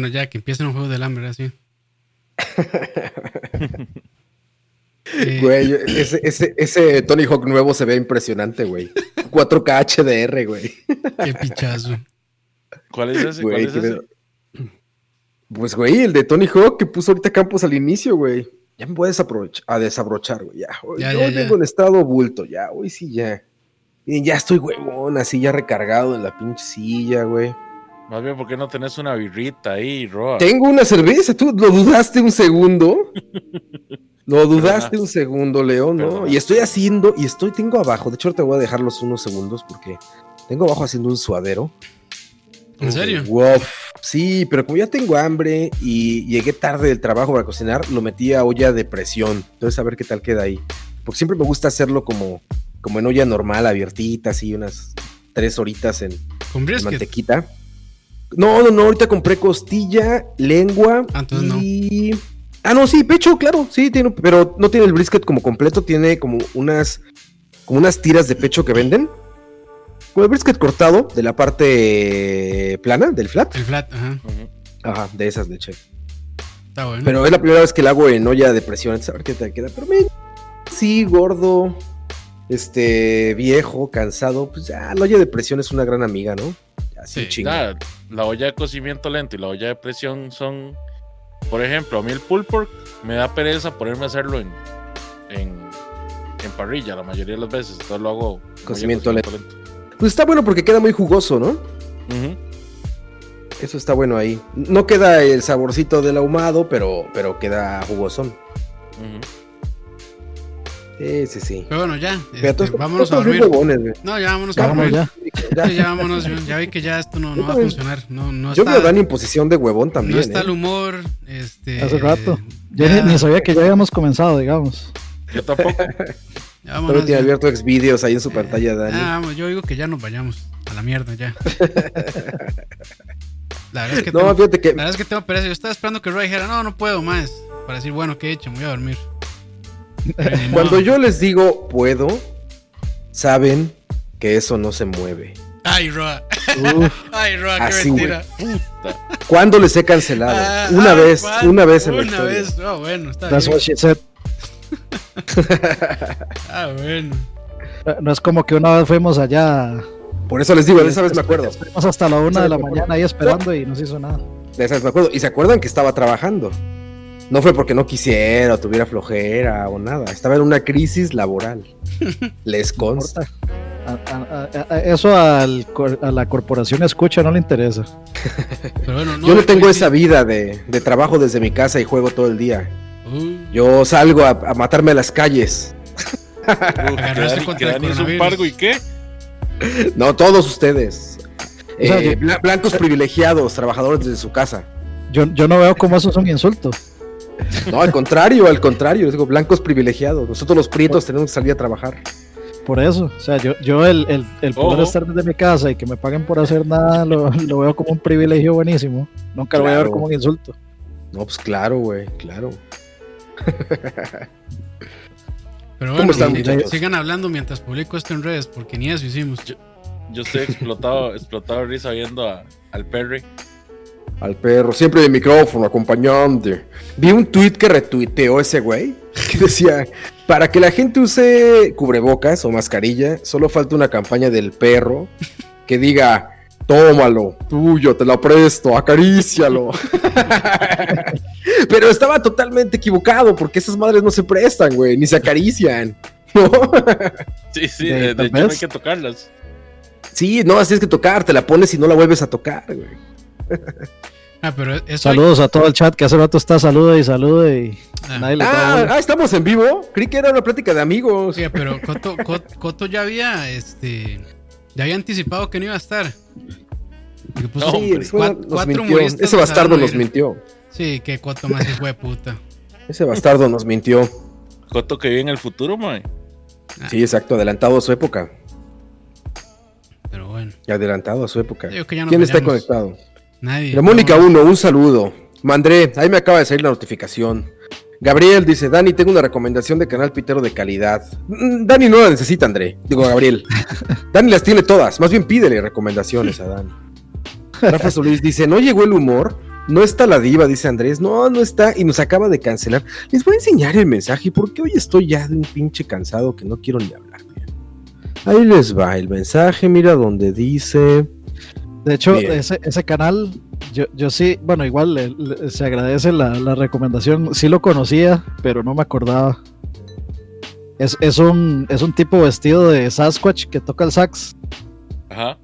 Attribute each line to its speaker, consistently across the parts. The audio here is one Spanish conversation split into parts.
Speaker 1: Bueno, ya que empiecen un juego del hambre, así.
Speaker 2: Eh, güey, ese, ese, ese, Tony Hawk nuevo se ve impresionante, güey. 4K HDR, güey.
Speaker 1: Qué pichazo.
Speaker 3: ¿Cuál es ese? ¿Cuál es ese?
Speaker 2: Pues, güey, el de Tony Hawk que puso ahorita Campos al inicio, güey. Ya me voy a, desabrochar, güey. Ya, ya, yo tengo en estado bulto, ya, hoy sí, ya. Y ya estoy huevón, así ya recargado en la pinche silla, güey.
Speaker 3: Más bien, ¿por qué no tenés una birrita ahí, Roa?
Speaker 2: Tengo una cerveza, tú lo dudaste un segundo. lo dudaste un segundo, León, ¿no? Y estoy haciendo, y estoy, tengo abajo, de hecho te voy a dejar los unos segundos porque tengo abajo haciendo un suadero.
Speaker 1: ¿En serio?
Speaker 2: Wow. Sí, pero como ya tengo hambre y llegué tarde del trabajo para cocinar, lo metí a olla de presión. Entonces a ver qué tal queda ahí. Porque siempre me gusta hacerlo como, como en olla normal, abiertita, así unas tres horitas en,
Speaker 1: ¿Con
Speaker 2: mantequita. No, no, no, ahorita compré costilla, lengua
Speaker 1: ah,
Speaker 2: y... Ah, no, sí, pecho, claro, sí, tiene, pero no tiene el brisket como completo, tiene como unas, como unas tiras de pecho que venden. Con el brisket cortado de la parte plana, del flat.
Speaker 1: El flat, ajá.
Speaker 2: Ajá, de esas de che.
Speaker 1: Está bueno.
Speaker 2: Pero es la primera vez que la hago en olla de presión, a ver qué te queda. Pero me... sí, gordo, este, viejo, cansado, pues ya, la olla de presión es una gran amiga, ¿no?
Speaker 3: Así sí, la, la, olla de cocimiento lento y la olla de presión son, por ejemplo, a mí el pulled pork me da pereza ponerme a hacerlo en, en, parrilla la mayoría de las veces, entonces lo hago
Speaker 2: cocimiento, lento. Pues está bueno porque queda muy jugoso, ¿no? Eso está bueno ahí. No queda el saborcito del ahumado, pero, pero queda jugosón. Sí, sí, sí.
Speaker 1: Pero bueno, ya. Este, vámonos a dormir. no, ya vámonos a dormir. Ya. Ya, vámonos. Ya vi que ya esto no, no va a funcionar. No, no
Speaker 2: yo me dan en posición de huevón también. No
Speaker 1: está
Speaker 2: ¿eh?
Speaker 1: el humor. Este,
Speaker 4: Hace rato. Yo ni, sabía que ya habíamos comenzado, digamos.
Speaker 3: Yo tampoco.
Speaker 2: ya vámonos, tiene abierto Xvideos ahí en su eh, pantalla, Dani.
Speaker 1: Ah, yo digo que ya nos vayamos a la mierda ya. la verdad es que
Speaker 2: no,
Speaker 1: tengo,
Speaker 2: fíjate que...
Speaker 1: La verdad es que tengo pereza. Yo estaba esperando que Roy dijera, no, no puedo más. Para decir, bueno, ¿qué he hecho? Me voy a dormir.
Speaker 2: Cuando yo les digo puedo, saben que eso no se mueve.
Speaker 1: Ay, Roa. Ay, Roa, qué mentira.
Speaker 2: ¿Cuándo les he cancelado? Ah, una vez, una vez en
Speaker 1: Una vez, oh, bueno, está
Speaker 4: That's
Speaker 1: bien.
Speaker 4: what she said.
Speaker 1: ah, bueno.
Speaker 4: No es como que una vez fuimos allá.
Speaker 2: Por eso les digo, de esa vez me acuerdo.
Speaker 4: Estuvimos hasta la una de la mañana ahí esperando y no se hizo nada.
Speaker 2: De esa vez me acuerdo. Y se acuerdan que estaba trabajando. No fue porque no quisiera o tuviera flojera o nada. Estaba en una crisis laboral. Les consta.
Speaker 4: eso a la corporación escucha no le interesa.
Speaker 2: Yo no tengo esa vida de, trabajo desde mi casa y juego todo el día. Uh. Yo salgo a, matarme a las calles.
Speaker 3: un pargo y qué?
Speaker 2: No, todos ustedes. Eh, blancos privilegiados, trabajadores desde su casa.
Speaker 4: Yo, yo no veo cómo eso es un insulto.
Speaker 2: No, al contrario, al contrario, les digo, blancos privilegiados. Nosotros los prietos tenemos que salir a trabajar.
Speaker 4: Por eso, o sea, yo, yo el, el, el poder estar desde mi casa y que me paguen por hacer nada, lo, veo como un privilegio buenísimo. Nunca lo voy a ver como un insulto.
Speaker 2: No, pues claro, güey, claro.
Speaker 1: Pero bueno, sigan hablando mientras publico esto en redes, porque ni eso hicimos.
Speaker 3: Yo, estoy explotado, explotado de risa viendo al Perry
Speaker 2: al perro, siempre de micrófono, acompañante. Vi un tweet que retuiteó ese güey, que decía, para que la gente use cubrebocas o mascarilla, solo falta una campaña del perro que diga, tómalo, tuyo, te lo presto, acarícialo. Pero estaba totalmente equivocado, porque esas madres no se prestan, güey, ni se acarician.
Speaker 3: Sí, sí, de, hecho no hay que tocarlas.
Speaker 2: Sí, no, así es que tocar, te la pones y no la vuelves a tocar, güey.
Speaker 1: Ah, pero
Speaker 4: Saludos a todo el chat que hace rato está salude y salude y
Speaker 2: ah. ah, ah, estamos en vivo. Creí que era una plática de amigos.
Speaker 1: Sí, pero Coto, ya había este ya había anticipado que no iba a estar.
Speaker 2: Ese bastardo nos mintió.
Speaker 1: Sí, que Coto más hijo de puta.
Speaker 2: Ese bastardo nos mintió.
Speaker 3: Coto que vive en el futuro, mae.
Speaker 2: Sí, exacto, adelantado a su época.
Speaker 1: Pero bueno.
Speaker 2: Adelantado a su época. ¿Quién está conectado?
Speaker 1: Nadie.
Speaker 2: La Mónica 1, un saludo. Mandré, ahí me acaba de salir la notificación. Gabriel dice, Dani, tengo una recomendación de canal pitero de calidad. Mm, Dani no la necesita, André. Digo, Gabriel. Dani las tiene todas. Más bien pídele recomendaciones a Dani. Rafa Solís dice, ¿no llegó el humor? No está la diva, dice Andrés. No, no está. Y nos acaba de cancelar. Les voy a enseñar el mensaje porque hoy estoy ya de un pinche cansado que no quiero ni hablar. Ahí les va el mensaje. Mira donde dice.
Speaker 4: De hecho, ese, canal, yo, yo sí, bueno, igual se agradece la, recomendación. Sí lo conocía, pero no me acordaba. Es, es, un, es un tipo vestido de Sasquatch que toca el sax. Ajá.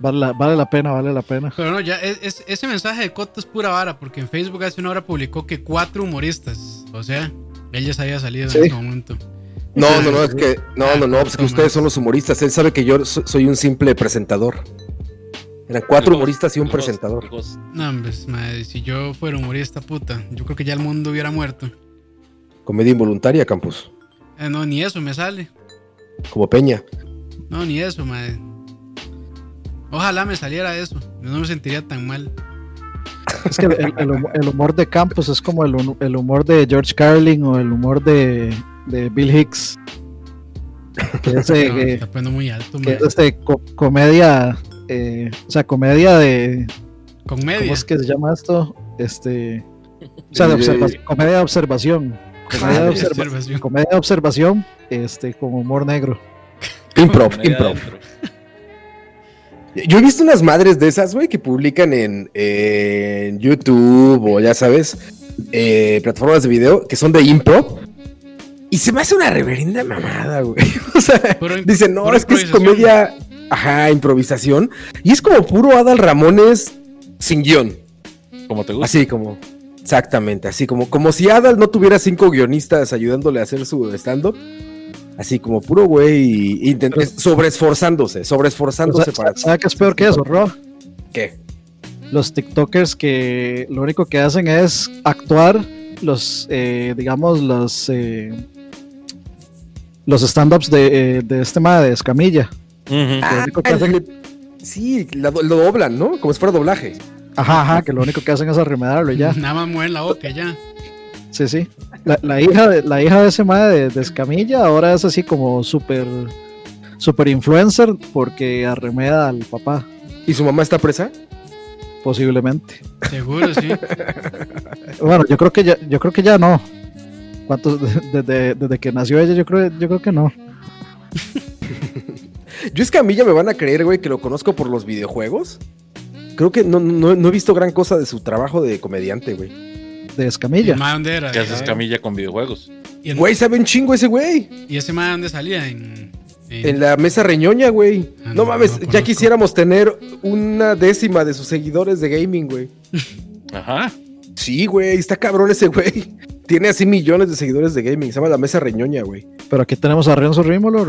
Speaker 4: Vale la, vale la pena, vale la pena.
Speaker 1: Pero no, ya es, ese mensaje de Coto es pura vara, porque en Facebook hace una hora publicó que cuatro humoristas, o sea, él ya se había salido en ese momento.
Speaker 2: No, no, no, es que, no, no, no, es que ustedes son los humoristas, él sabe que yo soy un simple presentador. Eran cuatro humoristas y un presentador.
Speaker 1: No, pues, madre, si yo fuera humorista, puta, yo creo que ya el mundo hubiera muerto.
Speaker 2: Comedia involuntaria, Campus.
Speaker 1: Eh, no, ni eso me sale.
Speaker 2: Como Peña.
Speaker 1: No, ni eso, madre. Ojalá me saliera eso. No me sentiría tan mal.
Speaker 4: Es que el, humor de Campos es como el, humor de George Carlin o el humor de, Bill Hicks. Que es, está muy alto, que es este, comedia, eh, o sea, comedia de...
Speaker 1: ¿Comedia?
Speaker 4: ¿Cómo es que se llama esto? Este... O sea, de comedia de observación. Comedia, de observación. comedia de observación, este, con humor negro.
Speaker 2: Improv, improv. Yo he visto unas madres de esas, güey, que publican en, YouTube o ya sabes, eh, plataformas de video que son de impro. Y se me hace una reverenda mamada, güey. O sea, dicen, no, es que es comedia, ajá, improvisación. Y es como puro Adal Ramones sin guion.
Speaker 3: Como te gusta.
Speaker 2: Así como, exactamente, así como, como si Adal no tuviera cinco guionistas ayudándole a hacer su stand-up así como puro güey, sobre sobreesforzándose, sobreesforzándose
Speaker 4: para. ¿Sabes qué es peor que eso, Ro?
Speaker 2: ¿Qué?
Speaker 4: Los TikTokers que lo único que hacen es actuar los, eh, digamos, los, eh, los stand-ups de, eh, de este tema de Escamilla.
Speaker 2: Ah, sí, lo, doblan, ¿no? Como si fuera doblaje.
Speaker 4: Ajá, ajá, que lo único que hacen es arremedarlo y ya.
Speaker 1: Nada más mueven la boca ya.
Speaker 4: Sí, sí. La, hija, de, la hija de ese madre de, Escamilla ahora es así como súper super influencer porque arremeda al papá.
Speaker 2: ¿Y su mamá está presa?
Speaker 4: Posiblemente.
Speaker 1: Seguro, sí.
Speaker 4: bueno, yo creo que ya, yo creo que ya no. ¿Cuántos desde, desde que nació ella? Yo creo, yo creo que no.
Speaker 2: yo Escamilla me van a creer, güey, que lo conozco por los videojuegos. Creo que no, no he visto gran cosa de su trabajo de comediante, güey
Speaker 4: de Escamilla.
Speaker 3: ¿Qué hace Escamilla con videojuegos?
Speaker 2: Güey, sabe un chingo ese güey.
Speaker 1: ¿Y ese man dónde salía? En,
Speaker 2: en... la mesa reñoña, güey. Ah, no, mames, ya quisiéramos tener una décima de sus seguidores de gaming, güey.
Speaker 3: Ajá.
Speaker 2: Sí, güey, está cabrón ese güey. Tiene así millones de seguidores de gaming. Se llama la mesa reñoña, güey.
Speaker 4: Pero aquí tenemos a Renzo Rímolo,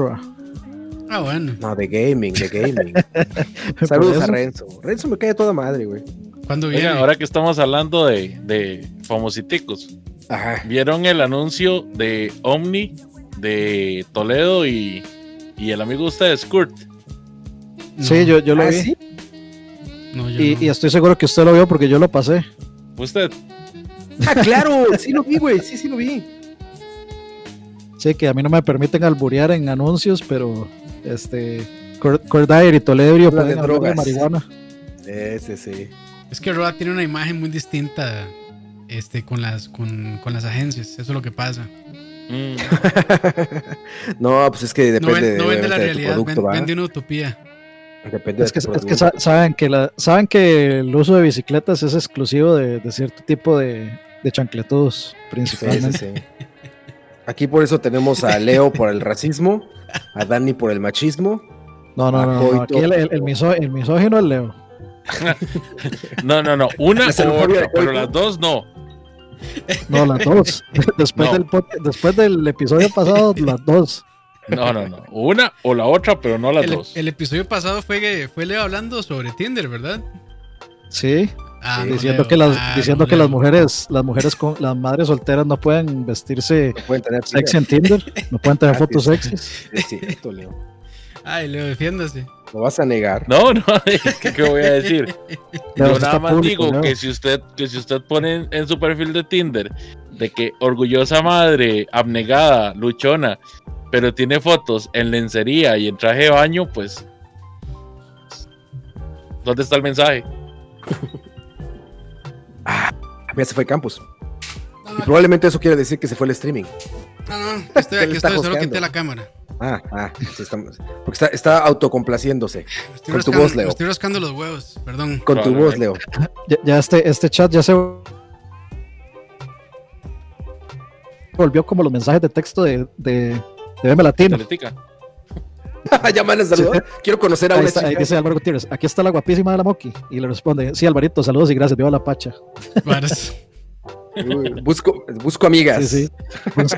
Speaker 1: Ah, bueno.
Speaker 2: No, de gaming, de gaming. Saludos a Renzo. Renzo me cae toda madre, güey.
Speaker 3: ¿Cuándo viene? ahora que estamos hablando de, de famositicos, ¿vieron el anuncio de Omni de Toledo y, y el amigo de ustedes, Kurt?
Speaker 4: Sí, yo, yo lo ¿Ah, vi. y, estoy seguro que usted lo vio porque yo lo pasé.
Speaker 3: ¿Usted?
Speaker 2: Ah, claro, sí lo vi, güey, sí, sí lo vi.
Speaker 4: Sí, que a mí no me permiten alburear en anuncios, pero este Dyer y Toledo pueden hablar de marihuana.
Speaker 2: Sí, sí, sí.
Speaker 1: Es que Roa tiene una imagen muy distinta este, con, las, con, las agencias. Eso es lo que pasa.
Speaker 2: Mm. no, pues es que depende.
Speaker 1: No, vende la realidad, vende una utopía.
Speaker 4: Depende es, que, es que, saben que la, saben que el uso de bicicletas es exclusivo de, cierto tipo de, de chancletudos, principalmente.
Speaker 2: Aquí por eso tenemos a Leo por el racismo, a Dani por el machismo.
Speaker 4: No, no, no, aquí el, el, misógino es Leo.
Speaker 3: no, no, no. Una o otra, pero las dos no.
Speaker 4: No, las dos. Después, Del, después del episodio pasado, las dos.
Speaker 3: No, no, no. Una o la otra, pero no las dos.
Speaker 1: El episodio pasado fue, fue Leo hablando sobre Tinder, ¿verdad?
Speaker 4: Sí. Ah, diciendo que las ah, diciendo que las mujeres las mujeres con las madres solteras no pueden vestirse no pueden tener sexy en Tinder no pueden tener fotos sexys
Speaker 2: es cierto Leo
Speaker 1: ay Leo defiéndase
Speaker 2: ¿Lo vas a negar?
Speaker 3: No, no, ¿qué, voy a decir? Yo nada más digo que si usted, que si usted pone en, su perfil de Tinder de que orgullosa madre, abnegada, luchona, pero tiene fotos en lencería y en traje de baño, pues. ¿Dónde está el mensaje?
Speaker 2: Ya se fue Campus. y probablemente eso quiere decir que se fue el streaming.
Speaker 1: No, no, estoy aquí, estoy, solo quité la cámara.
Speaker 2: Ah, ah, sí estamos, porque está, está autocomplaciéndose.
Speaker 1: Estoy con tu voz, Leo. estoy rascando los huevos, perdón.
Speaker 2: Con tu voz, Leo.
Speaker 4: Ya, ya, este, este chat ya se volvió como los mensajes de texto de, de, de BM Latino.
Speaker 2: ya me saludó. Quiero conocer a
Speaker 4: ahí, está, ahí dice Álvaro Gutiérrez, aquí está la guapísima de la Moki. Y le responde, sí, Alvarito, saludos y gracias, viva la pacha.
Speaker 2: busco, busco amigas.
Speaker 4: Sí, sí.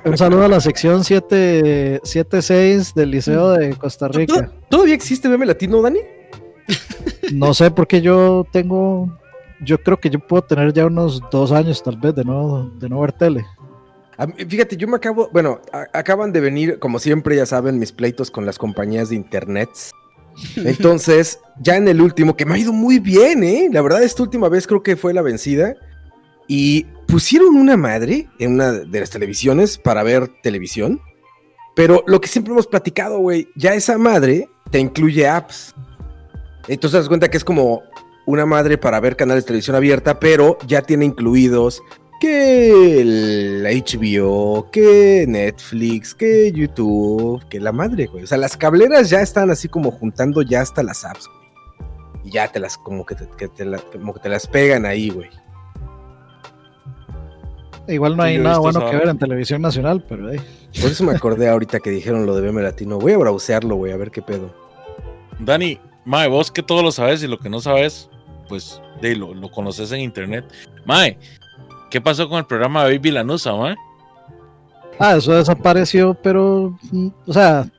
Speaker 4: Un, saludo a la sección 76 del Liceo de Costa Rica.
Speaker 2: ¿Todavía existe BM Latino, Dani?
Speaker 4: No sé, porque yo tengo. Yo creo que yo puedo tener ya unos dos años, tal vez, de no, de no ver tele.
Speaker 2: Fíjate, yo me acabo, bueno, acaban de venir, como siempre, ya saben, mis pleitos con las compañías de internet. Entonces, ya en el último, que me ha ido muy bien, ¿eh? La verdad, esta última vez creo que fue la vencida. Y pusieron una madre en una de las televisiones para ver televisión. Pero lo que siempre hemos platicado, güey, ya esa madre te incluye apps. Entonces das cuenta que es como una madre para ver canales de televisión abierta, pero ya tiene incluidos que el HBO, que Netflix, que YouTube, que la madre, güey. O sea, las cableras ya están así como juntando ya hasta las apps, güey. Y ya te las, como que te, como que te las pegan ahí, güey.
Speaker 4: Igual no hay nada bueno que ver en televisión nacional, pero ahí.
Speaker 2: Por eso me acordé ahorita que dijeron lo de BM Latino. Voy a browsearlo, güey, a ver qué pedo.
Speaker 3: Dani, Mae, vos que todo lo sabes y lo que no sabes, pues de, lo, lo conoces en internet. Mae, ¿Qué pasó con el programa de Baby Lanusa, man?
Speaker 4: Ah, eso desapareció, pero, mm, o sea,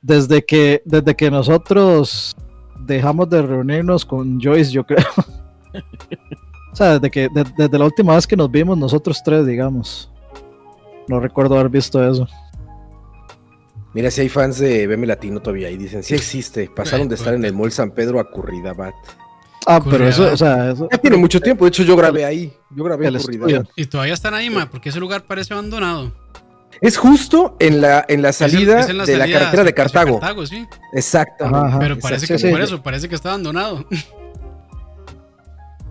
Speaker 4: desde que, desde que nosotros dejamos de reunirnos con Joyce, yo creo. o sea, desde, que, desde la última vez que nos vimos nosotros tres, digamos. No recuerdo haber visto eso.
Speaker 2: Mira, si hay fans de BM Latino todavía y dicen, sí existe. Pasaron de estar en el Mall San Pedro a Curridabat.
Speaker 4: Ah, pero eso, o sea, eso,
Speaker 2: ya tiene mucho tiempo. De hecho, yo grabé ahí. Yo grabé el.
Speaker 1: Y todavía están ahí, ma, porque ese lugar parece abandonado.
Speaker 2: Es justo en la, en la salida de la carretera de Cartago.
Speaker 1: Cartago sí.
Speaker 2: Exacto.
Speaker 1: pero parece que por eso, parece que está abandonado.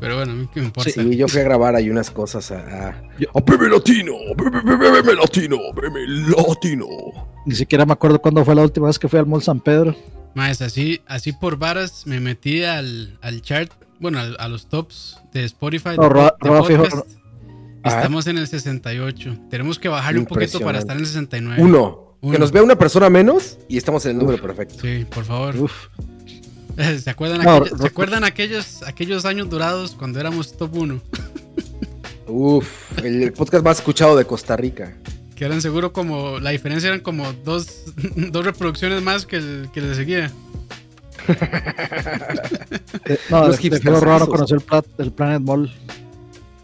Speaker 1: Pero bueno, ¿qué me importa?
Speaker 2: Sí, yo fui a grabar ahí unas cosas a. A, a Latino, Bebe Latino, Bebe Latino.
Speaker 4: Ni siquiera me acuerdo cuándo fue la última vez que fui al Mall San Pedro.
Speaker 1: Más, así, así por varas me metí al, al chart, bueno, a los tops de Spotify. Estamos en el 68. Tenemos que bajarle un poquito para estar en el 69.
Speaker 2: Uno. Que nos vea una persona menos y estamos en el número perfecto.
Speaker 1: Sí, por favor. ¿Se acuerdan, ¿se acuerdan aquellos, aquellos años dorados cuando éramos top 1?
Speaker 2: Uf, el podcast más escuchado de Costa Rica
Speaker 1: que eran seguro como, la diferencia eran como dos, dos reproducciones más que el que le seguía.
Speaker 4: Eh, no, es que raro conocer el, Planet Mall.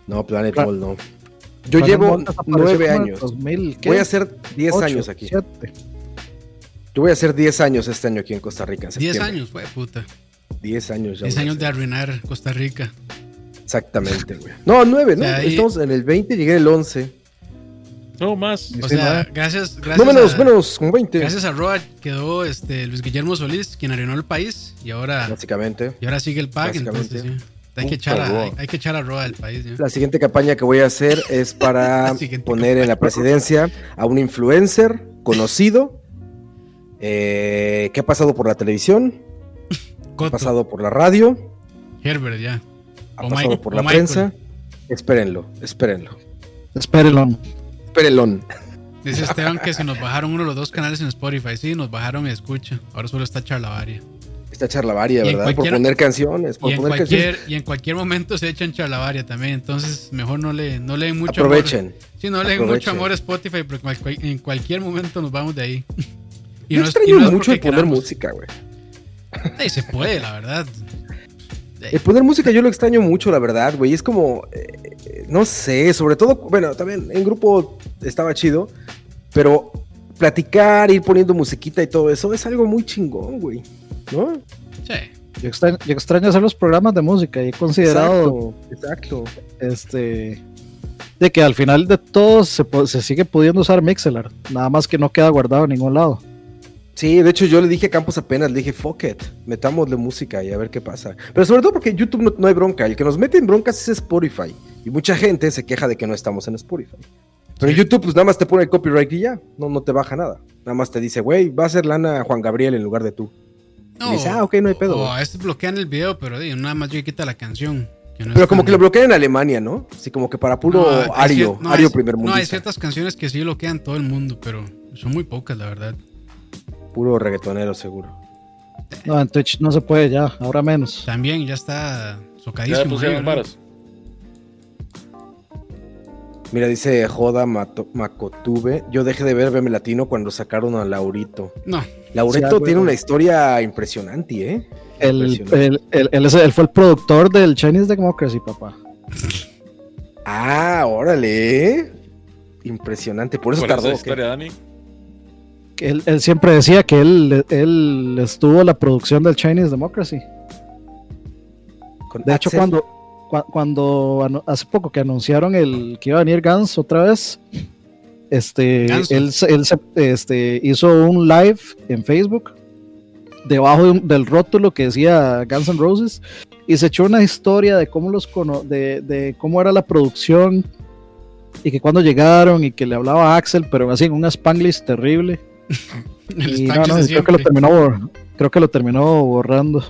Speaker 2: No, Planet Mall no. Yo llevo nueve años. voy a hacer diez años aquí. Yo voy a hacer diez años este año aquí en Costa Rica.
Speaker 1: diez años, güey, puta.
Speaker 2: Diez años
Speaker 1: ya. Diez años de arruinar Costa Rica.
Speaker 2: Exactamente, güey. No, nueve, ¿no? Estamos en el 20, llegué el 11.
Speaker 3: No, más.
Speaker 1: O sea, gracias, gracias.
Speaker 2: No menos, menos, como 20.
Speaker 1: Gracias a Roa quedó este, Luis Guillermo Solís, quien arenó el país. Y ahora.
Speaker 2: Básicamente.
Speaker 1: Y ahora sigue el pack. Entonces, sí. Hay que, echar a, hay, que echar a Roa del país.
Speaker 2: La siguiente campaña que voy a hacer es para poner en la presidencia a un influencer conocido eh, que ha pasado por la televisión, ha pasado por la radio,
Speaker 1: Herbert ya,
Speaker 2: ha pasado por la prensa. Espérenlo, espérenlo.
Speaker 4: Espérenlo.
Speaker 2: Perelón.
Speaker 1: Dice Esteban que si nos bajaron uno de los dos canales en Spotify. Sí, nos bajaron y escucha. Ahora solo está Charlavaria.
Speaker 2: Está Charlavaria, ¿verdad? por poner canciones.
Speaker 1: y, en cualquier, y en cualquier momento se echan Charlavaria también. Entonces, mejor no le, no leen mucho
Speaker 2: Aprovechen.
Speaker 1: amor. Sí, no leen mucho amor a Spotify, porque en cualquier momento nos vamos de ahí.
Speaker 2: Y Yo no extraño mucho el poner música, güey.
Speaker 1: Sí, se puede, la verdad.
Speaker 2: El poner música yo lo extraño mucho, la verdad, güey. Es como, eh, no sé, sobre todo, bueno, también en grupo estaba chido, pero platicar, ir poniendo musiquita y todo eso es algo muy chingón, güey. ¿No?
Speaker 1: Sí.
Speaker 4: Yo extraño, hacer los programas de música y he considerado.
Speaker 2: Exacto.
Speaker 4: Este. De que al final de todo se, se sigue pudiendo usar Mixelar, nada más que no queda guardado en ningún lado.
Speaker 2: Sí, de hecho yo le dije a Campos apenas, le dije, fuck it, metámosle música y a ver qué pasa. Pero sobre todo porque YouTube no, hay bronca, el que nos mete en broncas es Spotify. Y mucha gente se queja de que no estamos en Spotify. Pero en YouTube, pues nada más te pone el copyright y ya. No, no te baja nada. Nada más te dice, güey, va a ser lana Juan Gabriel en lugar de tú.
Speaker 1: No,
Speaker 2: dice, ah, ok, no hay pedo.
Speaker 1: O a bloquean el video, pero di, nada más yo quita la canción. no
Speaker 2: Pero como
Speaker 1: tan-
Speaker 2: que lo bloquean en Alemania, ¿no? Así como que para puro
Speaker 1: No,
Speaker 2: Ario, Ario
Speaker 1: hay-
Speaker 2: primer
Speaker 1: No, hay
Speaker 2: mundo.
Speaker 1: ciertas canciones que sí bloquean todo el mundo, pero son muy pocas, la verdad.
Speaker 2: Puro reggaetonero, seguro.
Speaker 4: No, en Twitch no se puede ya, ahora menos.
Speaker 1: También ya está socadísimo.
Speaker 3: varas.
Speaker 2: Mira, dice Joda Mato- Macotube. Yo dejé de ver BM Latino cuando sacaron a Laurito.
Speaker 1: No,
Speaker 2: Laurito
Speaker 4: Sí, ah,
Speaker 2: tiene una historia impresionante, ¿eh?
Speaker 4: El,
Speaker 2: Impresionante.
Speaker 4: el- el- él, es- él fue el productor del Chinese Democracy, papá.
Speaker 2: Ah, órale. Impresionante. Por eso
Speaker 3: ¿Cuál es
Speaker 2: tardó. ¿o qué?
Speaker 3: historia, Dani?
Speaker 4: Él, él siempre decía que él, él estuvo en la producción del Chinese Democracy.
Speaker 2: Con
Speaker 4: De hecho, cuando, cua- cuando hace poco que anunciaron el que iba a venir Gans otra vez, este, él, este, hizo un live en Facebook debajo de un- del rótulo que decía Guns N' Roses y se echó una historia de cómo los cono- de, de cómo era la producción y que cuando llegaron y que le hablaba a Axel, pero así en un spanglish terrible.
Speaker 1: El
Speaker 4: Y no, no,
Speaker 1: de
Speaker 4: creo que lo terminó creo que lo terminó borrando.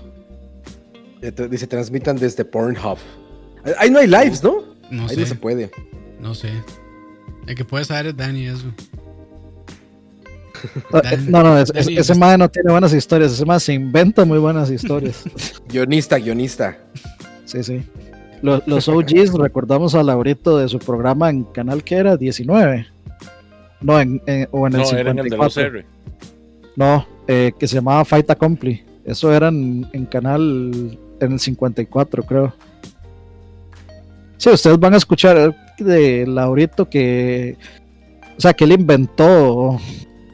Speaker 2: Dice, transmitan desde Pornhub. Ahí no hay lives, ¿no?
Speaker 1: No
Speaker 2: Ahí
Speaker 1: sé,
Speaker 2: no se puede.
Speaker 1: no sé. El que puede saber es Dani eso.
Speaker 4: Ah,
Speaker 1: Dan-
Speaker 4: No, no, es- es-
Speaker 1: Dani,
Speaker 4: ese
Speaker 1: es-
Speaker 4: mae no tiene buenas historias, ese mae se inventa muy buenas historias.
Speaker 2: Guionista, guionista.
Speaker 4: Sí, sí. Lo- Los, OGs, recordamos a Laurito de su programa en canal que era 19. No, en, en- o en el
Speaker 3: No, era en el de los
Speaker 4: 54.
Speaker 3: R.
Speaker 4: No, eh, que se llamaba Fight Accompli. Eso era en, en canal en el 54, creo. Sí, ustedes van a escuchar de Laurito que. O sea, que él inventó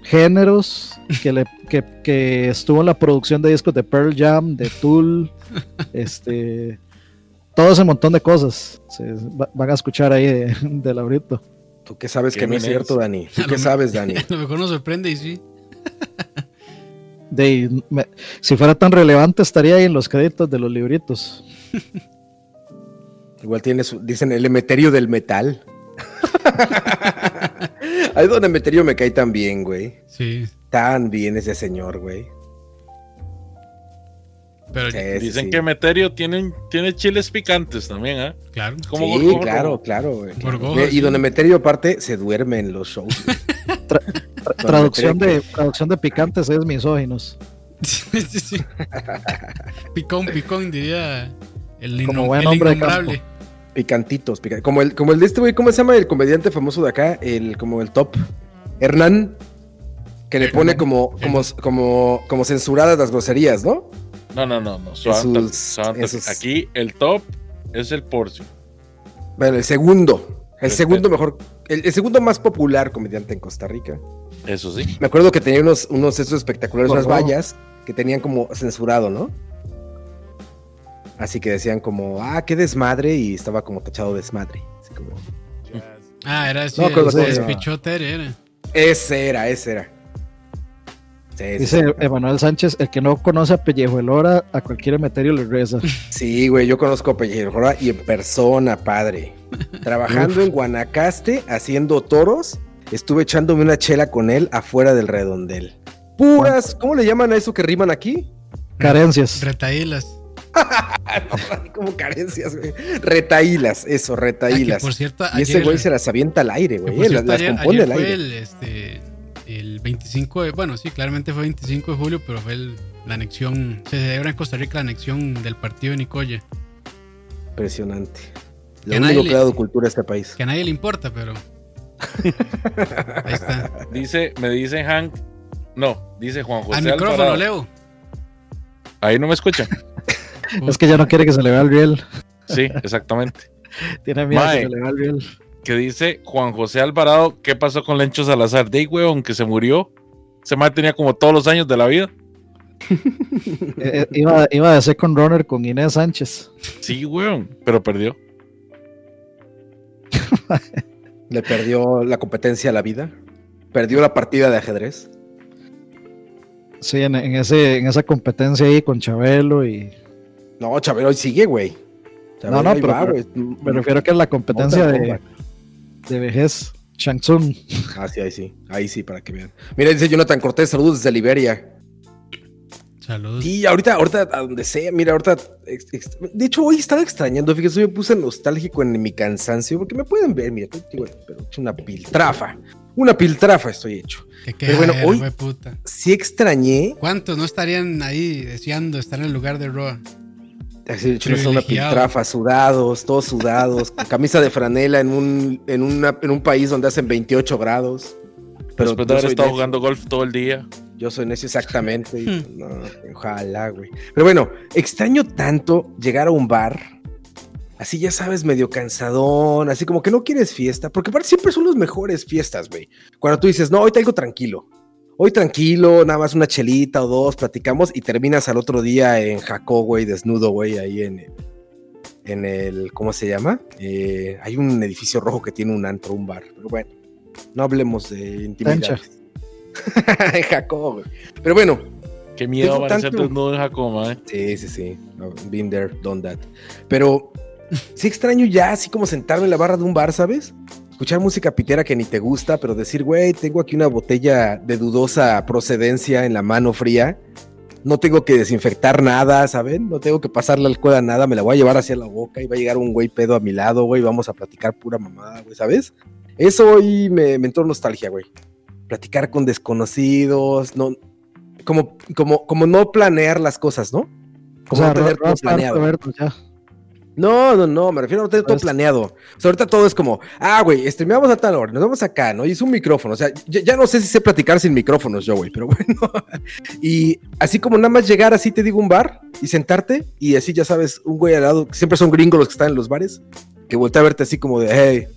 Speaker 4: géneros, que, le, que, que estuvo en la producción de discos de Pearl Jam, de Tool, este. Todo ese montón de cosas. Se, va- van a escuchar ahí de, de Laurito.
Speaker 2: ¿Tú qué sabes
Speaker 3: Qué
Speaker 2: que no es cierto, Dani? ¿Tú qué sabes, Dani?
Speaker 1: A lo mejor nos sorprende y sí.
Speaker 4: De, me- si fuera tan relevante, estaría ahí en los créditos de los libritos.
Speaker 2: Igual tienes, dicen, el emeterio del metal. Ahí donde Emeterio me cae tan bien, güey.
Speaker 1: Sí.
Speaker 2: Tan bien ese señor, güey.
Speaker 1: Pero
Speaker 2: Sí,
Speaker 3: Dicen
Speaker 2: sí.
Speaker 3: que Meterio tiene, tiene chiles picantes también, ¿ah?
Speaker 1: claro.
Speaker 3: Como
Speaker 2: Sí,
Speaker 3: Gorgorro.
Speaker 2: claro, claro, güey. Y
Speaker 1: sí.
Speaker 2: donde Emeterio aparte se duerme en los shows.
Speaker 4: Tra- traducción, de, traducción de picantes es misóginos.
Speaker 1: Sí, sí, sí. Picón, picón, diría el,
Speaker 4: Como buen
Speaker 1: el
Speaker 4: hombre de
Speaker 1: innombrable.
Speaker 2: Picantitos, pica- Como el, como el de este güey, ¿cómo se llama el comediante famoso de acá? El, como el top. Hernán. Que le pone como, como, como, como censuradas las groserías, ¿no?
Speaker 3: No, no, no, no.
Speaker 2: en sus-
Speaker 3: Aquí el top es el Porcio.
Speaker 2: Bueno, el segundo. El
Speaker 3: Respeto.
Speaker 2: segundo mejor. El, el segundo más popular comediante en Costa Rica.
Speaker 3: Eso sí.
Speaker 2: Me acuerdo que tenía unos, unos esos espectaculares, unas vallas que tenían como censurado, ¿no? Así que decían como, ah, qué desmadre, y estaba como tachado desmadre. Así como,
Speaker 1: Ah, era así.
Speaker 2: No.
Speaker 1: Pichote era.
Speaker 2: ese era, ese era. Sí,
Speaker 4: Dice
Speaker 2: sí.
Speaker 4: Emanuel Sánchez, el que no conoce a Pellejo el Hora, a cualquier emeterio le reza.
Speaker 2: Sí, güey, yo conozco a Pellejora y en persona, padre. Trabajando en Guanacaste, haciendo toros, estuve echándome una chela con él afuera del redondel. Puras, ¿cómo le llaman a eso que riman aquí?
Speaker 4: Carencias.
Speaker 1: Retaílas.
Speaker 2: Como carencias, güey. Retaílas, eso,
Speaker 1: Ah,
Speaker 2: retaílas.
Speaker 1: por cierto,
Speaker 2: y ese güey se las avienta al aire, güey. eh, Las, las compone
Speaker 1: ayer
Speaker 2: al
Speaker 1: fue
Speaker 2: aire.
Speaker 1: el, este, 25 de. Bueno, sí, claramente fue 25 de julio, pero fue el- la anexión. Se celebra en Costa Rica la anexión del partido de Nicoya.
Speaker 2: Impresionante. Lo único
Speaker 1: le-
Speaker 2: que ha dado cultura a este país.
Speaker 1: Que a nadie le importa, pero. Ahí está.
Speaker 3: Dice, me dice Hank. No, dice Juan José
Speaker 1: Al micrófono,
Speaker 3: Alvarado.
Speaker 1: Leo.
Speaker 3: Ahí no me escuchan.
Speaker 4: Es que ya no quiere que se le vea el riel.
Speaker 3: Sí, exactamente.
Speaker 4: Tiene miedo que se le vea el riel.
Speaker 3: Que dice Juan José Alvarado, ¿qué pasó con Lencho Salazar? De ahí, weón, que se murió. Ese man tenía como todos los años de la vida.
Speaker 4: Eh, eh, iba, iba de second runner con Inés Sánchez.
Speaker 3: Sí, weón, pero perdió.
Speaker 2: Le perdió la competencia a la vida. Perdió la partida de ajedrez.
Speaker 4: Sí, en, en ese, en esa competencia ahí con Chabelo y.
Speaker 2: No, Chabelo hoy sigue, güey.
Speaker 4: no, no, pero, me refiero a que es la competencia de, de vejez. Shang Tsung.
Speaker 2: Ah, sí, ahí sí. Ahí sí, para que vean. Mira, dice Jonathan Cortés, saludos desde Liberia.
Speaker 1: Saludos.
Speaker 2: Y ahorita, ahorita, a donde sea, mira, ahorita. De hecho, hoy estaba extrañando, fíjate, yo me puse nostálgico en mi cansancio, porque me pueden ver, mira, pero he hecho una piltrafa. Una piltrafa estoy hecho. pero bueno, hoy sí extrañé.
Speaker 1: ¿Cuántos no estarían ahí deseando estar en el lugar de Roa?
Speaker 2: Así hecho una piltrafa, sudados, todos sudados, con camisa de franela en un, en, una, en un país donde hacen 28 grados.
Speaker 3: Pero después de haber estado jugando golf todo el día.
Speaker 2: Yo soy necio exactamente. Hmm. no, ojalá, güey. Pero bueno, extraño tanto llegar a un bar. Así ya sabes, medio cansadón, así como que no quieres fiesta, porque siempre son las mejores fiestas, güey. Cuando tú dices, no, hoy te algo tranquilo. Hoy tranquilo, nada más una chelita o dos, platicamos y terminas al otro día en Jacó, güey, desnudo, güey, ahí en, en el, ¿cómo se llama? Eh, hay un edificio rojo que tiene un antro, un bar, pero bueno, no hablemos de intimidad. en Jacó, güey. Pero bueno.
Speaker 3: Qué miedo aparecer desnudo en Jacó, ¿eh?
Speaker 2: Sí, sí, sí. been there, done that. Pero sí extraño ya así como sentarme en la barra de un bar, ¿sabes? Escuchar música pitera que ni te gusta, pero decir, güey, tengo aquí una botella de dudosa procedencia en la mano fría. No tengo que desinfectar nada, ¿saben? No tengo que pasarle alcohol a nada, me la voy a llevar hacia la boca y va a llegar un güey pedo a mi lado, güey, vamos a platicar pura mamada, güey, ¿sabes? Eso hoy me, me entró nostalgia, güey. Platicar con desconocidos, no, como, como, como no planear las cosas, ¿no? Como no tener todo planeado. No, no, no, me refiero a no tener todo pues planeado. O sea, ahorita todo es como, ah, güey, streameamos a tal hora, nos vamos acá, ¿no? Y es un micrófono. O sea, ya, no sé si sé platicar sin micrófonos yo, güey, pero bueno. y así como nada más llegar así, te digo, un bar y sentarte y así, ya sabes, un güey al lado, siempre son gringos los que están en los bares, que voltea a verte así como de, hey,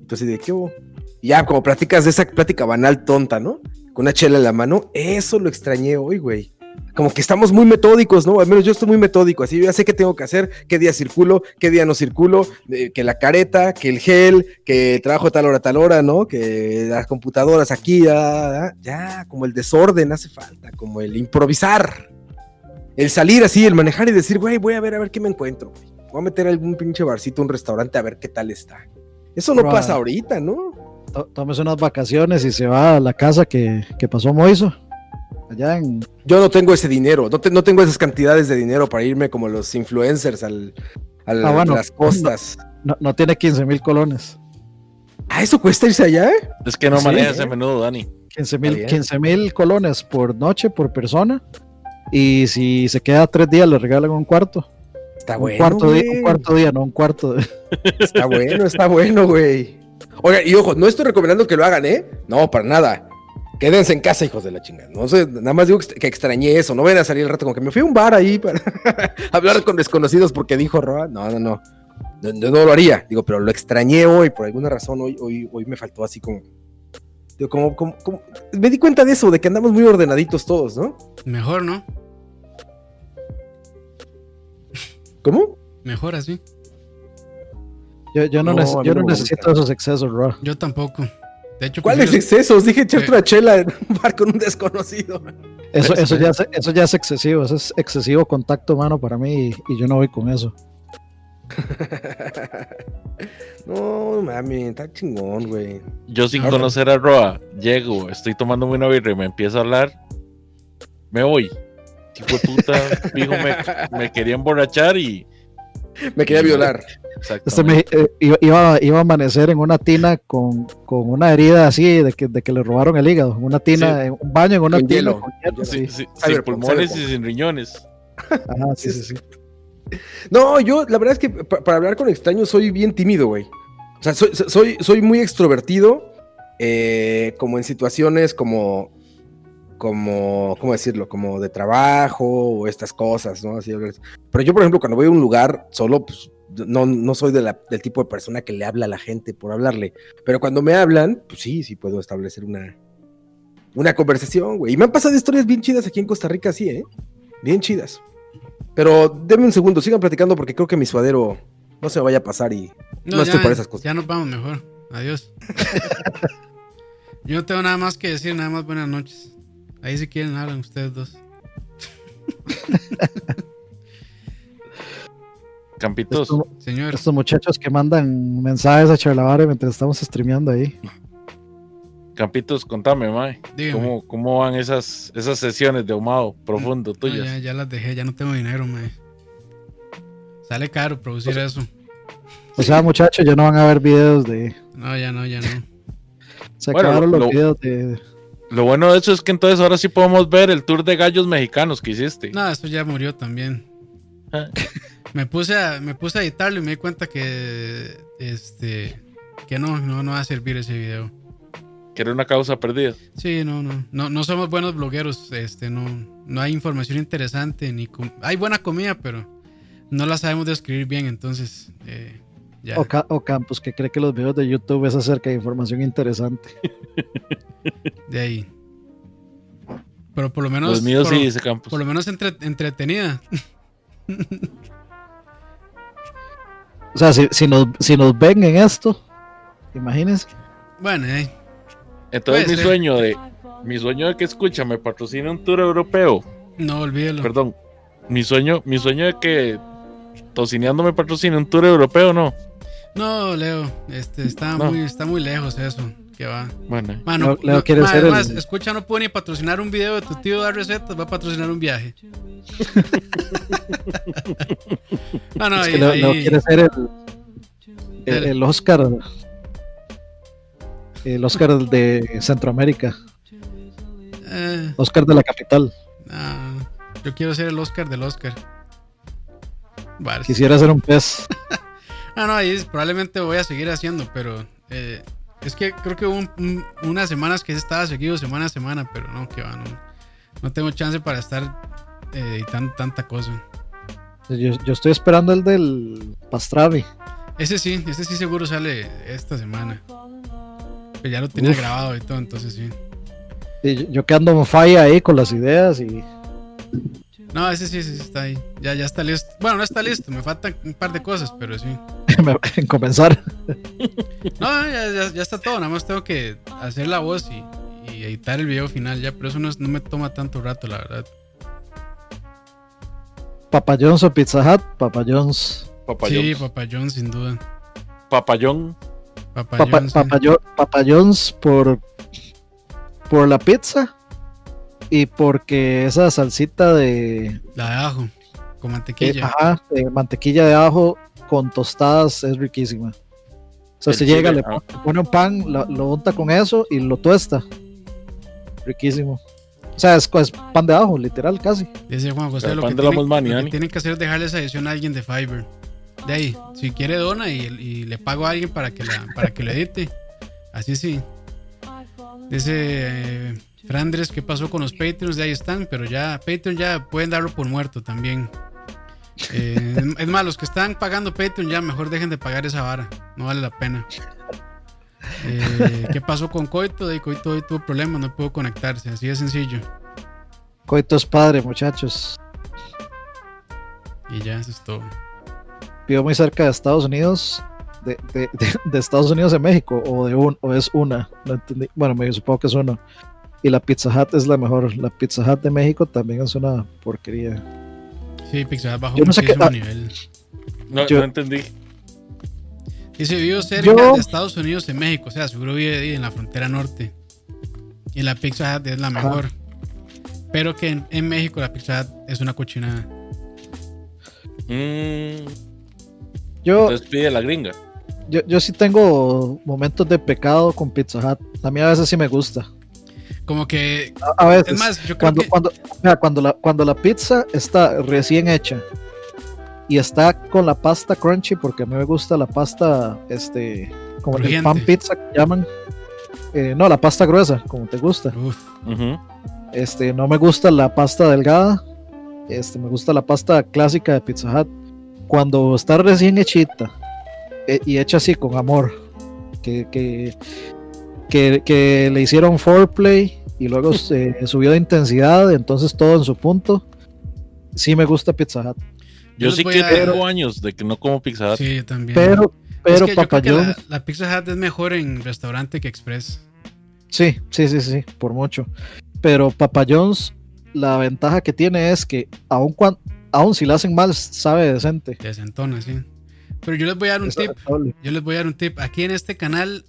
Speaker 2: entonces de, ¿qué hubo? Y ya, como platicas de esa plática banal tonta, ¿no? Con una chela en la mano, eso lo extrañé hoy, güey como que estamos muy metódicos, ¿no? Al menos yo estoy muy metódico, así yo ya sé qué tengo que hacer, qué día circulo, qué día no circulo, eh, que la careta, que el gel, que trabajo tal hora, tal hora, ¿no? Que las computadoras aquí, ya, ya, como el desorden hace falta, como el improvisar, el salir así, el manejar y decir, güey, voy a ver a ver qué me encuentro, voy a meter algún pinche barcito, un restaurante a ver qué tal está. Eso no pasa ahorita, ¿no?
Speaker 4: Tomes unas vacaciones y se va a la casa que, que pasó Moiso.
Speaker 2: Yo no tengo ese dinero, no, no, tengo esas cantidades de dinero para irme como los influencers al, a ah, las costas.
Speaker 4: No, tiene 15 mil colones.
Speaker 2: ¿Ah, eso cuesta irse allá?
Speaker 3: Es que no manejas a menudo, Dani.
Speaker 4: 15 mil colones por noche, por persona. Y si se queda tres días, le regalan un cuarto.
Speaker 2: Está bueno.
Speaker 4: Cuarto día, un cuarto día, no un cuarto.
Speaker 2: Está bueno, está bueno, güey. Oiga, y ojo, no estoy recomendando que lo hagan, ¿eh? No, para nada. Quédense en casa, hijos de la chingada. No sé, nada más digo que extrañé eso. No vayan a salir el rato como que me fui a un bar ahí para hablar con desconocidos porque dijo Roa. No, no, no. No, no, lo haría. Digo, pero lo extrañé hoy. Por alguna razón, hoy, hoy, hoy me faltó así como. Digo, como, como, Me di cuenta de eso, de que andamos muy ordenaditos todos, ¿no?
Speaker 1: Mejor, ¿no?
Speaker 2: ¿Cómo?
Speaker 1: Mejor así.
Speaker 4: Yo, yo no, yo no necesito esos excesos, Roa.
Speaker 1: Yo tampoco.
Speaker 2: ¿Cuáles excesos? Dije echarte una chela en un bar con un desconocido.
Speaker 4: Eso, eso, ya es, eso ya es excesivo, eso es excesivo contacto humano para mí y, yo no voy con eso.
Speaker 2: no, mami, está chingón, güey.
Speaker 3: Yo sin conocer a Roa, llego, estoy tomando una birra y me empiezo a hablar, me voy. Tipo puta, hijo, me, me quería emborrachar y...
Speaker 2: Me quería violar.
Speaker 4: Este eh, iba, iba, a amanecer en una tina con, con, una herida así de que, de que le robaron el hígado. Una tina, un baño en una tina. Con
Speaker 3: sin pulmones y sin riñones.
Speaker 4: sí, sí, sí.
Speaker 2: No, yo la verdad es que para hablar con extraños soy bien tímido, güey. O sea, soy, soy, soy muy extrovertido, eh, como en situaciones como, como, ¿cómo decirlo? Como de trabajo o estas cosas, ¿no? Así, pero yo, por ejemplo, cuando voy a un lugar solo, pues no, no soy del tipo de persona que le habla a la gente por hablarle. Pero cuando me hablan, pues sí, sí puedo establecer una, una conversación, güey. Y me han pasado historias bien chidas aquí en Costa Rica, sí, ¿eh? Bien chidas. Pero denme un segundo, sigan platicando porque creo que mi suadero no se vaya a pasar y no, estoy por esas cosas.
Speaker 1: Ya nos vamos mejor. Adiós. Yo no tengo nada más que decir, nada más buenas noches. Ahí si quieren hablan ustedes dos.
Speaker 3: Campitos.
Speaker 4: Estos,
Speaker 1: Señor.
Speaker 4: estos muchachos que mandan mensajes a Charlavare mientras estamos streameando ahí.
Speaker 3: Campitos, contame, mae. ¿Cómo, ¿Cómo van esas, esas sesiones de ahumado profundo
Speaker 1: No,
Speaker 3: tuyas?
Speaker 1: ya, ya las dejé, ya no tengo dinero, mae. Sale caro producir eso.
Speaker 4: O sea, muchachos, ya no van a ver videos de.
Speaker 1: No, ya no, ya no.
Speaker 4: Se
Speaker 3: Bueno,
Speaker 4: acabaron
Speaker 3: lo-
Speaker 4: los
Speaker 3: lo-
Speaker 4: videos de.
Speaker 3: Lo bueno de eso es que entonces ahora sí podemos ver el tour de gallos mexicanos que hiciste.
Speaker 1: No, esto ya murió también.
Speaker 3: Ah.
Speaker 1: Me puse a, me puse a editarlo y me di cuenta que este que no, no, no va a servir ese video.
Speaker 3: Que era una causa perdida.
Speaker 1: Sí, no, no, no, no somos buenos blogueros, este, no, no hay información interesante ni hay buena comida, pero no la sabemos describir bien, entonces eh, ya.
Speaker 4: O, Ca- o Campos, que cree que los videos de YouTube es acerca de información interesante.
Speaker 1: De ahí. Pero por lo menos.
Speaker 3: Los míos
Speaker 1: por,
Speaker 3: sí, dice Campos.
Speaker 1: por lo menos entre- entretenida.
Speaker 4: O sea, si, si, nos, si nos ven en esto, imagínense.
Speaker 1: Bueno, eh,
Speaker 3: Entonces mi sueño de mi sueño de que escucha me patrocine un tour europeo.
Speaker 1: no olvídelo.
Speaker 3: Perdón. Mi sueño, mi sueño de que Tocineando me patrocine un tour europeo, no.
Speaker 1: No, Leo, este, está,
Speaker 3: No.
Speaker 1: Muy, está muy lejos eso. Que va.
Speaker 3: Bueno,
Speaker 1: Mano,
Speaker 4: Leo-
Speaker 1: no-
Speaker 4: el-
Speaker 1: además, escucha, no puedo ni patrocinar un video de tu tío dar recetas, va a patrocinar un viaje. no, no,
Speaker 4: Es
Speaker 1: ahí,
Speaker 4: que Leo,
Speaker 1: ahí-
Speaker 4: Leo quiere ser el, el, Oscar. El Oscar de Centroamérica.
Speaker 1: eh,
Speaker 4: Oscar de la capital.
Speaker 1: ah, yo quiero ser el Oscar del Oscar. Vale.
Speaker 4: Quisiera ser un pez.
Speaker 1: Ah, no, ahí es- probablemente voy a seguir haciendo, pero eh, es que creo que hubo un- un- unas semanas que estaba seguido semana a semana, pero no, que va, no, no tengo chance para estar eh, editando tanta cosa.
Speaker 4: Yo, yo estoy esperando el del Pastravi.
Speaker 1: Ese sí, ese sí seguro sale esta semana. Pero ya lo tenía
Speaker 4: Uf.
Speaker 1: grabado y todo, entonces sí.
Speaker 4: Y yo, que ando falla ahí con las ideas y
Speaker 1: No, ese sí, ese sí está ahí. Ya, ya está listo. Bueno, no está listo, me faltan un par de cosas, pero sí.
Speaker 4: Me- en comenzar.
Speaker 1: No, ya, ya- ya está todo, nada más tengo que hacer la voz y, y editar el video final ya, pero eso no, es- no me toma tanto rato, la verdad.
Speaker 4: Papa John's o Pizza Hut. Papa John's.
Speaker 3: papayón.
Speaker 1: Sí, Papa John, sin duda.
Speaker 3: papayón.
Speaker 1: Papa,
Speaker 4: Papa,
Speaker 1: John, sí.
Speaker 4: Papa Jo- Papa John's por, por la pizza y porque esa salsita de,
Speaker 1: La de ajo, con
Speaker 4: que-
Speaker 1: mantequilla.
Speaker 4: ajá, de mantequilla de ajo con tostadas es riquísima. O sea,
Speaker 3: El
Speaker 4: se llega,
Speaker 3: chile,
Speaker 4: le
Speaker 3: ah.
Speaker 4: pone- pone un pan, lo, lo unta con eso y lo tuesta. Riquísimo. O sea, es, es pan de ajo, literal, casi.
Speaker 1: Dice Juan José,
Speaker 3: El
Speaker 1: lo
Speaker 3: pan
Speaker 1: que,
Speaker 3: de la
Speaker 1: tienen, lo que tienen que hacer es dejarle esa edición a alguien de Fiverr. De ahí, si quiere dona y, y le pago a alguien para que, la, para que lo edite. Así sí. Dice eh, Frandres, ¿qué pasó con los Patreons? De ahí están, pero ya Patreon ya pueden darlo por muerto también. Eh, es- más, los que están pagando Patreon ya mejor dejen de pagar esa vara. No vale la pena. Eh, ¿Qué pasó con Coito? De Coito hoy tuvo problemas, no pudo conectarse. Así de sencillo.
Speaker 4: Coito es padre, muchachos.
Speaker 1: Y ya, eso es todo.
Speaker 4: Vivo muy cerca de Estados Unidos. De, de- de- de Estados Unidos a México o de un o es una no entendí bueno me supongo que es una y la Pizza Hut es la mejor la Pizza Hut de México también es una porquería
Speaker 1: Sí, Pixar bajó
Speaker 4: Yo no sé qué-
Speaker 1: nivel.
Speaker 3: No,
Speaker 4: Yo-
Speaker 3: no entendí.
Speaker 1: Dice, vivo cerca
Speaker 4: Yo-
Speaker 1: de Estados Unidos en México. O sea, seguro vive ahí en la frontera norte. Y la Pizza Hut es la mejor. Pero que en, en México la Pizza Hut es una cochinada.
Speaker 3: Mm,
Speaker 4: yo,
Speaker 3: entonces pide la gringa.
Speaker 4: yo yo sí tengo momentos de pecado con Pizza Hut a mí a veces sí me gusta
Speaker 1: Como que,
Speaker 4: a, a veces
Speaker 1: es más, yo creo
Speaker 4: cuando
Speaker 1: que...
Speaker 4: cuando mira, cuando la cuando la pizza está recién hecha y está con la pasta crunchy porque a mí me gusta la pasta este como el pan pizza que llaman Eh, no la pasta gruesa como te gusta.
Speaker 1: Uf,
Speaker 4: este no me gusta la pasta delgada este me gusta la pasta clásica de Pizza Hut. Cuando está recién hechita eh, y hecha así con amor que, que, que, que le hicieron foreplay y luego se subió de intensidad entonces todo en su punto sí me gusta Pizza Hut
Speaker 3: Yo sí que tengo años de que no como Pizza Hut.
Speaker 1: sí, yo también.
Speaker 4: pero
Speaker 1: Es
Speaker 4: pero
Speaker 1: yo creo que la, Pizza Hut es mejor en restaurante que Express.
Speaker 4: Sí, sí, sí, sí, por mucho. Pero Papa John's, la ventaja que tiene es que aun, cuan- aún si la hacen mal, sabe decente.
Speaker 1: Desentona, sí. Pero yo les voy a dar un tip. Yo les voy a dar un tip. Aquí en este canal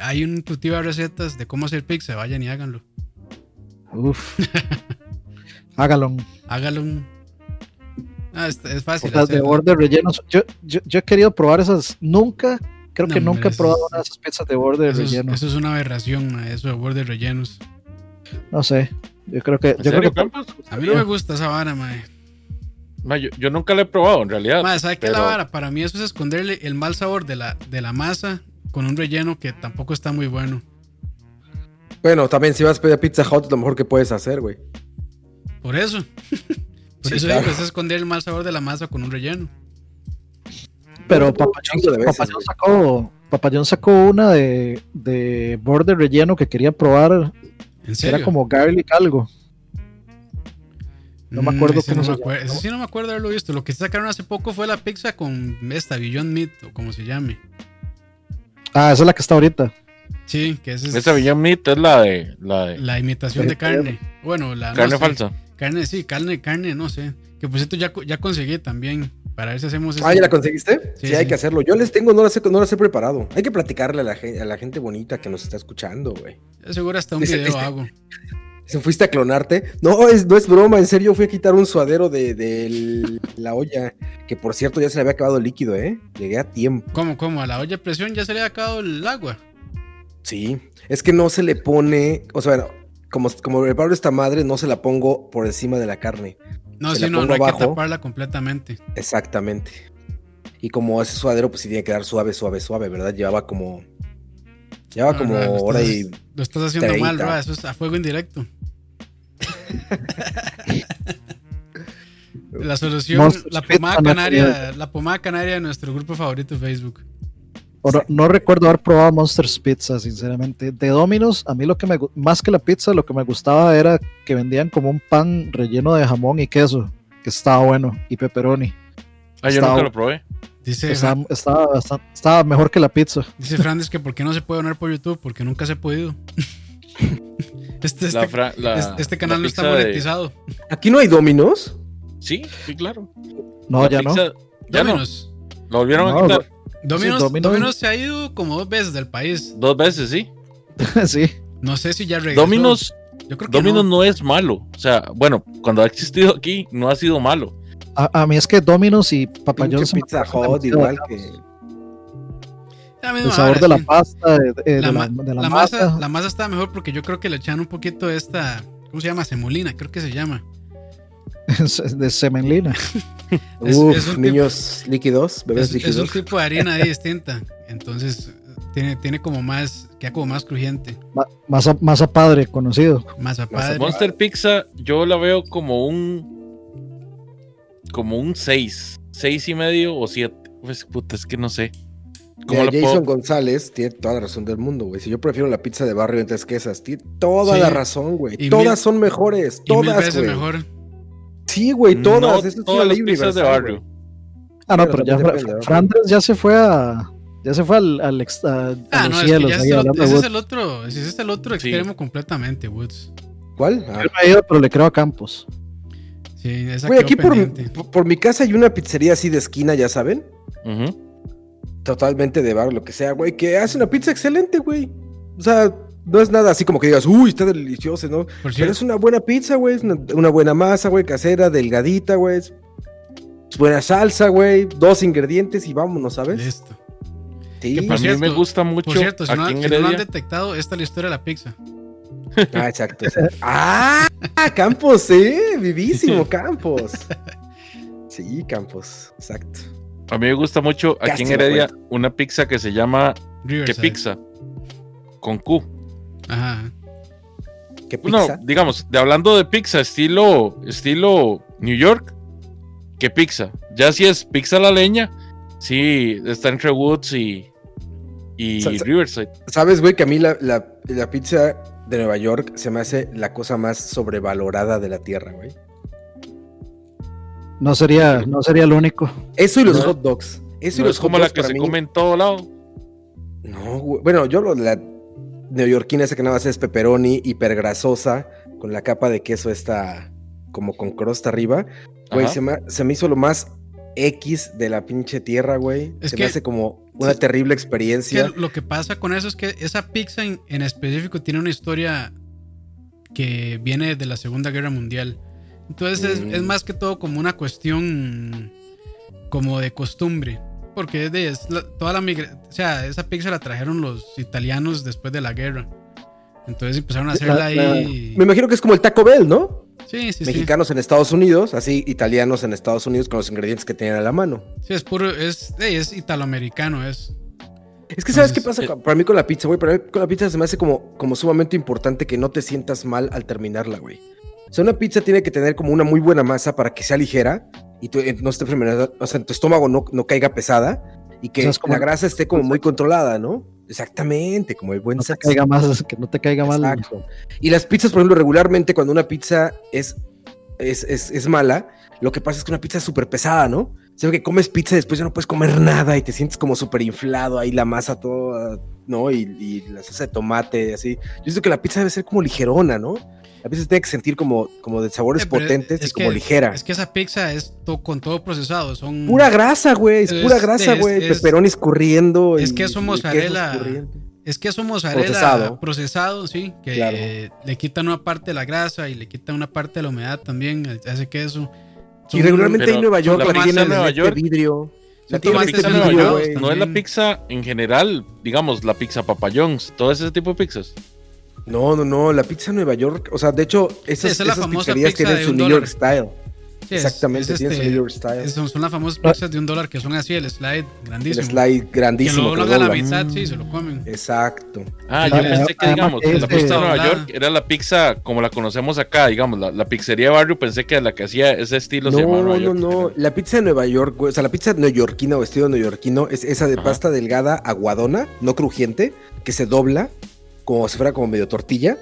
Speaker 1: hay un intuitiva de recetas de cómo hacer pizza. Vayan y háganlo.
Speaker 4: Uf. hágalo.
Speaker 1: Hágalo. Ah, es, es fácil.
Speaker 4: Las de borde rellenos. Yo, yo, yo, he querido probar esas. Nunca, creo que nunca he probado una de esas pizzas de borde rellenos.
Speaker 1: Eso es una aberración, eso de borde rellenos.
Speaker 4: No sé. Yo creo que. Yo creo que
Speaker 1: a mí no me gusta esa vara, mae.
Speaker 3: yo, yo, nunca la he probado, en realidad.
Speaker 1: Mae, ¿sabe qué la vara? Para mí eso es esconderle el mal sabor de la, de la masa con un relleno que tampoco está muy bueno.
Speaker 2: Bueno, también si vas a pedir Pizza Hut, es lo mejor que puedes hacer, güey.
Speaker 1: Por eso. Por eso digo, es esconder el mal sabor de la masa con un relleno.
Speaker 4: Pero Papayón, sacó, Papayón sacó una de, de borde relleno que quería probar.
Speaker 1: ¿En serio?
Speaker 4: Era como garlic algo. No me mm, acuerdo
Speaker 1: cómo no se me Eso sí no me acuerdo de haberlo visto. Lo que sacaron hace poco fue la pizza con esta Beyond Meat o como se llame.
Speaker 4: Ah, esa es la que está ahorita.
Speaker 1: Sí, que es.
Speaker 3: Esa Meat es la de. La, de...
Speaker 1: la imitación de carne. Bueno, la.
Speaker 3: Carne falsa.
Speaker 1: Carne, sí, carne, carne, no sé. Que por cierto ya, ya conseguí también. Para ver si hacemos
Speaker 2: eso. Ah, ¿ya la conseguiste? Sí, hay que hacerlo. Yo les tengo, no las, he, no las he preparado. Hay que platicarle a la, a la gente bonita que nos está escuchando, güey.
Speaker 1: Seguro hasta un video hago.
Speaker 2: ¿Se fuiste a clonarte? No, es, no es broma, en serio, fui a quitar un suadero de, de la olla, que por cierto ya se le había acabado el líquido, ¿eh? Llegué a tiempo.
Speaker 1: ¿Cómo, cómo? ¿A la olla de presión ya se le había acabado el agua?
Speaker 2: Sí, es que no se le pone, o sea, como, como preparo esta madre, no se la pongo por encima de la carne.
Speaker 1: No, si no, no hay que taparla completamente.
Speaker 2: Exactamente. Y como ese suadero, pues sí tiene que dar suave, suave, suave, ¿verdad? Llevaba como. Llevaba como hora y.
Speaker 1: Lo estás haciendo mal, bro. Eso es a fuego indirecto. La solución, la pomada canaria, la pomada canaria de nuestro grupo favorito de Facebook
Speaker 4: no, recuerdo haber probado Monsters Pizza, sinceramente. De Domino's, a mí lo que me más que la pizza, lo que me gustaba era que vendían como un pan relleno de jamón y queso, que estaba bueno, y pepperoni.
Speaker 3: Ah, yo nunca lo probé.
Speaker 1: Dice
Speaker 4: estaba, estaba, mejor que la pizza.
Speaker 1: Dice Francis que por qué no se puede donar por YouTube, porque nunca se ha podido. Este, este, este, canal no está monetizado.
Speaker 2: ¿Aquí no hay Domino's?
Speaker 3: Sí, sí, claro.
Speaker 4: No, ya no.
Speaker 3: Ya no. Lo volvieron a quitar.
Speaker 1: Dominos, se ha ido como dos veces del país.
Speaker 3: Dos veces, sí.
Speaker 4: sí.
Speaker 1: No sé si ya regresó.
Speaker 3: Dominos, Yo creo que Dominos no. es malo. O sea, bueno, cuando ha existido aquí, no ha sido malo.
Speaker 4: A, mí es que Dominos y Papa John's
Speaker 2: Pizza Hut, igual que.
Speaker 4: El sabor de la pasta, de, la,
Speaker 1: masa. La masa está mejor porque yo creo que le echan un poquito de esta. ¿Cómo se llama? Semolina, creo que se llama.
Speaker 4: de semenlina.
Speaker 2: Uf, niños líquidos, bebés líquidos.
Speaker 1: Es un tipo de harina distinta. Entonces, tiene, tiene como más, queda como más crujiente.
Speaker 4: más, a, padre, conocido.
Speaker 1: Más a padre.
Speaker 3: Monster Pizza, yo la veo como un. Como un 6. 6 y medio o 7. Pues puta, es que no sé.
Speaker 2: Jason González tiene toda la razón del mundo, güey. Si yo prefiero la pizza de barrio antes que esas, tiene toda la razón, güey. Todas son mejores. Todas, mil veces mejor. Sí, güey, todas. No, es todas las pizzas de barrio.
Speaker 4: Ah, no, pero, ya Frandres ya se fue a. Ya se fue al, al a,
Speaker 1: ah, no, cielos. Es que ya ese, es el otro, ese es el otro extremo completamente, Woods.
Speaker 2: ¿Cuál?
Speaker 4: Ah. Yo me he ido, pero le creo a Campos.
Speaker 1: Sí, esa
Speaker 2: Güey, aquí por, por, mi casa hay una pizzería así de esquina, ya saben. Totalmente de bar, lo que sea, güey, que hace una pizza excelente, güey. O sea, no es nada así como que digas, uy, está delicioso, ¿no? Pero es una buena pizza, güey. Una, una, buena masa, güey, casera, delgadita, güey. Buena salsa, güey. Dos ingredientes y vámonos, ¿sabes?
Speaker 1: Listo.
Speaker 3: Sí. Que a mí me gusta mucho. Por
Speaker 1: cierto, si, no, si no, han detectado, esta es la historia de la pizza.
Speaker 2: Ah, exacto. ah, Campos, sí, vivísimo, Campos. Sí, Campos, exacto.
Speaker 3: A mí me gusta mucho aquí en Heredia una pizza que se llama ¿Qué pizza? Con Q.
Speaker 1: Ajá.
Speaker 3: ¿Qué pizza? digamos, de hablando de pizza, estilo, estilo New York, ¿qué pizza? Ya si es pizza la leña, sí, está entre Woods y, y Riverside.
Speaker 2: ¿Sabes, güey, que a mí la, la, pizza de Nueva York se me hace la cosa más sobrevalorada de la tierra, güey?
Speaker 4: No sería, no sería lo único.
Speaker 2: Eso y los hot dogs. Eso y los
Speaker 3: es como la que se come en todo lado.
Speaker 2: No, güey. Bueno, yo lo, la, neoyorquina esa que nada más es pepperoni hipergrasosa con la capa de queso esta como con crosta arriba. Güey, se me, se me hizo lo más X de la pinche tierra, güey. Se me hace como una terrible experiencia.
Speaker 1: lo que pasa con eso es que esa pizza en, específico tiene una historia que viene de la Segunda Guerra Mundial. Entonces es, mm. más que todo como una cuestión como de costumbre. Porque es, toda la o sea, esa pizza la trajeron los italianos después de la guerra. Entonces empezaron a hacerla ahí.
Speaker 2: Me imagino que es como el Taco Bell, ¿no?
Speaker 1: Sí, sí,
Speaker 2: Mexicanos en Estados Unidos, así italianos en Estados Unidos con los ingredientes que tenían a la mano.
Speaker 1: Sí, es puro, es, es italoamericano, es.
Speaker 2: Es que, ¿sabes qué pasa para mí con la pizza, güey? Para mí con la pizza se me hace como, como sumamente importante que no te sientas mal al terminarla, güey. O sea, una pizza tiene que tener como una muy buena masa para que sea ligera y tú, eh, no esté o sea, en tu estómago no, no caiga pesada y que la grasa esté como muy controlada, ¿no? Exactamente, como el buen
Speaker 4: no te caiga más, que no te caiga mal.
Speaker 2: Exacto. Y las pizzas, por ejemplo, regularmente cuando una pizza es, es, es, mala, lo que pasa es que una pizza es súper pesada, ¿no? O sea, que comes pizza y después ya no puedes comer nada y te sientes como súper inflado ahí la masa toda, ¿no? Y, y la salsa de tomate, así. Yo siento que la pizza debe ser como ligerona, ¿no? A veces tiene que sentir como, como de sabores potentes y como ligera.
Speaker 1: Es que esa pizza es con todo procesado. Son...
Speaker 2: Pura grasa, güey. Es, pura grasa, güey. Peperonis corriendo.
Speaker 1: Es que eso mozzarella. Es que eso mozzarella procesado, procesado sí. Que le quita una parte de la grasa y le quita una parte de la humedad también a ese queso.
Speaker 2: y regularmente en Nueva York la, tienen Nueva York, vidrio.
Speaker 3: La pizza de Nueva York no es la pizza en general, digamos, la pizza papayons, todo ese tipo de pizzas.
Speaker 2: No, no, no, la pizza Nueva York, o sea, de hecho, esas,
Speaker 1: esa esas pizzerías
Speaker 2: tienen su New York Style. Exactamente, tienen su
Speaker 1: New
Speaker 2: este, York Style.
Speaker 1: Son, las famosas pizzas de un dólar que son así, el slide grandísimo.
Speaker 2: El slide grandísimo.
Speaker 1: Que lo doblan a la mitad, sí, se lo comen.
Speaker 2: Exacto.
Speaker 3: Ah, yo pensé que, digamos, la pizza de Nueva York era la pizza como la conocemos acá, digamos, la, pizzería de barrio, pensé que la que hacía ese estilo
Speaker 2: no, se llamaba Nueva York. No, no, no, la pizza de Nueva York, o sea, la pizza neoyorquina o estilo neoyorquino es esa de pasta delgada, aguadona, no crujiente, que se dobla como si fuera como medio tortilla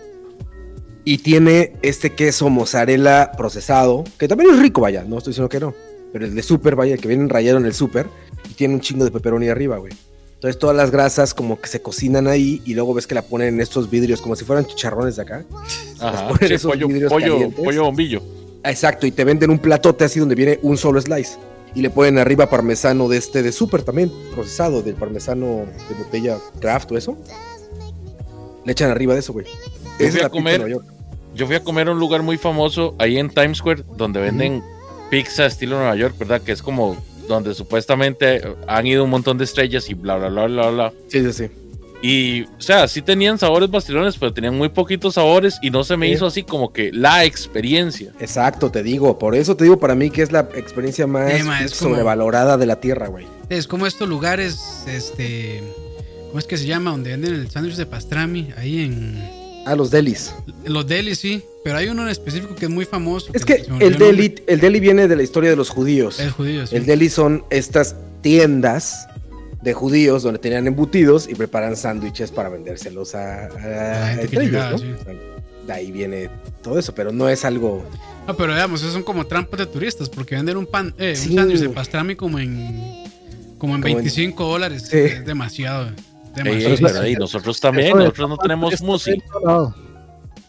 Speaker 2: y tiene este queso mozzarella procesado, que también es rico, vaya, no estoy diciendo que no. Pero el de super, vaya, que viene rayado en el super, y tiene un chingo de pepperoni arriba, güey. Entonces todas las grasas como que se cocinan ahí y luego ves que la ponen en estos vidrios como si fueran chicharrones de acá.
Speaker 3: Ajá, pollo, pollo, bombillo.
Speaker 2: Exacto, y te venden un platote así donde viene un solo slice. Y le ponen arriba parmesano de este de super también, procesado, del parmesano de botella craft o eso. Le echan arriba de eso, güey.
Speaker 3: Es la comer yo fui a comer a un lugar muy famoso ahí en Times Square donde venden pizza estilo Nueva York, ¿verdad? Que es como donde supuestamente han ido un montón de estrellas y bla, bla, bla, bla, bla.
Speaker 2: Sí, sí, sí.
Speaker 3: Y, o sea, sí tenían sabores bastilones, pero tenían muy poquitos sabores y no se me hizo así como que la experiencia.
Speaker 2: Exacto, te digo. Por eso te digo para mí que es la experiencia más sobrevalorada de la tierra, güey.
Speaker 1: Es como estos lugares, este. ¿Cómo es que se llama? Donde venden el sándwich de pastrami, ahí en.
Speaker 2: Ah, los delis.
Speaker 1: Los delis, sí. Pero hay uno en específico que es muy famoso.
Speaker 2: Es que, el, deli, el deli viene de la historia de los judíos.
Speaker 1: El judío,
Speaker 2: El deli son estas tiendas de judíos donde tenían embutidos y preparan sándwiches para vendérselos a, ellos, De ahí viene todo eso, pero no es algo.
Speaker 1: No, pero digamos, esos son como trampas de turistas, porque venden un pan, eh, un sándwich de pastrami como en como en 25 dólares. Es demasiado
Speaker 3: nosotros también, nosotros no tenemos musi.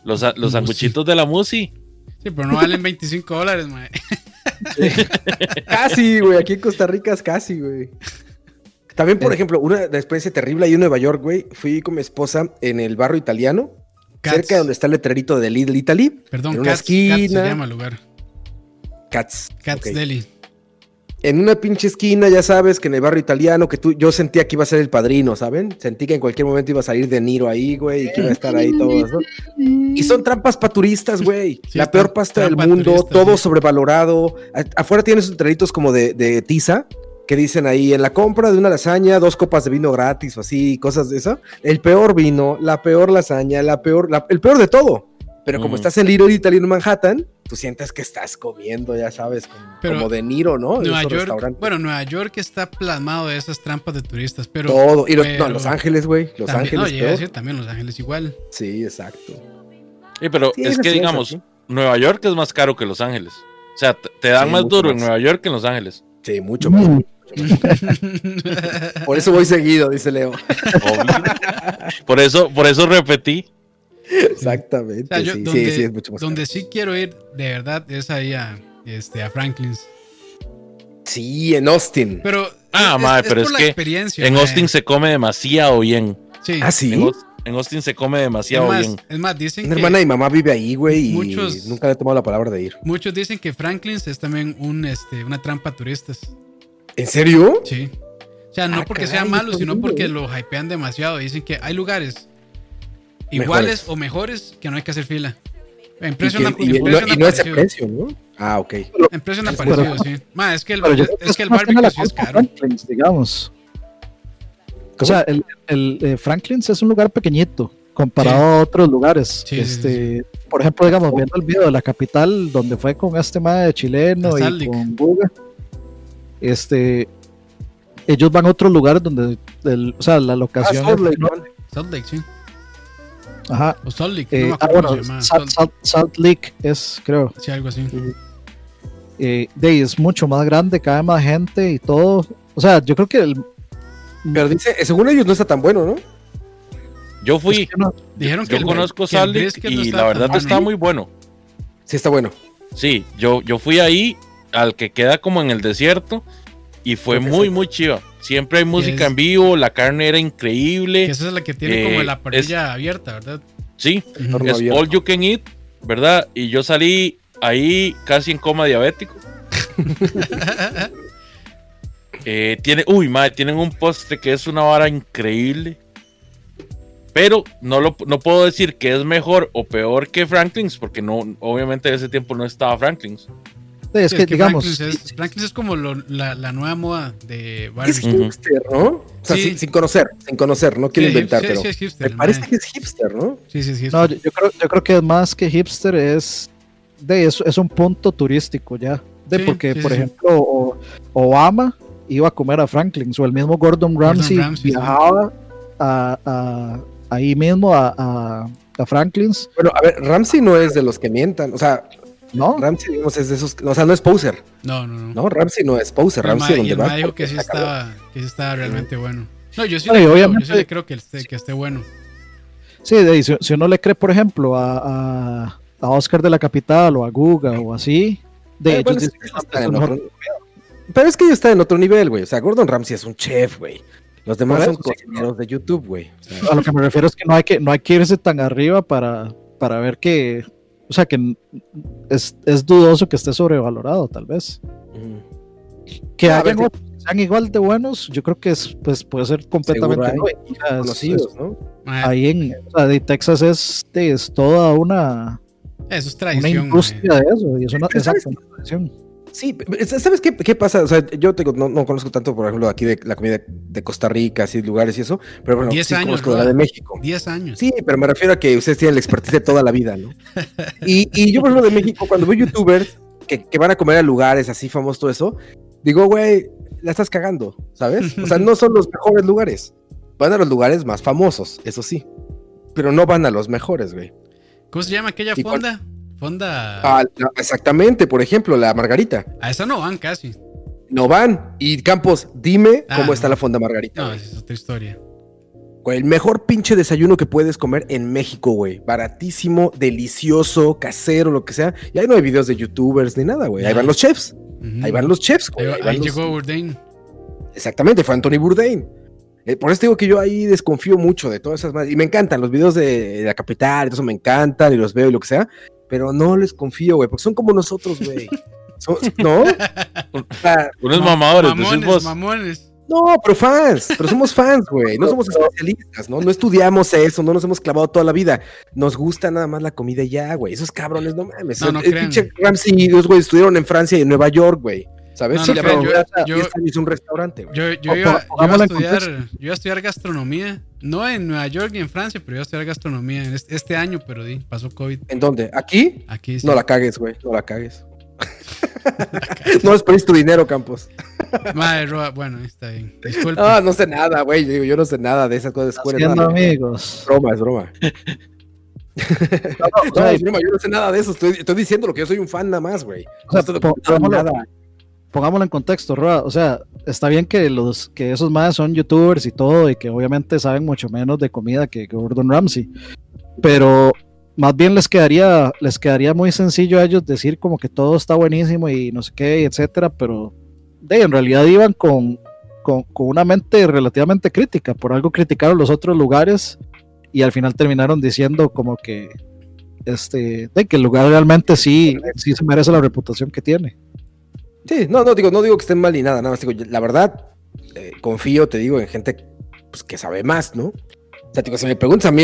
Speaker 3: Los, los sanguchitos de la musi.
Speaker 1: Sí, pero no valen 25 dólares, mae.
Speaker 2: casi, güey. Aquí en Costa Rica es casi, güey. También, por ejemplo, una experiencia terrible ahí en Nueva York, güey. Fui con mi esposa en el barrio italiano, cerca de donde está el letrerito de Lidl Italy.
Speaker 1: Perdón, en una esquina. Cats se llama el lugar.
Speaker 2: Cats.
Speaker 1: Cats Deli
Speaker 2: en una pinche esquina, ya sabes, que en el barrio italiano, que tú, yo sentía que iba a ser el padrino, ¿saben? Sentí que en cualquier momento iba a salir de Niro ahí, güey, y que iba a estar ahí todo eso. Y son trampas para turistas, güey. la peor pasta del mundo, todo sobrevalorado. afuera tienes letreritos como de, de tiza, que dicen ahí, en la compra de una lasaña, dos copas de vino gratis o así, cosas de eso. El peor vino, la peor lasaña, la peor, el peor de todo. Pero como estás en Little Italy en Manhattan, tú sientes que estás comiendo, ya sabes, como, de Niro, ¿no?
Speaker 1: Nueva York, bueno, Nueva York está plasmado de esas trampas de turistas, pero.
Speaker 2: Todo. Y no, Los Ángeles, güey. Los Ángeles. No,
Speaker 1: llega a decir también Los Ángeles igual.
Speaker 2: Sí, exacto.
Speaker 3: Sí, pero es que, digamos, Nueva York es más caro que Los Ángeles. O sea, te dan más duro en Nueva York que en Los Ángeles.
Speaker 2: Sí, mucho más. por eso voy seguido, dice Leo.
Speaker 3: por eso, por eso repetí.
Speaker 2: Exactamente.
Speaker 1: sí, donde, sí, es mucho más Donde sí quiero ir, de verdad, es ahí a, este, a Franklin's.
Speaker 2: Sí, en Austin.
Speaker 1: Pero.
Speaker 3: Ah, mae, pero es que en Austin se come demasiado bien.
Speaker 1: Sí.
Speaker 2: Ah, sí.
Speaker 3: En, Austin se come demasiado
Speaker 1: es
Speaker 3: bien.
Speaker 1: Es más, dicen
Speaker 2: Una hermana y mamá vive ahí, güey, y
Speaker 1: muchos,
Speaker 2: nunca le he tomado la palabra de ir.
Speaker 1: Muchos dicen que Franklin's es también un, este, una trampa a turistas.
Speaker 2: ¿En serio?
Speaker 1: Sí. O sea, no
Speaker 2: Ah,
Speaker 1: porque
Speaker 2: caray,
Speaker 1: sea malo, sino porque lo hypean demasiado. Dicen que hay lugares iguales o mejores que no hay que hacer fila. En
Speaker 2: Y,
Speaker 1: precio
Speaker 2: que-
Speaker 1: no,
Speaker 2: y
Speaker 1: en
Speaker 2: no,
Speaker 1: precio no
Speaker 2: y no es
Speaker 1: parecido.
Speaker 2: el precio, ¿no? Ah, ok.
Speaker 1: En precio no ha
Speaker 2: Pero-
Speaker 1: parecido, sí. Ma, es que el, es,
Speaker 4: creo
Speaker 1: que el barbecue
Speaker 4: la
Speaker 1: sí es caro.
Speaker 4: Franklin's, digamos. O sea, el, el, eh, Franklin's es un lugar pequeñito comparado
Speaker 1: Sí.
Speaker 4: a otros lugares.
Speaker 1: Sí, sí,
Speaker 4: este, Por ejemplo, digamos, viendo el video de la capital donde fue con este de chileno y con Buga, este, ellos van a otros lugares donde, el- o sea, la
Speaker 2: Ah,
Speaker 4: locación.
Speaker 2: Salt
Speaker 4: es-
Speaker 2: Lake,
Speaker 4: no-
Speaker 2: ¿no?
Speaker 1: Salt Lake, sí.
Speaker 4: Ajá.
Speaker 1: O Salt Lake,
Speaker 4: eh,
Speaker 1: no me
Speaker 4: ah,
Speaker 1: acuerdo
Speaker 4: bueno,
Speaker 1: cómo se llama.
Speaker 4: Salt,
Speaker 1: Salt-
Speaker 4: Salt- Lake es, creo.
Speaker 1: Sí, algo así.
Speaker 4: eh, de es mucho más grande, cae más gente y todo. O sea, yo creo que el,
Speaker 2: Pero dice, eh, según ellos no está tan bueno, ¿no?
Speaker 3: Yo fui,
Speaker 4: es que no-
Speaker 1: Dijeron que
Speaker 3: yo
Speaker 1: el-
Speaker 3: conozco
Speaker 1: que
Speaker 3: Salt Lake
Speaker 1: no
Speaker 3: y la verdad
Speaker 1: bueno.
Speaker 3: está muy bueno.
Speaker 2: Sí, está bueno.
Speaker 3: Sí, yo, yo fui ahí al que queda como en el desierto y fue muy,
Speaker 2: sí.
Speaker 3: muy chiva. Siempre hay música
Speaker 1: es-
Speaker 3: en vivo, la carne era
Speaker 1: Que
Speaker 3: increíble.
Speaker 1: esa es la que tiene
Speaker 3: Eh,
Speaker 1: como la parrilla abierta, ¿verdad?
Speaker 3: Sí, es
Speaker 2: abierto.
Speaker 3: all you can eat, ¿verdad? Y yo salí ahí casi en coma diabético. Eh, tiene, uy, madre, tienen un postre que es una vara increíble. Pero no, lo, no puedo decir que es mejor o peor que Franklin's, porque no, obviamente en ese tiempo no estaba Franklin's.
Speaker 4: Sí, es
Speaker 1: Sí,
Speaker 4: que, digamos,
Speaker 1: Franklin's es, es como lo- la, la nueva moda de
Speaker 2: Es
Speaker 1: barbecue.
Speaker 3: Ujú.
Speaker 2: hipster, ¿no? O sea,
Speaker 1: Sí.
Speaker 2: sin, sin conocer, sin conocer, no quiero
Speaker 1: Sí, es hipster,
Speaker 2: me parece que es hipster, ¿no?
Speaker 1: Sí, sí, sí.
Speaker 4: no, yo, yo creo, yo creo que es más que hipster, es de eso, es un punto turístico ya. De
Speaker 1: Sí,
Speaker 4: porque,
Speaker 1: sí,
Speaker 4: por ejemplo, o- Obama iba a comer a Franklin's o el mismo Gordon Ramsay,
Speaker 1: Ramsay, sí.
Speaker 4: viajaba a, a- ahí mismo a, a, a Franklin's,
Speaker 2: Bueno, a ver, Ramsey no es de los que mientan, o sea,
Speaker 4: ¿no?
Speaker 2: Ramsey, digamos, es de esos, o sea, no es poser,
Speaker 1: No, no, no.
Speaker 2: ¿no? Ramsey no es poser, Ramsey
Speaker 1: y
Speaker 2: donde
Speaker 1: el dijo que sí estaba, que sí estaba realmente bueno. No, yo sí, le
Speaker 4: y
Speaker 1: creo,
Speaker 4: obviamente-
Speaker 1: yo sí le creo que esté, que esté bueno.
Speaker 4: Sí, de si, si uno le cree, por ejemplo, a, a, a Oscar de la Capital o a Guga o así, de
Speaker 2: Eh,
Speaker 4: ellos
Speaker 2: bueno,
Speaker 4: dicen
Speaker 2: es-
Speaker 4: que mejor.
Speaker 2: Pero es que ellos están en otro nivel, güey. O sea, Gordon Ramsay es un chef, güey. Los demás son cocineros de YouTube, güey. O sea,
Speaker 4: A lo que me refiero es que no hay que, no hay que irse tan arriba para, para ver que, o sea, que es, es dudoso que esté sobrevalorado, tal vez. Que
Speaker 2: A ver,
Speaker 4: hayan
Speaker 2: que-
Speaker 4: otros que sean igual de buenos, yo creo que es, pues, puede ser completamente es-
Speaker 2: conocidos,
Speaker 4: es-
Speaker 2: ¿no?
Speaker 4: Ahí en, o sea, de Texas es, es toda una,
Speaker 1: Eso es
Speaker 4: una industria de eso, y es una,
Speaker 2: Pero ¿sabes
Speaker 4: exacto, una tradición.
Speaker 2: Sí, ¿sabes qué, qué pasa? O sea, yo te digo, no, no conozco tanto, por ejemplo, aquí de la comida de Costa Rica, así, lugares y eso, pero bueno,
Speaker 1: Diez
Speaker 2: sí
Speaker 1: años,
Speaker 2: conozco la de México.
Speaker 1: 10 años.
Speaker 2: Sí, pero me refiero a que ustedes tienen la expertise de toda la vida, ¿no? Y, y yo, por ejemplo, de México, cuando veo youtubers que, que van a comer a lugares así famosos, todo eso, digo, güey, la estás cagando, ¿sabes? O sea, no son los mejores lugares. Van a los lugares más famosos, eso sí. Pero no van a los mejores, güey.
Speaker 1: ¿Cómo se llama aquella
Speaker 2: ¿Y cuál?
Speaker 1: Fonda?
Speaker 2: Ah, la- exactamente, por ejemplo, la Margarita.
Speaker 1: A esa no van casi.
Speaker 2: No van. Y Campos, dime
Speaker 1: Ah,
Speaker 2: cómo está la fonda Margarita.
Speaker 1: No, es otra historia.
Speaker 2: El mejor pinche desayuno que puedes comer en México, güey. Baratísimo, delicioso, casero, lo que sea. Y ahí no hay videos de youtubers ni nada, güey. Ahí van los chefs. Ahí van los chefs,
Speaker 1: Ahí,
Speaker 2: güey. Ahí van
Speaker 1: ahí
Speaker 2: los-
Speaker 1: llegó Bourdain.
Speaker 2: Exactamente, fue Anthony Bourdain. Eh, por eso digo que yo ahí desconfío mucho de todas esas más. Y me encantan los videos de, de la capital, eso me encantan y los veo y lo que sea. Pero no les confío, güey, porque son como nosotros, güey. ¿No?
Speaker 3: Unos
Speaker 1: Ma-
Speaker 3: mamadores,
Speaker 1: mamones, mamones.
Speaker 2: no, pero fans, pero somos fans, güey. No somos especialistas, ¿no? No estudiamos eso, no nos hemos clavado toda la vida. Nos gusta nada más la comida y ya, güey. Esos cabrones, no mames.
Speaker 1: No, no
Speaker 2: el
Speaker 1: crean.
Speaker 2: pinche Ramsey y los güey estuvieron en Francia y en Nueva York, güey. ¿Sabes?
Speaker 1: No,
Speaker 2: Sí,
Speaker 1: no yo- yo-
Speaker 2: 10 años un restaurante.
Speaker 1: Yo, iba, yo iba a estudiar,
Speaker 4: contexto.
Speaker 1: yo iba a estudiar gastronomía. No en Nueva York ni en Francia, pero iba a estudiar gastronomía en este, este año, pero di, pasó COVID.
Speaker 2: ¿En dónde? ¿Aquí?
Speaker 1: Aquí sí.
Speaker 2: No la cagues, güey. No la cagues. no desperdicies tu dinero, Campos.
Speaker 1: Madre, Roa, bueno, está bien. Disculpe.
Speaker 2: Ah, no sé nada, güey. Yo digo, yo no sé nada de esas cosas de escuela.
Speaker 4: Haciendo
Speaker 2: nada.
Speaker 4: amigos.
Speaker 2: Es broma, es broma.
Speaker 4: No, no,
Speaker 2: No, es broma, yo no sé nada de eso. Estoy, estoy diciendo lo que yo soy un fan nada más, güey.
Speaker 4: O sea,
Speaker 2: No estoy
Speaker 4: po-
Speaker 2: documentando
Speaker 4: pongámoslo-
Speaker 2: nada.
Speaker 4: Pongámoslo en contexto, Roa. O sea, está bien que los que esos más son youtubers y todo, y que obviamente saben mucho menos de comida que Gordon Ramsay. Pero más bien les quedaría, les quedaría muy sencillo a ellos decir como que todo está buenísimo y no sé qué, etcétera, pero de, en realidad iban con, con, una mente relativamente crítica, por algo criticaron los otros lugares y al final terminaron diciendo como que este, que el lugar realmente sí, sí se merece la reputación que tiene.
Speaker 2: Sí, no, no digo, no digo que estén mal ni nada, nada más digo, la verdad, eh, confío, te digo, en gente pues, que sabe más, ¿no? O sea, si me preguntas a mí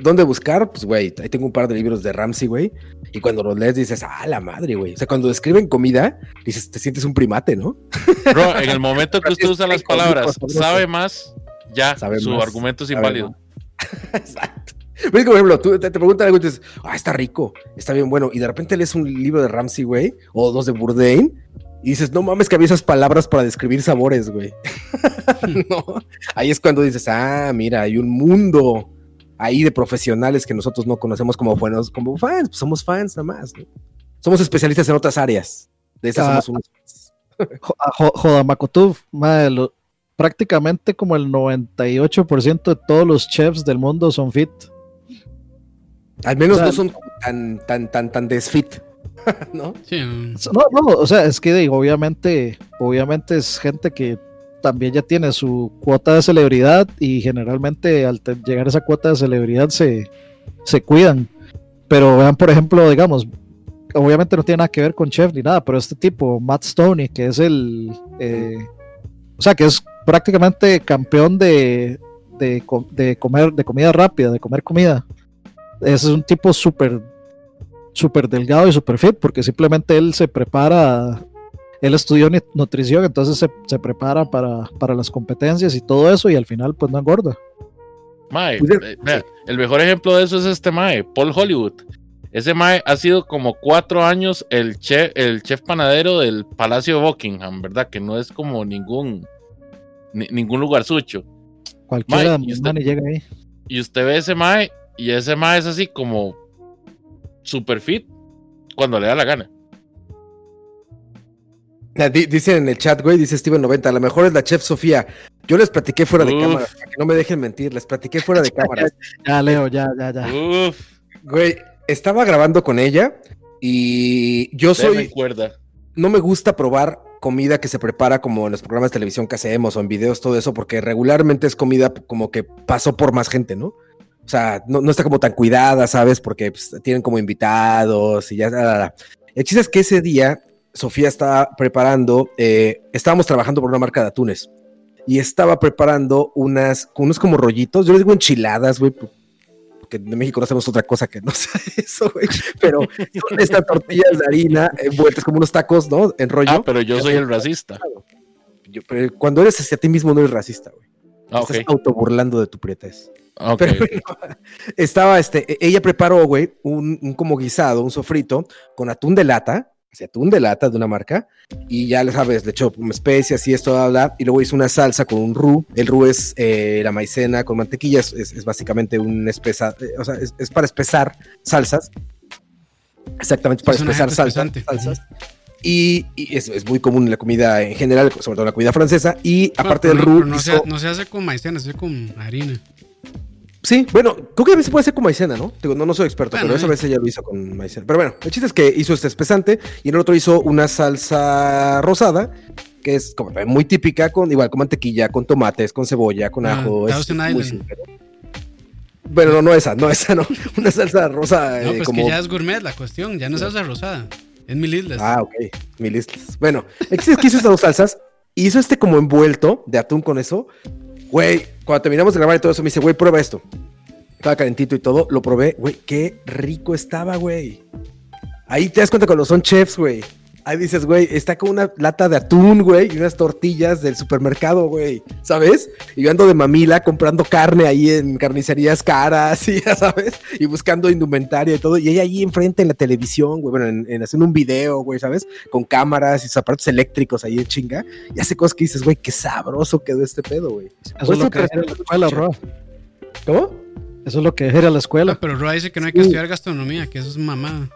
Speaker 2: dónde buscar, pues, güey, ahí tengo un par de libros de Ramsey, güey. Y cuando los lees dices, ah, la madre, güey. O sea, cuando describen comida, dices, te sientes un primate, ¿no?
Speaker 3: Bro, en el momento que usted usa las palabras, sabe más, ya, su argumento es inválido.
Speaker 2: Exacto. Por ejemplo, tú te, preguntan algo y dices, ah, está rico, está bien bueno. Y de repente lees un libro de Ramsey, güey, o dos de Bourdain, y dices, no mames que había esas palabras para describir sabores, güey. no. Ahí es cuando dices, ah, mira, hay un mundo ahí de profesionales que nosotros no conocemos como buenos, como fans, pues somos fans nada más. Somos especialistas en otras áreas. De esas ah, somos unos
Speaker 4: fans. prácticamente como el 98% de todos los chefs del mundo son fit.
Speaker 2: Al menos no son tan, tan, tan, tan desfit. ¿no?
Speaker 4: No, no, o sea, es que digo, obviamente, obviamente es gente que también ya tiene su cuota de celebridad y generalmente al llegar a esa cuota de celebridad se, se cuidan. Pero vean, por ejemplo, digamos, obviamente no tiene nada que ver con Chef ni nada, pero este tipo, Matt Stoney, que es el, eh, o sea, que es prácticamente campeón de, de, de, comer, de comida rápida, de comer comida. Ese es un tipo súper súper delgado y súper fit, porque simplemente él se prepara, él estudió nutrición, entonces se, prepara para, para, las competencias y todo eso, y al final pues no engorda.
Speaker 3: Mae, eh, el mejor ejemplo de eso es este Mae, Paul Hollywood. Ese Mae ha sido como cuatro años el chef, el chef panadero del Palacio de Buckingham, ¿verdad? Que no es como ningún, ningún lugar sucho.
Speaker 4: Cualquiera y usted, llega ahí.
Speaker 3: Y usted ve ese Mae, y ese Mae es así como super fit cuando le da la gana.
Speaker 2: Dice en el chat, güey, dice Steven 90, a lo mejor es la chef Sofía. Yo les platiqué fuera de cámara, para que no me dejen mentir, les platiqué fuera de cámara.
Speaker 4: ya, Leo, ya, ya, ya. Uf.
Speaker 2: Güey, estaba grabando con ella y yo soy... No me gusta probar comida que se prepara como en los programas de televisión que hacemos o en videos, todo eso, porque regularmente es comida como que pasó por más gente, ¿no? O sea, no, está como tan cuidada, ¿sabes? Porque pues, tienen como invitados y ya. El chiste es que ese día Sofía estaba preparando, eh, estábamos trabajando por una marca de atunes y estaba preparando unas, unos como rollitos, yo les digo enchiladas, güey, porque en México no hacemos otra cosa que no sea eso, güey, pero son estas tortillas de harina envueltas como unos tacos, ¿no? En rollo. Ah,
Speaker 3: pero yo soy el racista.
Speaker 2: pero cuando eres hacia ti mismo no eres racista, güey. Ah, Estás autoburlando de tu prietez. estaba, este, e, ella preparó, güey, un, como guisado, un sofrito con atún de lata, o atún de lata de una marca, y ya le sabes, le echó especias y esto, bla, y luego hizo una salsa con un roux. El roux es eh, la maicena con mantequilla, es, básicamente un espesa, eh, o sea, es, para espesar salsas. Exactamente, para espesar salsas. Y, es, muy común en la comida en general, sobre todo en la comida francesa. Y aparte del roux.
Speaker 1: No, se, no se hace con maicena, se hace con harina.
Speaker 2: Sí, bueno, creo que a veces puede ser con maicena, ¿no? Digo, no, no soy experto, pero esa vez ella lo hizo con maicena. Pero bueno, el chiste es que hizo este espesante y en el otro hizo una salsa rosada, que es como muy típica, con igual con mantequilla, con tomates, con cebolla, con ah, ajo. Es bueno, no, no esa, no esa, no. Una salsa rosa.
Speaker 1: No, pues que ya es gourmet la cuestión, ya no es salsa rosada. Es mil islas.
Speaker 2: Ah, ok, mil islas. Bueno, el chiste es que hizo estas dos salsas, hizo este como envuelto de atún con eso, Güey, cuando terminamos de grabar y todo eso, me dice, güey, prueba esto. Estaba calentito y todo, lo probé, güey, qué rico estaba, güey. Ahí te das cuenta cuando son chefs, güey. Ahí dices, güey, está con una lata de atún, güey, y unas tortillas del supermercado, güey, ¿sabes? Y yo ando de mamila comprando carne ahí en carnicerías caras, y ya sabes, y buscando indumentaria y todo, y ella ahí enfrente en la televisión, güey, bueno, en, haciendo un video, güey, ¿sabes? Con cámaras y zapatos eléctricos ahí en chinga, y hace cosas que dices, güey, qué sabroso quedó este pedo, güey.
Speaker 4: Eso es lo que era la escuela. ¿Cómo? Eso es lo que era la escuela.
Speaker 1: pero Ro dice que no hay que estudiar gastronomía, que eso es mamá.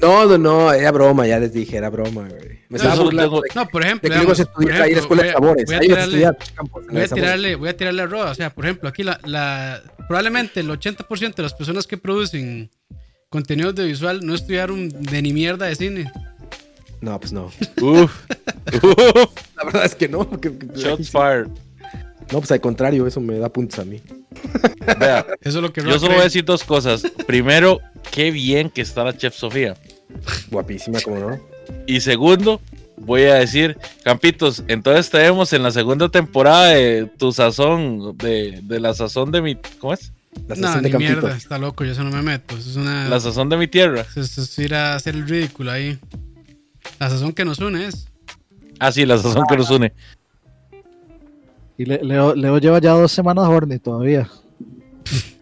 Speaker 2: No, no, no, era broma, ya les dije, era broma, güey.
Speaker 1: Me estaba burlando. no, por ejemplo, de que a estudiar ahí en escuela de sabores. Voy a, tirarle, voy a tirarle, voy a tirarle a Roa. O sea, por ejemplo, aquí la, la probablemente el 80% de las personas que producen contenido audiovisual, no estudiaron de ni mierda de cine.
Speaker 2: No, pues no.
Speaker 3: Uf.
Speaker 2: La verdad es que no. que-
Speaker 3: Shots fired.
Speaker 2: No, pues al contrario, eso me da puntos a mí.
Speaker 3: Vea,
Speaker 1: Eso es lo que
Speaker 3: yo solo voy a decir dos cosas. Primero, qué bien que está la Chef Sofía.
Speaker 2: Guapísima, como no.
Speaker 3: Y segundo, voy a decir, Campitos, entonces te vemos en la segunda temporada de tu sazón, de, de la sazón de mi. ¿Cómo es?
Speaker 2: La
Speaker 1: No,
Speaker 2: sesión
Speaker 1: ni
Speaker 2: de Campito.
Speaker 1: mierda, está loco, yo eso no me meto. Eso es una.
Speaker 3: La sazón de mi tierra.
Speaker 1: Eso es, es ir a hacer el ridículo ahí. La sazón que nos une es.
Speaker 3: Ah, sí, la sazón que nos une.
Speaker 4: Y Le- Leo, Leo lleva ya dos semanas horny todavía.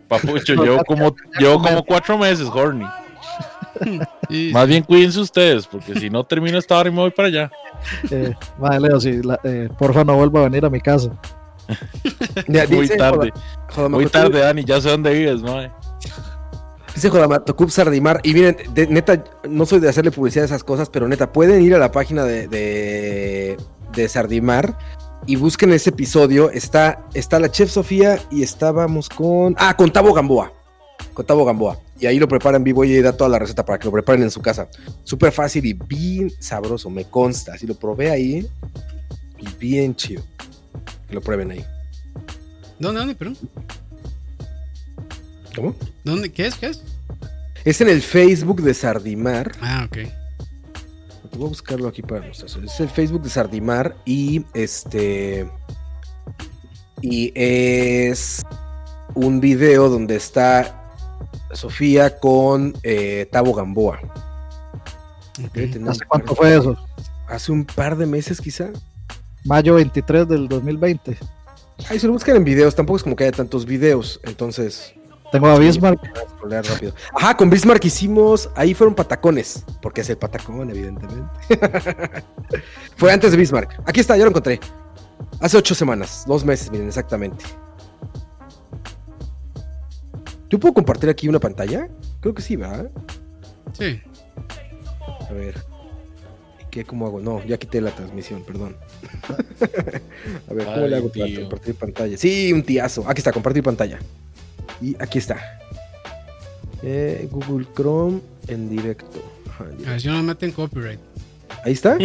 Speaker 3: Papucho, llevo como, llevo como cuatro meses, horny.
Speaker 1: Y-
Speaker 3: Más bien cuídense ustedes, porque si no termino esta hora y me voy para allá.
Speaker 4: Eh, madre, Leo, si la- eh, porfa no vuelva a venir a mi casa.
Speaker 2: Mira,
Speaker 3: Muy
Speaker 2: dice
Speaker 3: tarde.
Speaker 2: Joda-
Speaker 3: Muy tarde, Dani, ya sé dónde vives, ¿no?
Speaker 2: Dice Jodamatocup Sardimar. Y miren, de- neta, no soy de hacerle publicidad a esas cosas, pero neta, pueden ir a la página de, de, de Sardimar y busquen ese episodio. Está, está la chef Sofía y estábamos con. Ah, con Tabo Gamboa. Con Tabo Gamboa. Y ahí lo preparan vivo y da toda la receta para que lo preparen en su casa. Súper fácil y bien sabroso, me consta. Si lo probé ahí, y bien chido. Que lo prueben ahí.
Speaker 1: ¿Dónde, dónde, perdón?
Speaker 2: ¿Cómo?
Speaker 1: ¿Dónde? ¿Qué es? ¿Qué es?
Speaker 2: Es en el Facebook de Sardimar.
Speaker 1: Ah, ok.
Speaker 2: Voy a buscarlo aquí para mostrar. Es el Facebook de Sardimar y este. Y es un video donde está Sofía con eh, Tabo Gamboa.
Speaker 4: ¿Hace cuánto fue eso?
Speaker 2: Hace un par de meses, quizá.
Speaker 4: Mayo 23 del 2020.
Speaker 2: Ahí se lo buscan en videos. Tampoco es como que haya tantos videos. Entonces,
Speaker 4: Tengo a Bismarck.
Speaker 2: Ajá, con Bismarck hicimos. Ahí fueron patacones. Porque es el patacón, evidentemente. Fue antes de Bismarck. Aquí está, ya lo encontré. Hace ocho semanas, dos meses, miren, exactamente. ¿Yo puedo compartir aquí una pantalla? Creo que sí, ¿va?
Speaker 1: Sí.
Speaker 2: A ver. ¿Qué? ¿Cómo hago? No, ya quité la transmisión, perdón. A ver, ¿cómo
Speaker 3: Ay,
Speaker 2: le hago para
Speaker 3: tío.
Speaker 2: compartir pantalla? Sí, un tiazo. Aquí está, compartir pantalla. Y aquí está. Eh, Google Chrome en directo. Ajá, en
Speaker 1: A
Speaker 2: directo.
Speaker 1: ver si no nos meten copyright.
Speaker 2: Ahí está.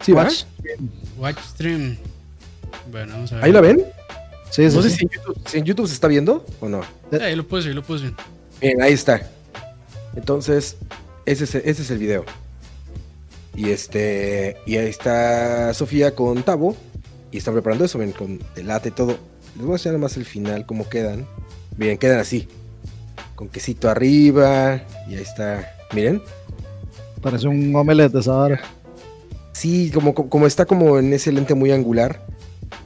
Speaker 2: Sí.
Speaker 4: Watch.
Speaker 1: Watch stream. Bueno, vamos a ver.
Speaker 2: ¿Ahí la ven?
Speaker 4: Sí, sí,
Speaker 2: No sé
Speaker 4: sí.
Speaker 2: si en, YouTube, si en YouTube se está viendo o no.
Speaker 1: Sí, ahí lo puse, ahí lo puse.
Speaker 2: Bien, ahí está. Entonces, ese es, ese es el video. Y este. Y ahí está Sofía con Tabo. Y están preparando eso, ven, con el late y todo. Les voy a enseñar más el final, cómo quedan. Miren, quedan así. Con quesito arriba. Y ahí está. Miren.
Speaker 4: Parece un omelette de esa vara.
Speaker 2: Sí, como, como está como en ese lente muy angular.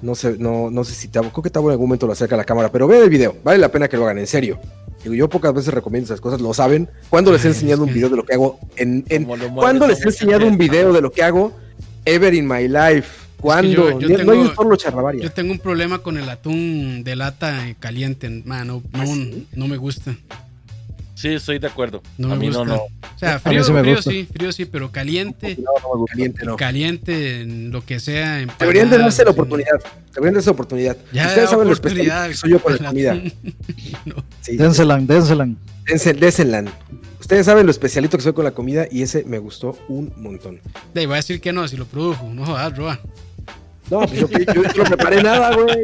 Speaker 2: No sé, no, no sé si Tabo, creo que Tabo en algún momento lo acerca a la cámara, pero vean el video, vale la pena que lo hagan, en serio. Digo, yo pocas veces recomiendo esas cosas, lo saben. Cuando les he enseñado un video de lo que hago en, en ¿Cuándo les he enseñado un video de lo que hago ever in my life? ¿Cuándo?
Speaker 1: yo- tengo-
Speaker 2: no hay solo charlavaria.
Speaker 1: Yo tengo un problema con el atún de lata eh, caliente. Man, no, no,
Speaker 2: ¿Ah, sí?
Speaker 1: no me gusta.
Speaker 3: Sí, estoy de acuerdo.
Speaker 1: No
Speaker 3: a
Speaker 1: me
Speaker 3: mí
Speaker 1: gusta.
Speaker 3: no, no.
Speaker 1: O sea, frío,
Speaker 4: sí
Speaker 1: frío sí, frío sí, pero caliente,
Speaker 2: Caliente no.
Speaker 1: caliente, en lo que sea.
Speaker 2: Deberían de darse la oportunidad. Deberían darse la oportunidad.
Speaker 1: Ya,
Speaker 2: Ustedes saben lo
Speaker 1: oportunidad.
Speaker 2: especial que soy yo con la comida.
Speaker 1: atún. No.
Speaker 2: Sí.
Speaker 4: Dénselan, dénselan.
Speaker 2: Dense- désenla. Ustedes saben lo especialito que soy con la comida y ese me gustó un montón.
Speaker 1: De voy a decir que no, si lo produjo. No jodas, Roa.
Speaker 2: No, pues yo, yo, yo no preparé nada, güey.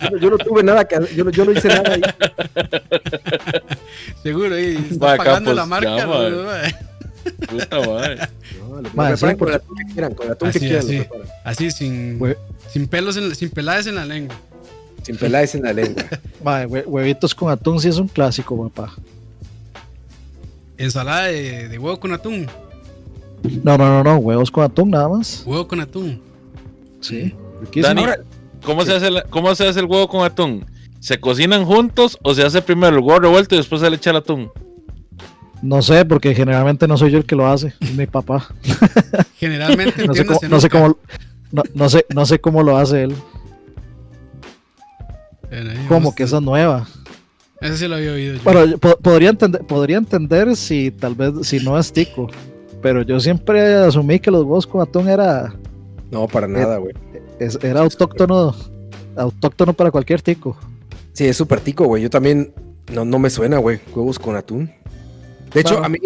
Speaker 2: Yo, no- yo no tuve nada, que, yo, no- yo no hice nada ahí.
Speaker 1: Seguro, ahí está
Speaker 3: Va,
Speaker 1: pagando
Speaker 3: Campos,
Speaker 1: la marca.
Speaker 3: madre. Puta madre.
Speaker 2: No, lo,
Speaker 4: Madre,
Speaker 2: preparan
Speaker 4: sí,
Speaker 2: con el atún que quieran, con el atún que quieran.
Speaker 1: así.
Speaker 2: lo preparan.
Speaker 1: Así, sin,
Speaker 4: Hue-
Speaker 1: sin pelos, en, sin pelades en la lengua.
Speaker 2: Sin peláis en la lengua.
Speaker 4: madre, hue- huevitos con atún sí es un clásico, papá.
Speaker 1: Ensalada de, de huevo con atún.
Speaker 4: No, no, no, no, huevos con atún nada más.
Speaker 1: Huevo con atún.
Speaker 4: Sí.
Speaker 3: Dani, ¿cómo, se hace la- ¿cómo se hace el huevo con atún? ¿Se cocinan juntos o se hace primero el huevo revuelto y después se le echa el atún?
Speaker 4: No sé, porque generalmente no soy yo el que lo hace, es mi papá.
Speaker 1: Generalmente
Speaker 4: No sé cómo, no sé cómo, no, no sé, no sé cómo lo hace él. Como que esa es nueva.
Speaker 1: Ese sí lo había oído yo.
Speaker 4: Bueno, yo po- podría entender, podría entender si tal vez si no es tico, pero yo siempre asumí que los huevos con atún era
Speaker 2: No, para nada, güey.
Speaker 4: es- era autóctono, autóctono para cualquier tico.
Speaker 2: Sí, es súper tico, güey. Yo también no, no me suena, güey. Huevos con atún. De hecho, a mí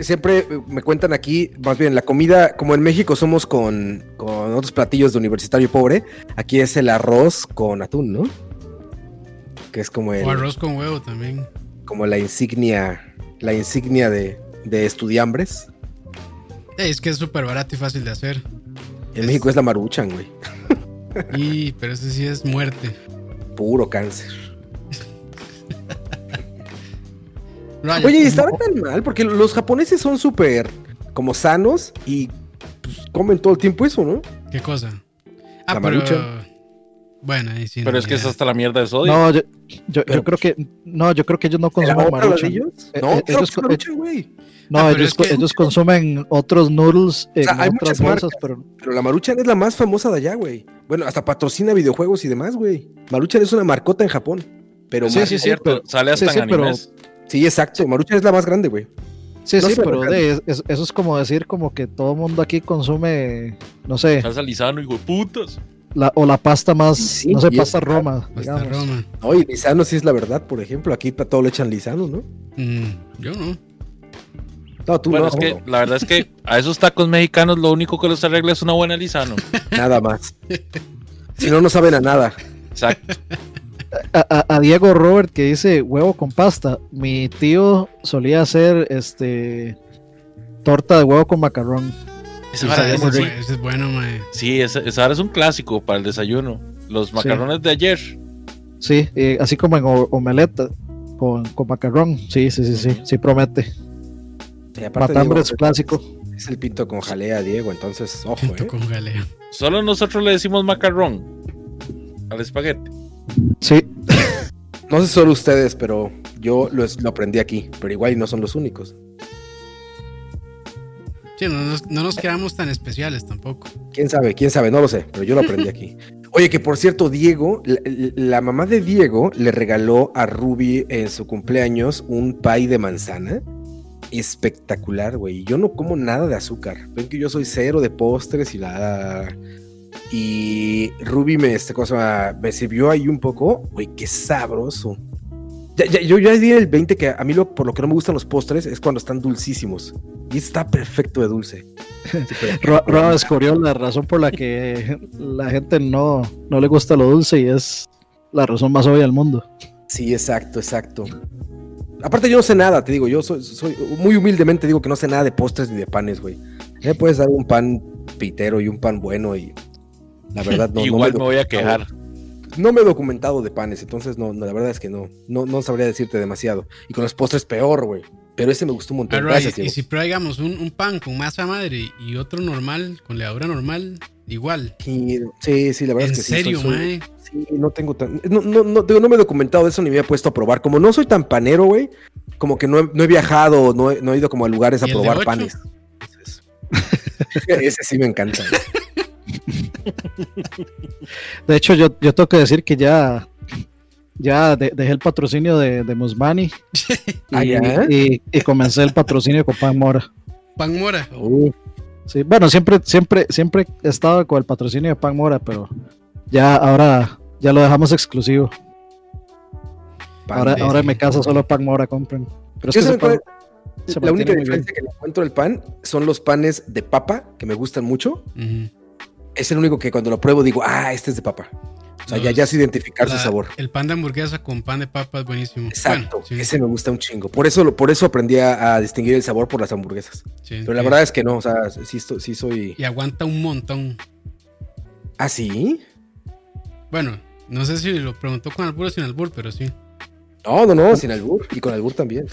Speaker 2: siempre me cuentan aquí, más bien la comida, como en México somos con, con otros platillos de universitario pobre, aquí es el arroz con atún, ¿no? Que es como el...
Speaker 1: O arroz con huevo también.
Speaker 2: Como la insignia, la insignia de, de estudiambres.
Speaker 1: es que es súper barato y fácil de hacer.
Speaker 2: En México es la maruchan, güey.
Speaker 1: Y, pero ese sí es muerte.
Speaker 2: Puro cáncer. Oye, y estaba tan mal, porque los japoneses son súper como sanos y pues, comen todo el tiempo eso, ¿no?
Speaker 1: ¿Qué cosa? Ah, la pero... Bueno, ahí sí.
Speaker 3: Pero es que es hasta la mierda de sodio.
Speaker 4: No, yo, yo, yo creo que. No, yo creo que ellos no consumen maruchan.
Speaker 2: Ellos? Eh, no, eh, ellos, güey.
Speaker 4: No, ah, ellos, ellos, consumen otros noodles en hay otras bolsas, pero...
Speaker 2: pero la Maruchan es la más famosa de allá, güey. Bueno, hasta patrocina videojuegos y demás, güey. Maruchan es una marcota en Japón. Pero
Speaker 3: sí, sí, sí, pero, sale hasta en animes.
Speaker 2: Sí, exacto. Maruchan es la más grande, güey.
Speaker 4: Sí, sí, pero eso es como decir como que todo el mundo aquí consume, no sé.
Speaker 3: Salsa lisano, hijo de putas.
Speaker 4: La, o la pasta más, no sé, pasta Roma.
Speaker 1: Pasta Roma.
Speaker 2: Oye, lisano sí es la verdad, por ejemplo. Aquí para todo le echan lisano, ¿no?
Speaker 1: Mm, yo no.
Speaker 3: No, tú bueno, no. Es que, la verdad es que a esos tacos mexicanos lo único que los arregla es una buena lisano.
Speaker 2: Nada más. si no, no saben a nada.
Speaker 3: Exacto
Speaker 4: a, Diego Robert que dice huevo con pasta. Mi tío solía hacer este torta de huevo con macarrón.
Speaker 1: Ese, es, bueno, mae.
Speaker 3: Sí, ese, ahora es un clásico para el desayuno. Los macarrones de ayer.
Speaker 4: Sí, así como en omeleta con, con, macarrón. Sí, sí, sí, sí, sí promete. Matambre es clásico.
Speaker 2: Es el pinto con jalea, Diego, entonces, ojo.
Speaker 1: Pinto
Speaker 2: eh.
Speaker 1: con jalea.
Speaker 3: Solo nosotros le decimos macarrón al espagueti.
Speaker 4: Sí.
Speaker 2: No sé solo ustedes, pero yo lo, aprendí aquí, pero igual no son los únicos.
Speaker 1: Sí, no nos, quedamos tan especiales tampoco.
Speaker 2: Quién sabe, quién sabe, no lo sé, pero yo lo aprendí aquí. Oye, que por cierto, Diego, la, mamá de Diego le regaló a Ruby en su cumpleaños un pie de manzana. Espectacular, güey. Yo no como nada de azúcar. Ven que yo soy cero de postres y la y Ruby me, este cosa, me sirvió ahí un poco. Güey, qué sabroso. Yo ya di el 20 que a mí lo, por lo que no me gustan los postres es cuando están dulcísimos. Y está perfecto de dulce.
Speaker 4: Rob descubrió la razón por la que la gente no, no le gusta lo dulce y es la razón más obvia del mundo.
Speaker 2: Sí, exacto, exacto. Aparte yo no sé nada, te digo, yo soy, soy muy humildemente digo que no sé nada de postres ni de panes, güey. Me puedes dar un pan pitero y un pan bueno y la verdad, no.
Speaker 3: Igual me, voy a quejar.
Speaker 2: No me he documentado de panes, entonces no, la verdad es que no, no, no sabría decirte demasiado. Y con los postres peor, güey. Pero ese me gustó un montón.
Speaker 1: Gracias, y, si probamos un, un, pan con masa madre y otro normal, con levadura normal, igual.
Speaker 2: Sí, sí, sí la verdad es que
Speaker 1: serio,
Speaker 2: sí.
Speaker 1: ¿En serio,
Speaker 2: Sí, no tengo tan. No, no, no, no, me he documentado de eso ni me he puesto a probar. Como no soy tan panero, güey, como que no he, no he viajado, no he, no he, ido como a lugares a probar panes. ese sí me encanta.
Speaker 4: De hecho, yo, yo tengo que decir que ya, ya dejé el patrocinio de, de Musmani
Speaker 2: ah,
Speaker 4: y, y, comencé el patrocinio con Pan Mora.
Speaker 1: Pan Mora.
Speaker 4: Uh. sí, bueno, siempre, siempre, siempre he estado con el patrocinio de Pan Mora, pero ya ahora ya lo dejamos exclusivo. ahora, ahora en mi casa solo Pan Mora compren. Pero es
Speaker 2: que la única diferencia que encuentro el pan son los panes de papa, que me gustan mucho es el único que cuando lo pruebo digo, ah, este es de papa. O sea, ya, ya sé identificar su sabor.
Speaker 1: El pan de hamburguesa con pan de papa es buenísimo.
Speaker 2: Exacto, ese me gusta un chingo. Por eso, por eso aprendí a, distinguir el sabor por las hamburguesas. Pero la verdad es que no, o sea, sí, sí soy...
Speaker 1: Y aguanta un montón.
Speaker 2: ¿Ah, sí?
Speaker 1: Bueno, no sé si lo preguntó con albur o sin albur, pero sí.
Speaker 2: No, no, no, sin albur. Y con albur también.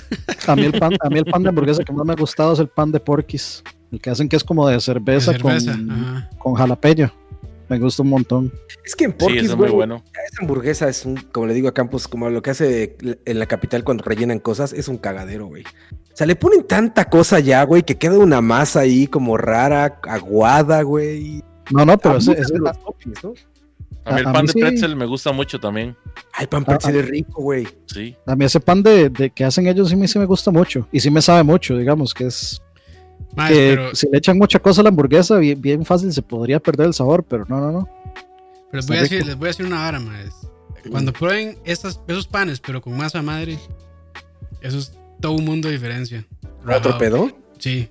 Speaker 4: A mí el pan, a mí el pan de hamburguesa que más me ha gustado es el pan de porquis. El que hacen que es como de cerveza, con, con, jalapeño. Me gusta un montón.
Speaker 2: Es que en Porky's, sí, muy bueno. esa hamburguesa es un, como le digo a Campos, como lo que hace en la capital cuando rellenan cosas, es un cagadero, güey. O sea, le ponen tanta cosa ya, güey, que queda una masa ahí como rara, aguada, güey.
Speaker 4: No, no, pero ese, es
Speaker 3: las ¿no? A mí el pan de pretzel me gusta mucho también.
Speaker 2: Ay, pan pretzel es rico, güey.
Speaker 3: Sí.
Speaker 4: A mí ese pan de, de, que hacen ellos sí me, sí me gusta mucho. Y sí me sabe mucho, digamos, que es que si le echan mucha cosa a la hamburguesa, bien, fácil se podría perder el sabor, pero no, no, no.
Speaker 1: Pero les voy, a decir, les voy a decir una vara, más. Cuando prueben esos panes, pero con masa madre, eso es todo un mundo de diferencia.
Speaker 2: ¿Otro pedo?
Speaker 1: Sí.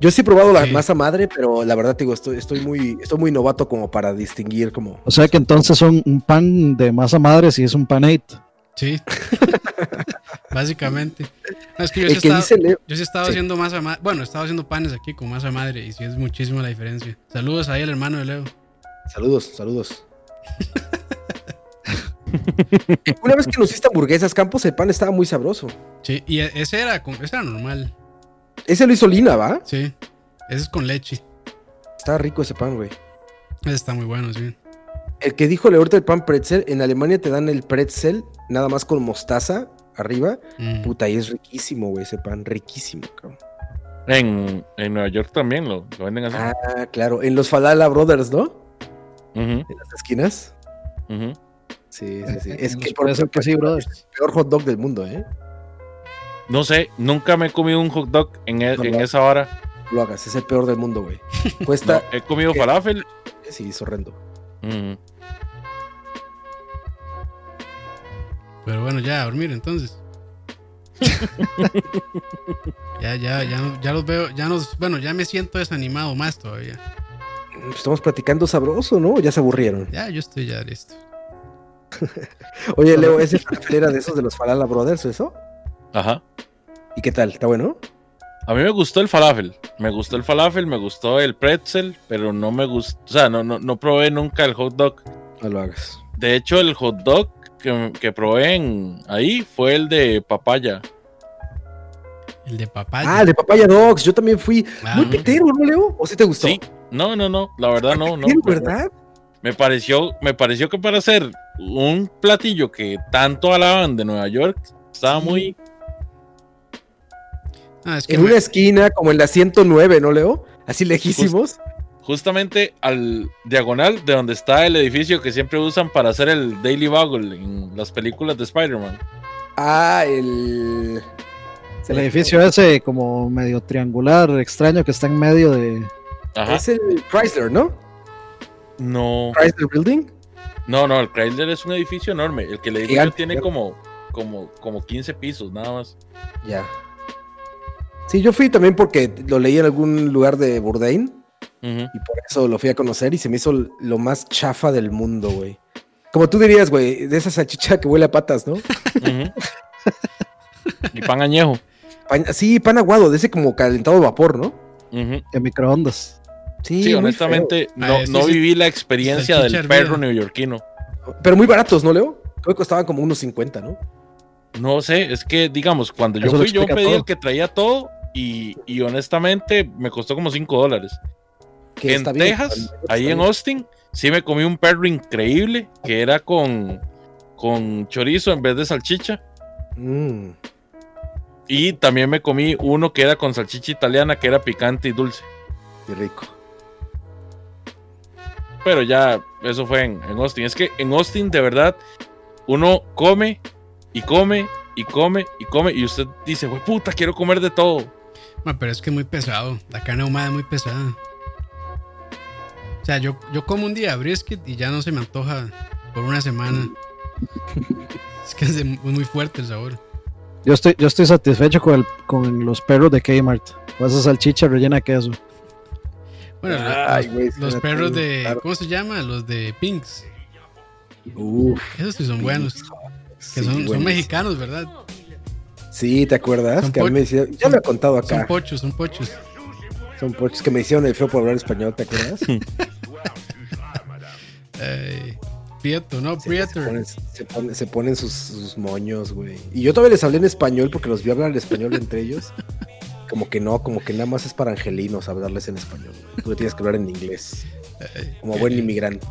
Speaker 2: Yo sí he probado la masa madre, pero la verdad digo, estoy, estoy muy, estoy muy novato como para distinguir como.
Speaker 4: O sea que entonces son un pan de masa madre si es un pan 8.
Speaker 1: Sí. Básicamente. es que yo, sí estaba, yo sí estaba haciendo masa madre. Bueno, estaba haciendo panes aquí con masa madre y sí es muchísima la diferencia. Saludos ahí al hermano de Leo.
Speaker 2: Saludos, saludos. Una vez que nos hiciste hamburguesas, Campos, el pan estaba muy sabroso.
Speaker 1: Sí, y e, ese era, ese era normal.
Speaker 2: Ese lo hizo Lina, ¿va?
Speaker 1: Sí, ese es con leche.
Speaker 2: Está rico ese pan, güey.
Speaker 1: Ese está muy bueno, sí.
Speaker 2: El que dijo ahorita el pan pretzel, en Alemania te dan el pretzel nada más con mostaza arriba. Mm. Puta, y es riquísimo, güey, ese pan, riquísimo, cabrón.
Speaker 3: En, Nueva York también lo, venden así.
Speaker 2: Ah, claro, en los Falala Brothers, ¿no? En las esquinas. Sí, sí, sí. Es que por eso que sí, brother. Es el peor hot dog del mundo, ¿eh?
Speaker 3: No sé, nunca me he comido un hot dog en, e, en esa hora.
Speaker 2: Lo hagas, es el peor del mundo, güey. Cuesta.
Speaker 3: he comido falafel.
Speaker 2: Sí, es horrendo.
Speaker 1: Pero bueno, ya a dormir entonces. ya, ya, ya, ya los veo, ya nos, bueno, ya me siento desanimado más todavía.
Speaker 2: Estamos platicando sabroso, ¿no? Ya se aburrieron.
Speaker 1: Ya, yo estoy ya listo.
Speaker 2: Oye, Leo, ¿ese era de esos de los Falala Brothers, eso?
Speaker 3: Ajá.
Speaker 2: ¿Y qué tal? ¿Está bueno?
Speaker 3: A mí me gustó el falafel. Me gustó el falafel, me gustó el pretzel, pero no me gustó. O sea, no, no, no probé nunca el hot dog.
Speaker 2: No lo hagas.
Speaker 3: De hecho, el hot dog que, que probé en, ahí fue el de papaya.
Speaker 1: El de papaya.
Speaker 2: Ah, el de papaya dogs. Yo también fui ah. muy pitero, ¿no, Leo? ¿O sí te gustó? Sí.
Speaker 3: No, no, no. La verdad, no, no.
Speaker 2: ¿Verdad?
Speaker 3: Me pareció, me pareció que para hacer un platillo que tanto alaban de Nueva York, estaba muy.
Speaker 2: Ah, en una esquina, como en la 109, ¿no, Leo? Así lejísimos.
Speaker 3: Justamente al diagonal de donde está el edificio que siempre usan para hacer el Daily Bugle en las películas de Spider-Man.
Speaker 2: Ah, el.
Speaker 4: El edificio ese como medio triangular, extraño, que está en medio de.
Speaker 2: Es el Chrysler, ¿no?
Speaker 3: No.
Speaker 2: ¿Chrysler Building?
Speaker 3: No, no, el Chrysler es un edificio enorme. El que el edificio tiene como, como, como 15 pisos, nada más.
Speaker 2: Ya. Sí, yo fui también porque lo leí en algún lugar de Bourdain. Y por eso lo fui a conocer y se me hizo lo más chafa del mundo, güey. Como tú dirías, güey, de esa salchicha que huele a patas, ¿no?
Speaker 3: y pan añejo.
Speaker 2: sí, pan aguado, de ese como calentado vapor, ¿no?
Speaker 4: En microondas.
Speaker 3: Sí, honestamente, no, ah, viví la experiencia del perro neoyorquino.
Speaker 2: Pero muy baratos, ¿no, Leo? Creo que costaban como unos 50, ¿no?
Speaker 3: No sé, es que, digamos, cuando yo fui, yo pedí el que traía todo y, honestamente me costó como 5 dólares. En Texas, ahí en Austin, sí me comí un perro increíble que era con, con chorizo en vez de salchicha. Mm. Y también me comí uno que era con salchicha italiana, que era picante y dulce.
Speaker 2: Qué rico.
Speaker 3: Pero ya, eso fue en, Austin. Es que en Austin, de verdad, uno come y come y come y come. Y usted dice, güey, puta, quiero comer de todo.
Speaker 1: pero es que es muy pesado. La carne ahumada es muy pesada. O sea, yo, yo como un día brisket y ya no se me antoja por una semana. es que es muy fuerte el sabor.
Speaker 4: Yo estoy, yo estoy satisfecho con, el, con los perros de Kmart. Esa salchicha rellena de queso.
Speaker 1: Bueno, los, perros de. ¿Cómo se llama? Los de Pinks.
Speaker 2: Uf,
Speaker 1: Esos sí son buenos. Que son, mexicanos, ¿verdad?
Speaker 2: Sí, ¿te acuerdas? que me decía, ya me he contado acá.
Speaker 1: Son pochos, son pochos.
Speaker 2: Son pochos que me hicieron el feo por hablar español, ¿te acuerdas?
Speaker 1: Prieto, ¿no? Prieto.
Speaker 2: Se, ponen, sus, moños, güey. Y yo todavía les hablé en español porque los vi hablar en español entre ellos. Como que no, como que nada más es para angelinos hablarles en español. Tú tienes que hablar en inglés. Como buen inmigrante.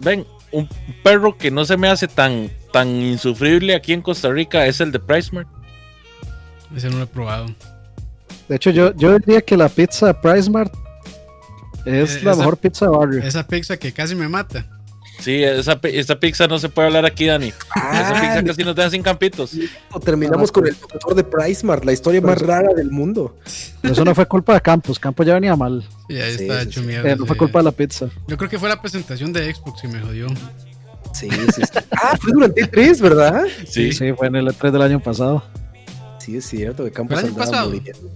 Speaker 3: Ven, un perro que no se me hace tan, tan insufrible aquí en Costa Rica es el de PriceMart.
Speaker 1: Ese no lo he probado.
Speaker 4: De hecho, yo, yo diría que la pizza PriceMart es eh, la mejor pizza de barrio.
Speaker 1: Esa pizza que casi me mata.
Speaker 3: Sí, esa, pizza no se puede hablar aquí, Dani. esa pizza ah, casi nos deja sin campitos.
Speaker 2: terminamos con el doctor de PriceMart, la historia más rara del mundo.
Speaker 4: Eso no fue culpa de Campos, Campos ya venía mal.
Speaker 1: Sí, ahí está hecho mierda.
Speaker 4: Eh, no fue culpa de la pizza.
Speaker 1: Yo creo que fue la presentación de Xbox que me jodió.
Speaker 2: Sí, sí, sí. Ah, fue durante E3, ¿verdad?
Speaker 4: Sí. Sí, fue en el E3 del año pasado.
Speaker 2: Sí, es cierto, de Campos
Speaker 1: ¿Fue el año pasado?
Speaker 2: muriendo.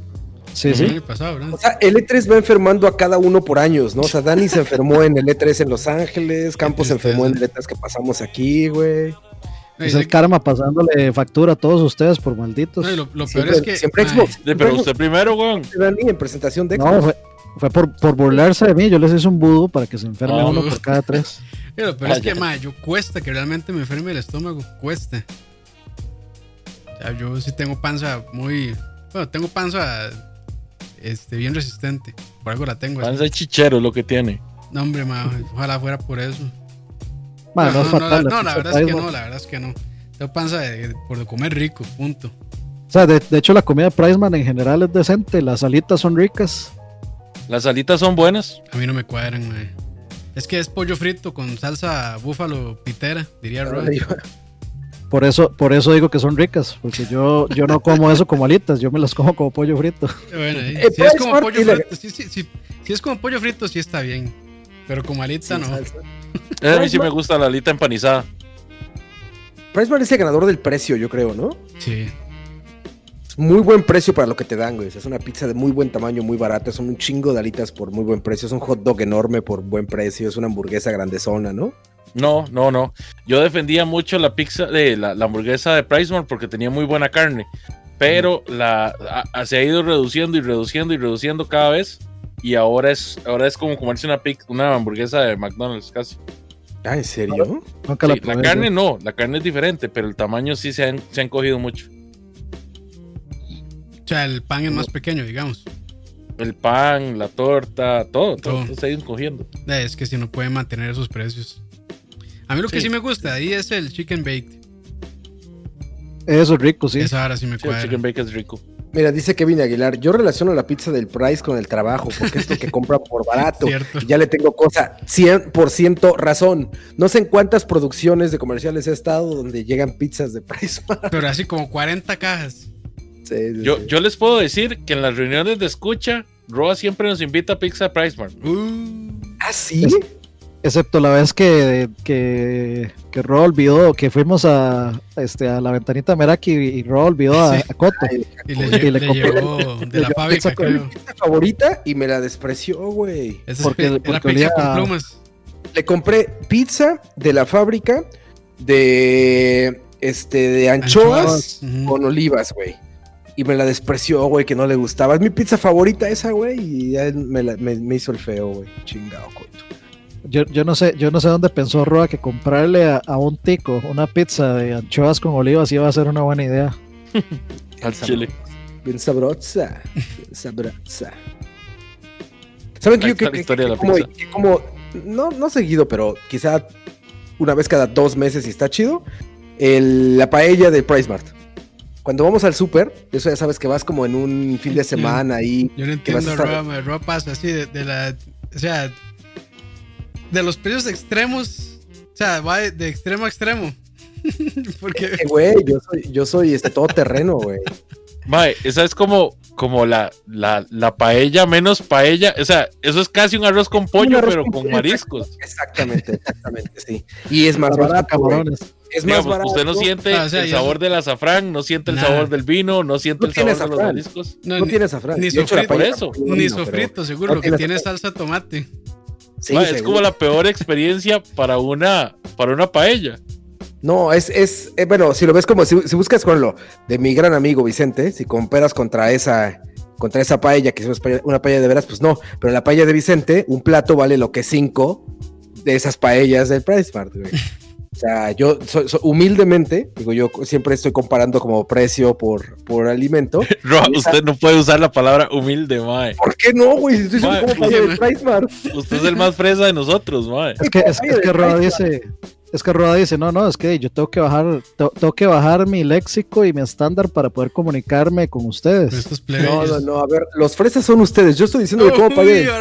Speaker 4: Sí,
Speaker 1: El
Speaker 4: sí.
Speaker 1: año pasado, ¿verdad?
Speaker 2: O sea, el E3 va enfermando a cada uno por años, ¿no? O sea, Dani se enfermó en el E3 en Los Ángeles, Campos se enfermó en el E3 que pasamos aquí, güey.
Speaker 1: No,
Speaker 4: Es el karma pasándole factura a todos ustedes por malditos.
Speaker 1: no, lo, lo peor
Speaker 2: Siempre,
Speaker 1: es que.
Speaker 2: siempre Xbox.
Speaker 3: Sí, pero usted primero, weón.
Speaker 2: Dani en presentación de Xbox.
Speaker 4: No, fue, fue por, por burlarse de mí. Yo les hice un budo para que se enferme
Speaker 3: Ah.
Speaker 4: uno por cada tres.
Speaker 1: y lo peor es que, mae, yo cuesta que realmente me enferme el estómago. Cuesta. O sea, yo sí tengo panza muy. Bueno, tengo panza este, bien resistente. Por algo la tengo. así.
Speaker 3: Panza de chichero es lo que tiene.
Speaker 1: No, hombre, mae, ojalá fuera por eso.
Speaker 4: Ma, no, es fatal.
Speaker 1: no, la verdad es que no, la verdad es que no. Tengo panza de, de- por comer rico, punto.
Speaker 4: O sea, de, de hecho, la comida Priceman en general es decente. Las alitas son ricas.
Speaker 3: Las alitas son buenas.
Speaker 1: A mí no me cuadran. Es que es pollo frito con salsa búfalo pitera, diría Roy.
Speaker 4: Por eso, por eso digo que son ricas. Porque yo, yo no como eso como alitas. Yo me las como como pollo frito.
Speaker 1: Bueno,
Speaker 2: Eh,
Speaker 1: si es
Speaker 2: Price
Speaker 1: como pollo frito, sí, sí, sí. Si es como pollo frito, sí está bien. Pero como alita, no.
Speaker 3: Eh, A mí sí me gusta la alita empanizada.
Speaker 2: Price Mart es el ganador del precio, yo creo, ¿no?
Speaker 1: Sí.
Speaker 2: Es muy buen precio para lo que te dan, güey. Es una pizza de muy buen tamaño, muy barata. Son un chingo de alitas por muy buen precio. Es un hot dog enorme por buen precio. Es una hamburguesa grandezona, ¿no?
Speaker 3: No, no, no. Yo defendía mucho la pizza de la, la hamburguesa de Price Mart porque tenía muy buena carne. Pero la a- a- se ha ido reduciendo y reduciendo y reduciendo cada vez. Y ahora es, ahora es como comerse una, pic- una hamburguesa de McDonald's casi.
Speaker 2: Ah, ¿en serio?
Speaker 3: Sí,
Speaker 4: la
Speaker 3: carne no, la carne es diferente, pero el tamaño sí se han, se han cogido mucho.
Speaker 1: O sea, el pan es más pequeño, digamos.
Speaker 3: El pan, la torta, todo, todo,
Speaker 1: Todo.
Speaker 3: todo se ha ido cogiendo.
Speaker 1: Eh, Es que si no pueden mantener esos precios. A mí lo que
Speaker 3: Sí.
Speaker 1: me gusta ahí es el chicken baked.
Speaker 4: Eso es rico, sí.
Speaker 1: Esa ahora sí me
Speaker 3: Sí, el
Speaker 1: cuadra.
Speaker 3: chicken bacon es rico.
Speaker 2: Mira, dice Kevin Aguilar, yo relaciono la pizza del Price con el trabajo, porque es lo que compra por barato.
Speaker 1: Cierto.
Speaker 2: Y ya le tengo cosa, 100% razón. No sé en cuántas producciones de comerciales he estado donde llegan pizzas de Price Mart.
Speaker 1: Pero así como 40 cajas.
Speaker 2: Sí, sí,
Speaker 3: Yo,
Speaker 2: sí.
Speaker 3: yo les puedo decir que en las reuniones de escucha, Roa siempre nos invita a pizza Price Mart.
Speaker 1: Uh,
Speaker 2: ¿Ah, sí?
Speaker 4: Excepto la vez que, que, que Ro olvidó, que fuimos a, este, a la ventanita Meraki y, Ro olvidó a,
Speaker 1: Sí.
Speaker 4: a Coto.
Speaker 1: y le,
Speaker 4: Y le
Speaker 1: le
Speaker 4: compré-
Speaker 1: llevó de la
Speaker 2: Yo
Speaker 1: fábrica,
Speaker 2: pizza con
Speaker 1: creo.
Speaker 2: mi pizza favorita y me la despreció, güey.
Speaker 1: Esa es
Speaker 4: Porque-
Speaker 1: era
Speaker 4: porque olía
Speaker 1: con
Speaker 4: a-
Speaker 1: plumas.
Speaker 2: Le compré pizza de la fábrica de este de anchoas, con olivas, güey. Y me la despreció, güey, que no le gustaba. Es mi pizza favorita esa, güey. Y ya me, la- me- me hizo el feo, güey. Chingado, coito.
Speaker 4: Yo, yo no sé, yo no sé dónde pensó Roa que comprarle a, a un tico una pizza de anchoas con olivas iba a ser una buena idea.
Speaker 3: Al chile.
Speaker 2: Bien sabrosa. Bien sabrosa. ¿Saben que yo que, como,
Speaker 3: pizza.
Speaker 2: que como- no, no seguido, pero quizá una vez cada dos meses y está chido? El- la paella de Price Mart. Cuando vamos al súper, eso ya sabes que vas como en un fin de semana ahí.
Speaker 1: Yo no entiendo, me- Roa pasa así de, de la. O sea, de los precios extremos. O sea, va de, de extremo a extremo. Porque.
Speaker 2: Eh, Güey, yo soy, yo soy este todo terreno, güey.
Speaker 3: Mae, esa es como, como la, la, la paella menos paella. O sea, eso es casi un arroz con pollo,
Speaker 2: arroz
Speaker 3: pero
Speaker 2: con
Speaker 3: con
Speaker 2: pollo,
Speaker 3: mariscos.
Speaker 2: Exactamente, exactamente, sí. Y es más barato. güey.
Speaker 4: camarones.
Speaker 2: Es más
Speaker 3: Digamos,
Speaker 2: barato.
Speaker 3: usted no siente
Speaker 1: Ah, o sea,
Speaker 3: el sabor del azafrán, no siente el sabor del vino, no siente
Speaker 2: No
Speaker 3: el sabor de los mariscos.
Speaker 1: No,
Speaker 2: tiene azafrán.
Speaker 1: ni sofrito,
Speaker 3: por eso.
Speaker 1: Ni sofrito, seguro. que
Speaker 2: tiene
Speaker 1: salsa tomate.
Speaker 2: Sí,
Speaker 3: es como la peor experiencia para una, para una paella.
Speaker 2: No, es, es, eh, bueno, si lo ves como, si, si buscas con lo de mi gran amigo Vicente, si comparas contra esa, contra esa paella, que es una paella, una paella de veras, pues no, pero la paella de Vicente, un plato vale lo que cinco de esas paellas del Price Mart, güey. O sea, yo so- so- humildemente, digo, yo siempre estoy comparando como precio por, por alimento.
Speaker 3: Ro,
Speaker 2: Esa-
Speaker 3: usted no puede usar la palabra humilde, mae.
Speaker 2: ¿Por qué no, güey? Si estoy
Speaker 3: Mae,
Speaker 2: como Mart.
Speaker 3: Usted es el más fresa de nosotros, mae.
Speaker 4: Es que, es, es
Speaker 2: de
Speaker 4: que
Speaker 2: Price
Speaker 4: dice, es que Roa dice, no, no, es que yo tengo que bajar, te- tengo que bajar mi léxico y mi estándar para poder comunicarme con ustedes.
Speaker 1: Estos
Speaker 2: No, no, no, a ver, los fresas son ustedes. Yo estoy diciendo que como paella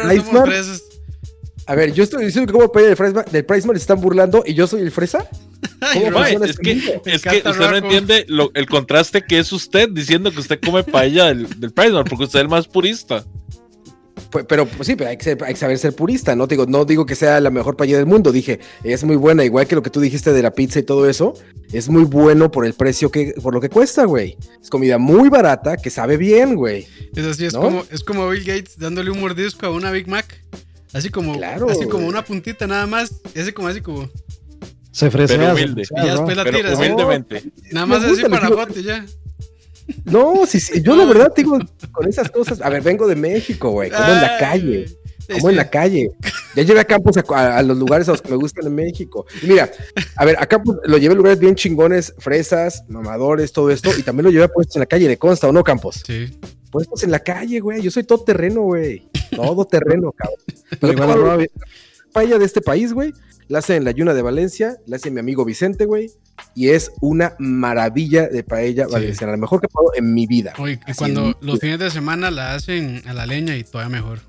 Speaker 2: A ver, yo estoy diciendo que como paella del Price Mart, del Price Mart se están burlando y yo soy el fresa.
Speaker 1: Ay,
Speaker 2: ¿Cómo funciona
Speaker 3: es
Speaker 2: este
Speaker 3: que, es que usted no entiende lo- el contraste que es usted diciendo que usted come paella del, del Price Mart, porque usted es el más purista.
Speaker 2: pero pues, sí, pero hay, que hay, que saber ser purista, ¿no? Digo, no digo que sea la mejor paella del mundo, dije, es muy buena, igual que lo que tú dijiste de la pizza y todo eso, es muy bueno por el precio que, por lo que cuesta, güey. Es comida muy barata que sabe bien, güey.
Speaker 1: Es así, es, como, es como Bill Gates dándole un mordisco a una Big Mac. Así como, así como una puntita nada más. Ese como así como.
Speaker 4: Se ofrece.
Speaker 3: humilde.
Speaker 1: Y ya después la tiras.
Speaker 3: Humildemente.
Speaker 1: Nada más así para foto ya.
Speaker 2: No, sí, sí, yo la verdad digo, con esas cosas, a ver, vengo de México, güey, como en la calle, como en la calle. Ya llevé a Campos a, los lugares a los que me gustan en México. Y mira, a ver, a Campos lo llevé a lugares bien chingones, fresas, mamadores, todo esto, y también lo llevé a puestos en la calle, ¿de consta o no, Campos?
Speaker 1: Sí.
Speaker 2: Puestos en la calle, güey, yo soy todo terreno, güey, todo terreno, cabrón.
Speaker 4: Pero igual,
Speaker 2: paella de este país, güey, la hace en la Yuna de Valencia, la hace mi amigo Vicente, güey, y es una maravilla de paella valenciana, la mejor que he probado en mi vida.
Speaker 1: Oye, y cuando los fines de semana la hacen a la leña y todavía mejor.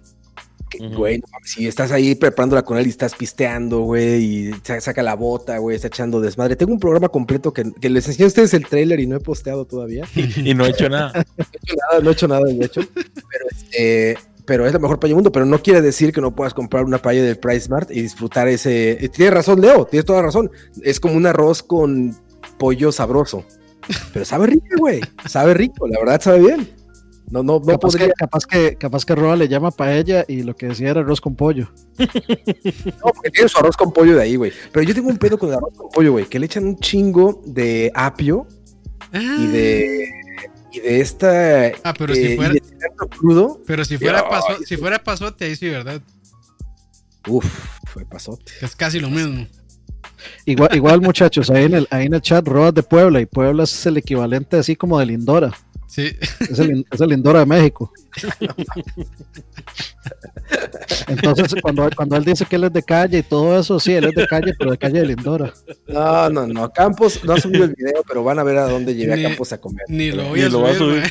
Speaker 2: Güey, si estás ahí preparándola con él y estás pisteando, güey, y saca la bota, güey, está echando desmadre. Tengo un programa completo que, les enseñé a ustedes el trailer y no he posteado todavía.
Speaker 3: y no he hecho nada.
Speaker 2: no he hecho nada, no he hecho nada, de hecho. Pero este pero es la mejor paella del mundo, pero no quiere decir que no puedas comprar una paella del Price Mart y disfrutar ese... Tienes razón, Leo, tienes toda razón. Es como un arroz con pollo sabroso. Pero sabe rico, güey. Sabe rico, la verdad sabe bien. No, no, no
Speaker 4: capaz podría... Que, capaz que, capaz que Roa le llama paella y lo que decía era arroz con pollo.
Speaker 2: No, porque tiene su arroz con pollo de ahí, güey. Pero yo tengo un pedo con el arroz con pollo, güey, que le echan un chingo de apio y de y de esta.
Speaker 1: Ah, pero si eh, fuera.
Speaker 2: Crudo,
Speaker 1: pero si fuera, paso, si fuera pasote, ahí sí, ¿verdad?
Speaker 2: Uf, fue pasote.
Speaker 1: Es casi lo mismo.
Speaker 4: Igual, igual muchachos, ahí en el, ahí en el chat, Rodas de Puebla, y Puebla es el equivalente así como de Lindora.
Speaker 1: Sí.
Speaker 4: Es el, es el Lindora de México. Entonces, cuando, cuando él dice que él es de calle y todo eso, sí, él es de calle, pero de calle de Lindora.
Speaker 2: No, no, no. Campos, no ha subido el video, pero van a ver a dónde llegué a Campos a comer.
Speaker 1: Ni lo voy a, subir, a subir.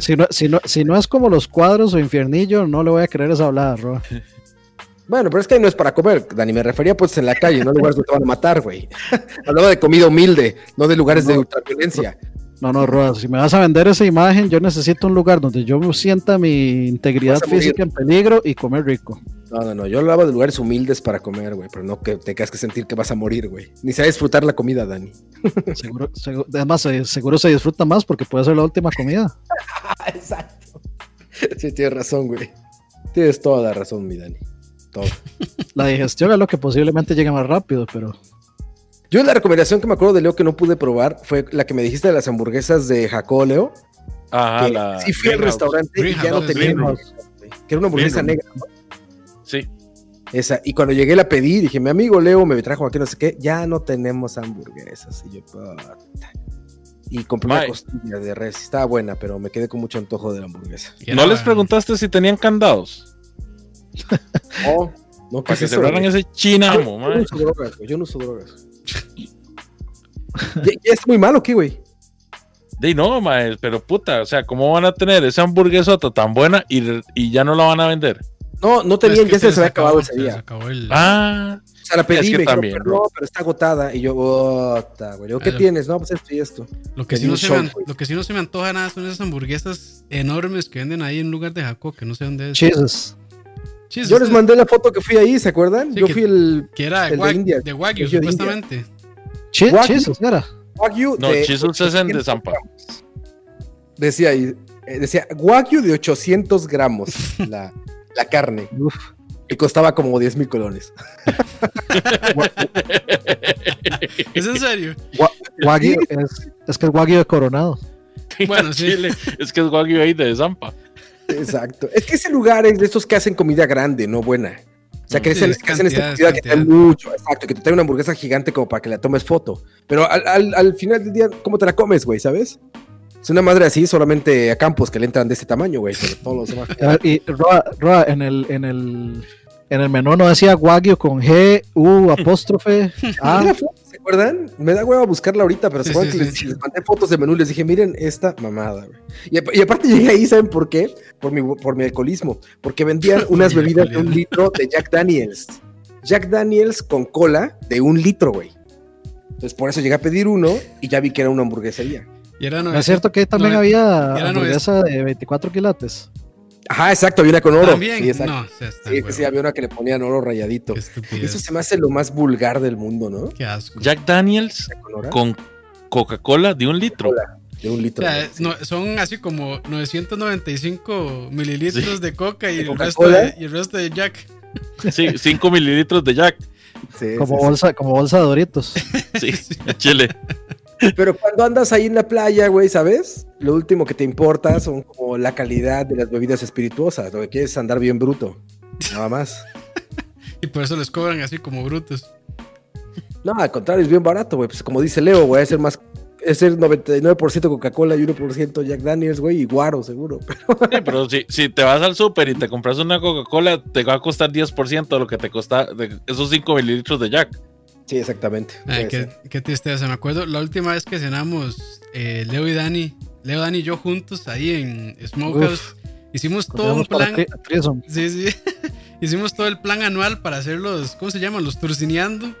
Speaker 4: si, no, si, no, si no es como los cuadros o infiernillo, no le voy a creer esa hablada, Roa.
Speaker 2: Bueno, pero es que ahí no es para comer, Dani. Me refería pues en la calle, no lugares donde te van a matar, güey. Hablaba de comida humilde, no de lugares de ultraviolencia.
Speaker 4: No, no, Roa, si me vas a vender esa imagen, yo necesito un lugar donde yo sienta mi integridad física en peligro y comer rico.
Speaker 2: No, no, no, yo hablaba de lugares humildes para comer, güey, pero no que te tengas que sentir que vas a morir, güey. Ni se va a disfrutar la comida, Dani.
Speaker 4: Seguro, además, eh, seguro se disfruta más porque puede ser la última comida.
Speaker 2: Exacto. Sí, tienes razón, güey. Tienes toda la razón, mi Dani.
Speaker 4: La digestión es lo que posiblemente llegue más rápido, pero.
Speaker 2: Yo la recomendación que me acuerdo de Leo que no pude probar fue la que me dijiste de las hamburguesas de Jacob Leo.
Speaker 3: Ajá, la
Speaker 2: sí fui al restaurante y ya no teníamos. Que era una hamburguesa negra, ¿no?
Speaker 3: Sí.
Speaker 2: Esa, y cuando llegué la pedí, dije, mi amigo Leo me trajo aquí no sé qué, ya no tenemos hamburguesas. Y yo, Y compré una costilla de res, estaba buena, pero me quedé con mucho antojo de la hamburguesa.
Speaker 3: ¿No les preguntaste si tenían candados?
Speaker 2: No, no,
Speaker 3: Para que cerraran ese chinamo,
Speaker 2: Yo no uso drogas, güey. Yo no uso drogas. ¿Ya, es muy malo qué, güey?
Speaker 3: De no, mae, pero puta, o sea, ¿cómo van a tener esa hamburguesota tan buena y, y ya no la van a vender?
Speaker 2: No, no tenían, ya se, se había acabado ese día.
Speaker 1: El...
Speaker 3: Ah,
Speaker 2: o sea, la pedí, es que también, no, pero está agotada. Y yo, bota, güey. ¿Qué tienes? No, pues esto y esto.
Speaker 1: Lo que, sí no se me, lo que sí no se me antoja nada son esas hamburguesas enormes que venden ahí en lugar de Jaco, que no sé dónde es.
Speaker 4: Jesus.
Speaker 2: Yo les mandé la foto que fui ahí, ¿se acuerdan? Yo fui el.
Speaker 1: Que era de, India, de Wagyu, supuestamente.
Speaker 4: Chisos, era.
Speaker 2: Wagyu
Speaker 3: no, Chisos es en de Zampa.
Speaker 2: Decía ahí, eh, decía Wagyu de 800 gramos la, la carne. Y costaba como 10 mil colones.
Speaker 1: ¿Es en serio?
Speaker 4: Wagyu es, es que es Wagyu de Coronado.
Speaker 1: Bueno, sí.
Speaker 3: es que es Wagyu ahí de Zampa.
Speaker 2: Exacto. Es que ese lugar es de estos que hacen comida grande, no buena. O sea, que, hacen esta comida que trae mucho, exacto, que te trae una hamburguesa gigante como para que la tomes foto. Pero al, final del día, ¿cómo te la comes, güey? ¿Sabes? Es una madre así, solamente a campos que le entran de este tamaño, güey. Pero todos los demás.
Speaker 4: Y Roa, Roa, en el, en el en el menú no decía Wagyu con G, U, apóstrofe.
Speaker 2: A. ¿Se acuerdan? Me da hueva buscarla ahorita, pero se acuerdan que les, mandé fotos de menú les dije, miren esta mamada, güey. Y, aparte llegué ahí, ¿saben por qué? Por mi, por mi alcoholismo. Porque vendían unas bebidas de un litro de Jack Daniels. Jack Daniels con cola de un litro, güey. Entonces por eso llegué a pedir uno y ya vi que era una hamburguesería.
Speaker 1: Y era
Speaker 4: ¿No es cierto que también
Speaker 1: no,
Speaker 4: había hamburguesa de 24 quilates?
Speaker 2: Ajá, exacto, había una con oro.
Speaker 1: También,
Speaker 2: Sí, exacto.
Speaker 1: no, sea, está
Speaker 2: Sí, había una que le ponían oro rayadito. Eso se me hace lo más vulgar del mundo, ¿no?
Speaker 1: Qué asco.
Speaker 3: Jack Daniels
Speaker 2: Con
Speaker 3: Coca-Cola de un litro.
Speaker 2: de un
Speaker 1: O
Speaker 2: litro.
Speaker 1: sea, no, son así como 995 mililitros
Speaker 3: Sí.
Speaker 1: de coca y
Speaker 2: ¿De
Speaker 1: el, resto de, y el resto de Jack.
Speaker 3: Sí, 5 mililitros de Jack.
Speaker 2: Sí,
Speaker 4: Como
Speaker 2: sí, sí.
Speaker 4: bolsa, como bolsa de Doritos.
Speaker 3: Sí, Chile.
Speaker 2: Pero cuando andas ahí en la playa, güey, ¿sabes? Lo último que te importa son como la calidad de las bebidas espirituosas. Lo que quieres es andar bien bruto. Nada más.
Speaker 1: Y por eso les cobran así como brutos.
Speaker 2: No, al contrario, es bien barato, güey. Pues como dice Leo, güey, es el más. Es el 99% Coca-Cola y 1% Jack Daniels, güey, y guaro, seguro.
Speaker 3: Sí, pero si, si te vas al súper y te compras una Coca-Cola, te va a costar 10% de lo que te cuesta de esos 5 mililitros de Jack.
Speaker 2: Sí, exactamente.
Speaker 1: Ay,
Speaker 2: Puede
Speaker 1: qué, qué tristeza. Me acuerdo la última vez que cenamos eh, Leo y Dani, Leo, Dani y yo juntos ahí en Smokehouse. Hicimos todo un plan. Sí, sí. Hicimos todo el plan anual para hacer los, ¿cómo se llaman? Los turcineando.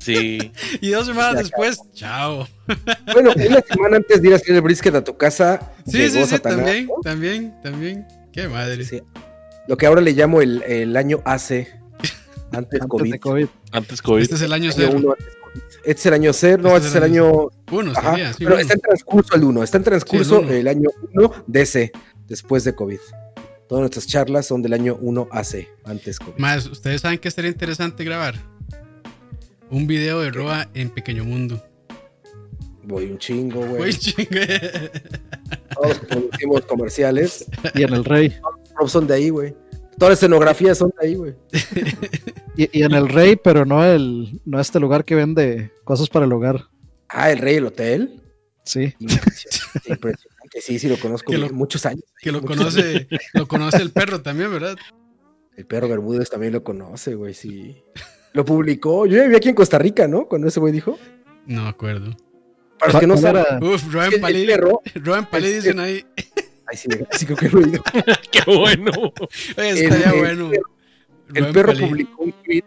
Speaker 3: Sí.
Speaker 1: Y dos semanas después, chao.
Speaker 2: Bueno, una semana antes de ir a hacer el brisket a tu casa,
Speaker 1: Sí,
Speaker 2: llegó
Speaker 1: sí, sí, también,
Speaker 2: ¿no?
Speaker 1: también, también. Qué madre.
Speaker 2: Sí. Lo que ahora le llamo el, el año AC, antes
Speaker 4: Antes
Speaker 2: COVID.
Speaker 4: de COVID.
Speaker 3: Antes COVID.
Speaker 1: Este es el año
Speaker 2: Año
Speaker 1: cero.
Speaker 2: uno. Este es el año cero, no,
Speaker 1: Este
Speaker 2: este es el año.
Speaker 1: Uno
Speaker 2: Ajá,
Speaker 1: sería, sí,
Speaker 2: pero
Speaker 1: uno.
Speaker 2: está en transcurso el 1, está en transcurso
Speaker 1: Sí, el uno.
Speaker 2: el año 1 DC, después de COVID. Todas nuestras charlas son del año 1 AC, antes COVID.
Speaker 1: Más, ustedes saben que estaría interesante grabar un video de Roa en Pequeño Mundo.
Speaker 2: Voy un chingo, güey.
Speaker 1: chingue.
Speaker 2: Todos los que producimos comerciales
Speaker 4: Y en el Rey.
Speaker 2: todos son de ahí, güey. Todas las escenografías son de ahí, güey.
Speaker 4: Y, y en el Rey, pero no el no este lugar que vende cosas para el hogar.
Speaker 2: Ah, el Rey del Hotel.
Speaker 4: Sí.
Speaker 2: Impresionante, impresionante. Sí, sí, lo conozco
Speaker 1: Que
Speaker 2: bien,
Speaker 1: lo-
Speaker 2: muchos años.
Speaker 1: Que lo conoce, lo conoce el perro también, ¿verdad?
Speaker 2: El perro Bermúdez también lo conoce, güey, sí. Lo publicó. Yo ya vivía aquí en Costa Rica, ¿no? Cuando ese güey dijo.
Speaker 1: No acuerdo.
Speaker 2: Para los que no
Speaker 4: ¿Cuál
Speaker 2: saben?
Speaker 1: Uf,
Speaker 2: el, el
Speaker 1: Palí.
Speaker 2: perro.
Speaker 1: Roan Palí
Speaker 2: el-
Speaker 1: dicen ahí.
Speaker 2: Ay, sí, sí creo que lo he oído.
Speaker 3: Qué bueno.
Speaker 1: Estaría
Speaker 2: el
Speaker 1: bueno.
Speaker 2: El perro publicó un tweet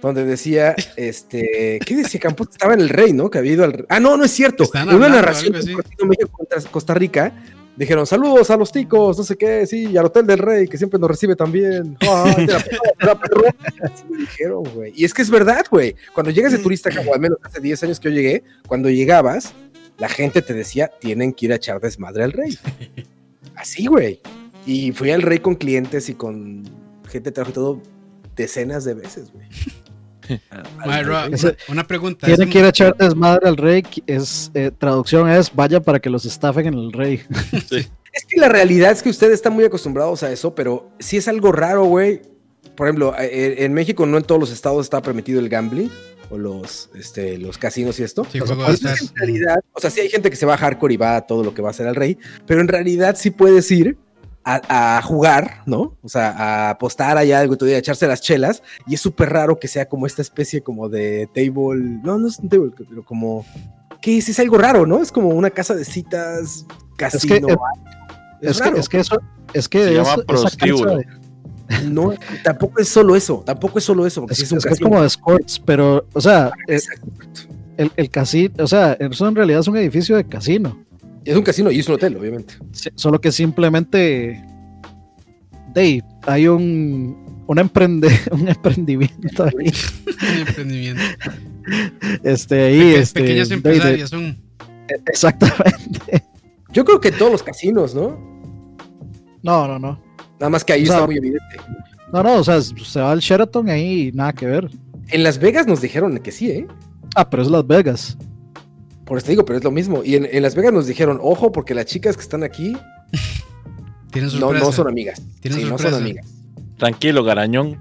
Speaker 2: donde decía, este, ¿qué decía Campos? Estaba en el rey, ¿no? Que había ido al rey. Ah, no, no es cierto. En una
Speaker 1: hablando,
Speaker 2: narración de México contra Costa Rica, dijeron, saludos a los ticos, no sé qué, sí, y al Hotel del Rey, que siempre nos recibe también. Así me dijeron, güey. Y es que es verdad, güey. Cuando llegas de turista, como al menos hace 10 años que yo llegué, cuando llegabas, la gente te decía, tienen que ir a echar desmadre al rey. Así, güey. Y fui al rey con clientes y con gente de trabajo y todo decenas de veces, güey. Al-
Speaker 4: Ese-
Speaker 1: una pregunta.
Speaker 4: Tiene
Speaker 1: es
Speaker 4: que ir a echar desmadre al Rey. Es, eh, traducción es vaya para que los estafen en el Rey.
Speaker 2: Es que la realidad es que ustedes están muy acostumbrados a eso, pero sí es algo raro, güey. Por ejemplo, eh, en México no en todos los estados está permitido el gambling o los, este, los casinos y esto.
Speaker 1: Sí,
Speaker 2: O sea, pues, en realidad, o sea, sí hay gente que se va a hardcore y va a todo lo que va a hacer al rey, pero en realidad sí puedes ir a, a jugar, ¿no? O sea, a apostar allá algo y a echarse las chelas, y es súper raro que sea como esta especie como de table, no, no es un table, pero como, ¿qué es? Es algo raro, ¿no? Es como una casa de citas, casino.
Speaker 4: Es que,
Speaker 2: es
Speaker 4: Es que, es que eso. Es que
Speaker 3: Se llama prostíbulo.
Speaker 2: No, tampoco es solo eso, tampoco es solo eso, porque
Speaker 4: Es,
Speaker 2: sí es un
Speaker 4: es que es
Speaker 2: casino.
Speaker 4: como de Sports, pero, o sea, el,
Speaker 2: Exacto.
Speaker 4: el, el casino, o sea, eso en realidad es un edificio de casino.
Speaker 2: Es un casino y es un hotel, obviamente.
Speaker 4: Sí, Solo que simplemente de, hay un, un, emprende, un emprendimiento ahí.
Speaker 1: Un emprendimiento.
Speaker 4: Este, ahí,
Speaker 1: Peque-
Speaker 4: este,
Speaker 1: pequeñas empresarias son.
Speaker 4: exactamente.
Speaker 2: Yo creo que todos los casinos, ¿no?
Speaker 4: No, no, no.
Speaker 2: Nada más que ahí
Speaker 4: O sea,
Speaker 2: está muy evidente.
Speaker 4: No, no, o sea, se va al Sheraton ahí y nada que ver.
Speaker 2: En Las Vegas nos dijeron que sí, ¿eh?
Speaker 4: Ah, pero es Las Vegas.
Speaker 2: Por eso te digo, pero es lo mismo. Y en, en Las Vegas nos dijeron, ojo, porque las chicas que están aquí
Speaker 1: Tienen
Speaker 2: no,
Speaker 1: sorpresa.
Speaker 2: no son amigas.
Speaker 1: Tienen
Speaker 2: Sí, no son amigas.
Speaker 3: Tranquilo, Garañón.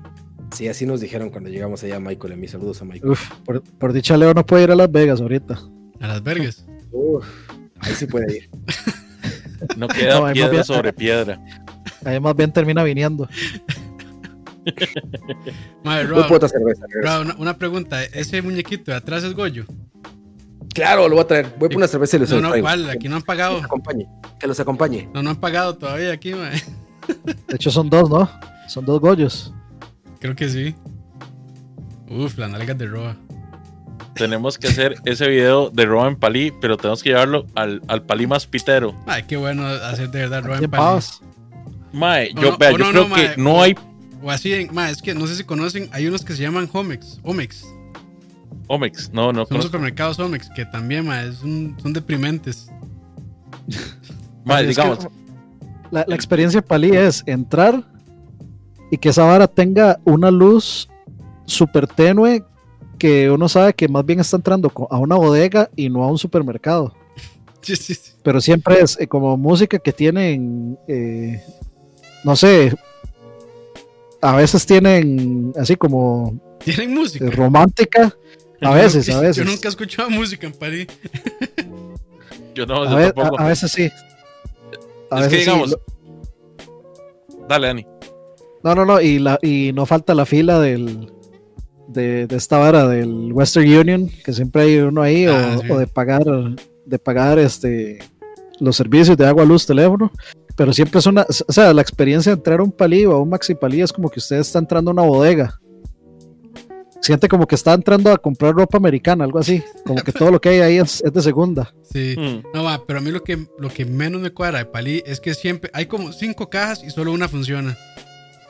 Speaker 2: Sí, así nos dijeron cuando llegamos allá, Michael. A mis saludos a Michael.
Speaker 4: Uf, por, por dicha Leo no puede ir a Las Vegas ahorita.
Speaker 1: A las vergas.
Speaker 2: Uf, ahí sí puede ir.
Speaker 3: No queda
Speaker 4: No,
Speaker 3: piedra sobre piedra.
Speaker 4: Ahí más bien termina viniendo.
Speaker 1: Madre, Roa,
Speaker 2: otra cerveza.
Speaker 1: Roa, una, una pregunta. ¿Ese muñequito de atrás es Goyo?
Speaker 2: Claro, lo voy a traer. Voy por una cerveza y los
Speaker 1: No, no. ¿cuál? Aquí no han
Speaker 2: Que
Speaker 1: pagado.
Speaker 2: los acompañe. Que los acompañe.
Speaker 1: No, no han pagado todavía aquí, mae.
Speaker 4: De hecho, son dos, ¿no? Son dos Goyos.
Speaker 1: Creo que sí. Uf, las nalgas de Roa.
Speaker 3: tenemos que hacer ese video de Roban Palí, pero tenemos que llevarlo al, al Palí más pitero.
Speaker 1: Ay, qué bueno hacer de verdad Roban Palí.
Speaker 3: Mae, yo, vea, yo creo que no hay.
Speaker 1: O así, mae, es que no sé si conocen, hay unos que se llaman Homex. Homex.
Speaker 3: Homex, no, no.
Speaker 1: Son supermercados Homex que también, mae, son deprimentes.
Speaker 3: mae, digamos.
Speaker 4: La, la experiencia Palí es entrar y que esa vara tenga una luz súper tenue que uno sabe que más bien está entrando a una bodega y no a un supermercado.
Speaker 1: Sí, sí, sí.
Speaker 4: Pero siempre es eh, como música que tienen, eh, no sé, a veces tienen así como...
Speaker 1: Tienen música. Eh,
Speaker 4: romántica. A veces, a veces.
Speaker 1: Yo nunca he escuchado música en París.
Speaker 3: yo no,
Speaker 4: a, a, veces sí.
Speaker 3: A es que digamos... Dale, Dani.
Speaker 4: No, no, no, y, la, y no falta la fila del, de, esta vara del Western Union, que siempre hay uno ahí, ah, o, de pagar, de pagar este los servicios de agua, luz, teléfono. Pero siempre es una, o sea, la experiencia de entrar a un palí o a un maxi palí es como que usted está entrando a una bodega. Siente como que está entrando a comprar ropa americana, algo así. Como que todo lo que hay ahí es, de segunda.
Speaker 1: Sí. Mm. No, va, pero a mí lo que, lo que menos me cuadra de palí es que siempre hay como cinco cajas y solo una funciona.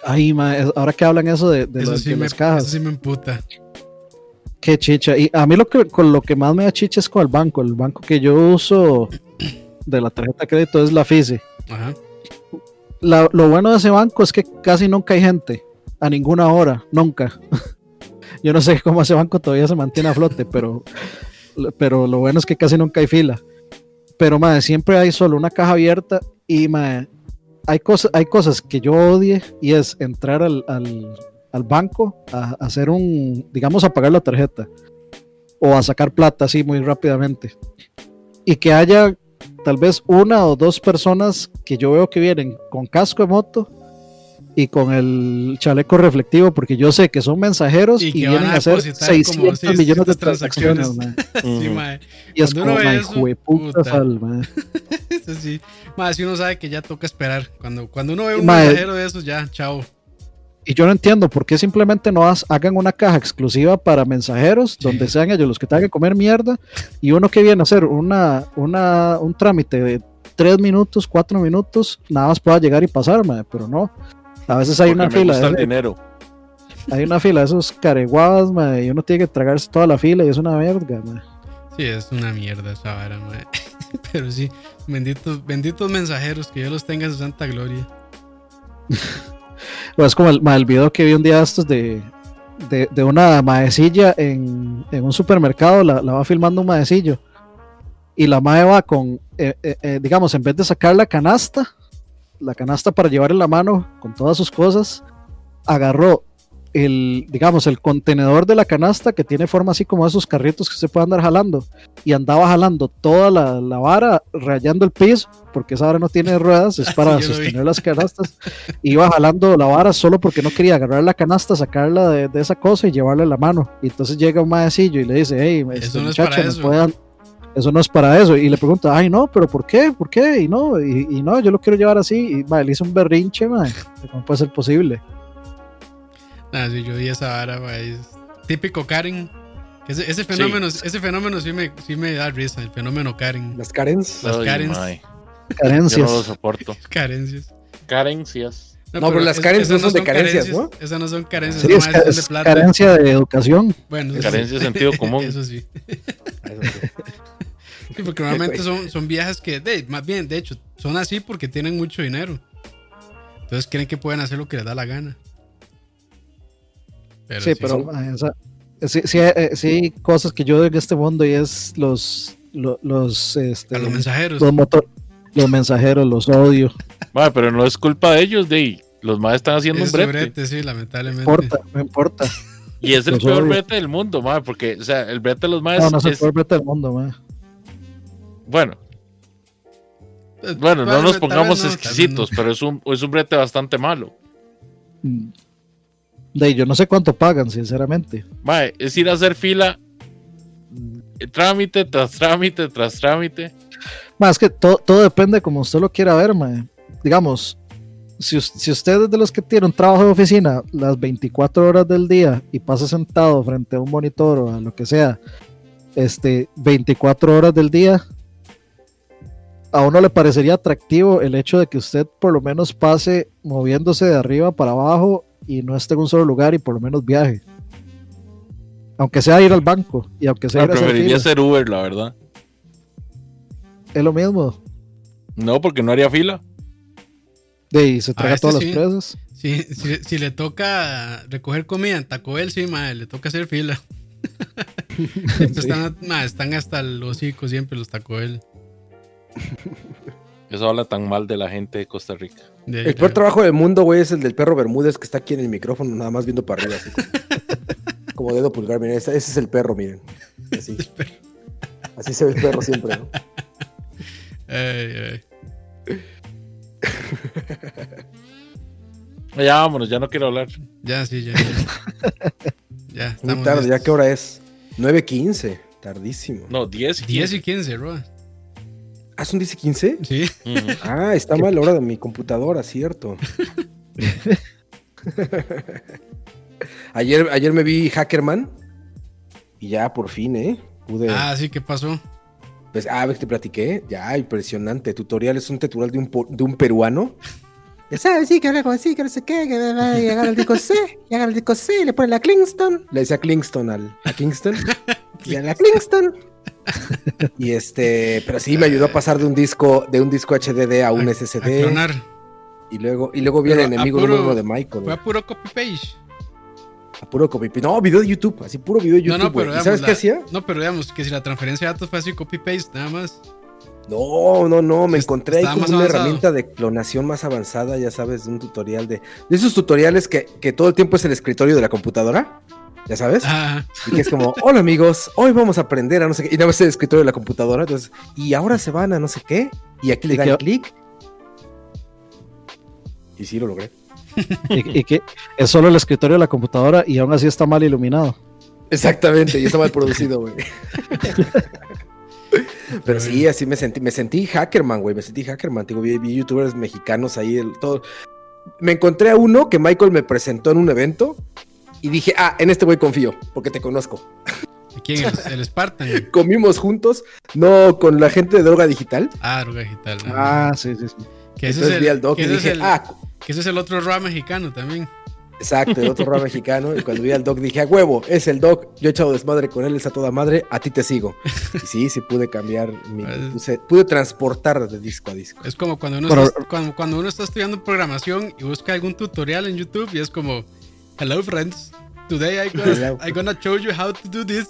Speaker 4: Ay, ahora que hablan eso de, de, las cajas.
Speaker 1: Eso sí me emputa.
Speaker 4: Qué chicha. Y a mí lo que, con lo que más me da chicha es con el banco. El banco que yo uso de la tarjeta de crédito es la FISI. Lo bueno de ese banco es que casi nunca hay gente. A ninguna hora. Nunca. yo no sé cómo ese banco todavía se mantiene a flote, pero, pero lo bueno es que casi nunca hay fila. Pero, madre, siempre hay solo una caja abierta y, madre, hay, cosas, hay cosas que yo odie y es entrar al, banco a, hacer un, digamos, a pagar la tarjeta o a sacar plata así muy rápidamente. Y que haya tal vez una o dos personas que yo veo que vienen con casco de moto y con el chaleco reflectivo, porque yo sé que son mensajeros y, vienen a, hacer 600 millones de transacciones. y es como, hijo puta sal,
Speaker 1: Eso sí. Más si uno sabe que ya toca esperar. Cuando, cuando uno ve un mensajero de esos, ya, chao.
Speaker 4: Y yo no entiendo por qué simplemente no hagan una caja exclusiva para mensajeros, donde sean ellos los que tengan que comer mierda, y uno que viene a hacer una, una, un trámite de tres minutos, cuatro minutos, nada más pueda llegar y pasar, pero no. A veces hay una fila.
Speaker 3: de, dinero.
Speaker 4: Hay una fila de esos careguadas, y uno tiene que tragarse toda la fila y es una mierda,
Speaker 1: Sí, es una mierda esa vara, Pero sí, benditos, benditos mensajeros, que Dios los tenga en su santa gloria.
Speaker 4: Es como el, video que vi un día estos de, de, una maecilla en, un supermercado, la, va filmando un maecillo. Y la mae va con, eh, eh, eh, digamos, en vez de sacar la canasta, la canasta para llevar en la mano con todas sus cosas, agarró el, digamos, el contenedor de la canasta que tiene forma así como esos carritos que se puede andar jalando y andaba jalando toda la, vara, rayando el piso, porque esa vara no tiene ruedas, es para sostener las canastas. Iba jalando la vara solo porque no quería agarrar la canasta, sacarla de, esa cosa y llevarla en la mano. Y entonces llega un maecillo y le dice, hey, este muchacho, ¿me eso no es para eso. Y le pregunta, ay, no, pero ¿por qué? ¿Por qué? Y no, y, no, yo lo quiero llevar así. Y le hizo un berrinche, man. ¿Cómo puede ser posible?
Speaker 1: Ah, sí, yo vi esa vara, típico Karen. Ese, ese fenómeno, ese fenómeno sí me, sí me da risa, el fenómeno Karen.
Speaker 2: Las Karens.
Speaker 1: Las Karens.
Speaker 4: Carencias.
Speaker 3: Yo no lo soporto.
Speaker 1: Carencias.
Speaker 3: Carencias.
Speaker 2: No, pero, las carencias no son de carencias, ¿no?
Speaker 1: Esas no son carencias,
Speaker 4: sí, es, es, de plata. carencia de educación.
Speaker 3: Bueno, carencia de sentido común.
Speaker 1: Eso sí. Eso sí. Sí, porque normalmente son, son viajes que, de, más bien, de hecho, son así porque tienen mucho dinero. Entonces creen que pueden hacer lo que les da la gana.
Speaker 4: Sí, pero sí, sí, eh, sí, hay cosas que yo en este mundo y es los, los, este,
Speaker 1: los mensajeros.
Speaker 4: Los, los mensajeros, los odio.
Speaker 3: Bueno, pero no es culpa de ellos, de los más están haciendo un brete.
Speaker 1: Sí, lamentablemente.
Speaker 4: No importa, no importa.
Speaker 3: Y es el peor brete del mundo, madre, porque, o sea, el brete de los más.
Speaker 4: No, no es el peor brete del mundo, madre.
Speaker 3: Bueno. Eh, bueno, no nos pongamos exquisitos, pero es un, es un brete bastante malo.
Speaker 4: De yo no sé cuánto pagan, sinceramente.
Speaker 3: es ir a hacer fila, trámite tras trámite tras trámite.
Speaker 4: Más que todo, todo depende como usted lo quiera ver, mae. Digamos, si, si, usted es de los que tiene un trabajo de oficina las 24 horas del día y pasa sentado frente a un monitor o a lo que sea este, 24 horas del día, a uno le parecería atractivo el hecho de que usted por lo menos pase moviéndose de arriba para abajo y no esté en un solo lugar y por lo menos viaje. Aunque sea ir al banco y aunque sea
Speaker 3: ir a preferiría hacer Uber, la verdad.
Speaker 4: Es lo mismo.
Speaker 3: No, porque no haría fila.
Speaker 4: De se traga este todas las presas.
Speaker 1: Sí, si, le toca recoger comida en Taco Bell, sí, madre, le toca hacer fila. están, están, hasta el hocico siempre los Taco Bell.
Speaker 3: Eso habla tan mal de la gente de Costa Rica.
Speaker 2: el peor trabajo del mundo, güey, es el del perro Bermúdez que está aquí en el micrófono, nada más viendo para arriba. Así como, dedo pulgar, miren, ese, es el perro, miren. Así. Así se ve el perro siempre, ¿no? Ay, ay.
Speaker 3: Ya vámonos, ya no quiero hablar.
Speaker 1: Ya, sí, ya.
Speaker 2: Ya, ya Muy tarde, ¿ya qué hora es? 9.15, tardísimo.
Speaker 3: No, 10
Speaker 1: y 10 y 15, bro.
Speaker 2: ¿Ah, son 10 y 15?
Speaker 1: Sí.
Speaker 2: Ah, está mal la hora de mi computadora, cierto. ayer, ayer me vi Hackerman y ya por fin, ¿eh?
Speaker 1: Pude... Ah, sí, ¿qué pasó?
Speaker 2: Pues, ah, ves, te platiqué. Ya, impresionante. Tutorial es un tutorial de un, de un peruano ya sabes, sí, que habla como así, que no sé qué, que va a llegar al disco C, llega al disco C y le pone la Kingston. Le decía Kingston al, a Kingston. y a la Kingston. y este, pero sí me ayudó a pasar de un disco, de un disco HDD a un SSD. clonar. Y luego, y luego viene el enemigo número de Michael.
Speaker 1: Fue a puro copy page.
Speaker 2: A puro copy page. No, video de YouTube, así puro video de YouTube. No, no, pero ¿Sabes qué hacía?
Speaker 1: No, pero digamos que si la transferencia de datos fue así copy paste, nada más.
Speaker 2: No, no, no, me encontré ahí con una herramienta de clonación más avanzada, ya sabes, un tutorial de, de esos tutoriales que, que, todo el tiempo es el escritorio de la computadora, ya sabes, y que es como, hola amigos, hoy vamos a aprender a no sé qué, y nada más el escritorio de la computadora, entonces, y ahora se van a no sé qué, y aquí le dan clic, y sí lo logré.
Speaker 4: y, que es solo el escritorio de la computadora y aún así está mal iluminado.
Speaker 2: Exactamente, y está mal producido, güey. Pero sí, así me sentí, me sentí hackerman, güey, me sentí hackerman, digo, vi, youtubers mexicanos ahí, todo. Me encontré a uno que Michael me presentó en un evento y dije, ah, en este güey confío, porque te conozco.
Speaker 1: ¿Quién es? ¿El Spartan?
Speaker 2: Comimos juntos, no con la gente de Droga Digital.
Speaker 1: Ah, Droga Digital.
Speaker 2: Ah, sí, sí, sí.
Speaker 1: Que ese, es el, que ese es ah, que ese es el otro rap mexicano también.
Speaker 2: Exacto, el otro rap mexicano. Y cuando vi al Doc dije, a huevo, es el Doc. Yo he echado desmadre con él, es a toda madre, a ti te sigo. Y sí, sí pude cambiar, mi, pude transportar de disco a disco.
Speaker 1: Es como cuando uno, está, cuando, uno está estudiando programación y busca algún tutorial en YouTube y es como, hello friends, today I'm gonna, I gonna show you how to do this.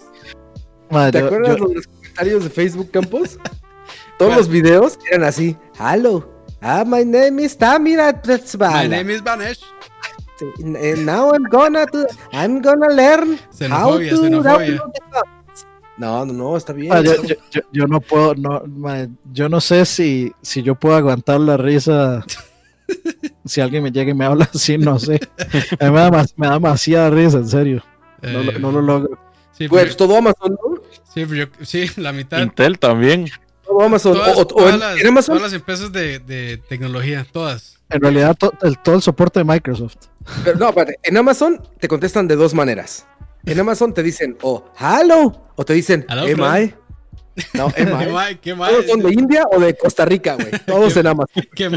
Speaker 2: ¿Te acuerdas de los comentarios de Facebook Campos? Todos los videos eran así, hello, ah, my name is Tamira
Speaker 1: My name is Vanesh.
Speaker 2: And now I'm gonna I'm gonna learn how to No, no, no, está bien.
Speaker 4: Ah, yo, no puedo, no, yo no sé si, si yo puedo aguantar la risa. si alguien me llega y me habla así, no sé. me, da, me da demasiada risa, en serio. No, eh, lo logro.
Speaker 2: Sí, pues todo Amazon, ¿no?
Speaker 1: Sí, sí, la mitad.
Speaker 3: Intel también.
Speaker 2: Todo Amazon.
Speaker 1: Todas, o, las, Amazon? todas las empresas de, de tecnología, todas.
Speaker 4: En realidad, el, todo el soporte de Microsoft.
Speaker 2: Pero no, espérate, en Amazon te contestan de dos maneras. En Amazon te dicen o oh, hello o te dicen hello, am No, am ¿Qué ¿Todos son de India o de Costa Rica, güey? Todos en Amazon.
Speaker 1: ¿Qué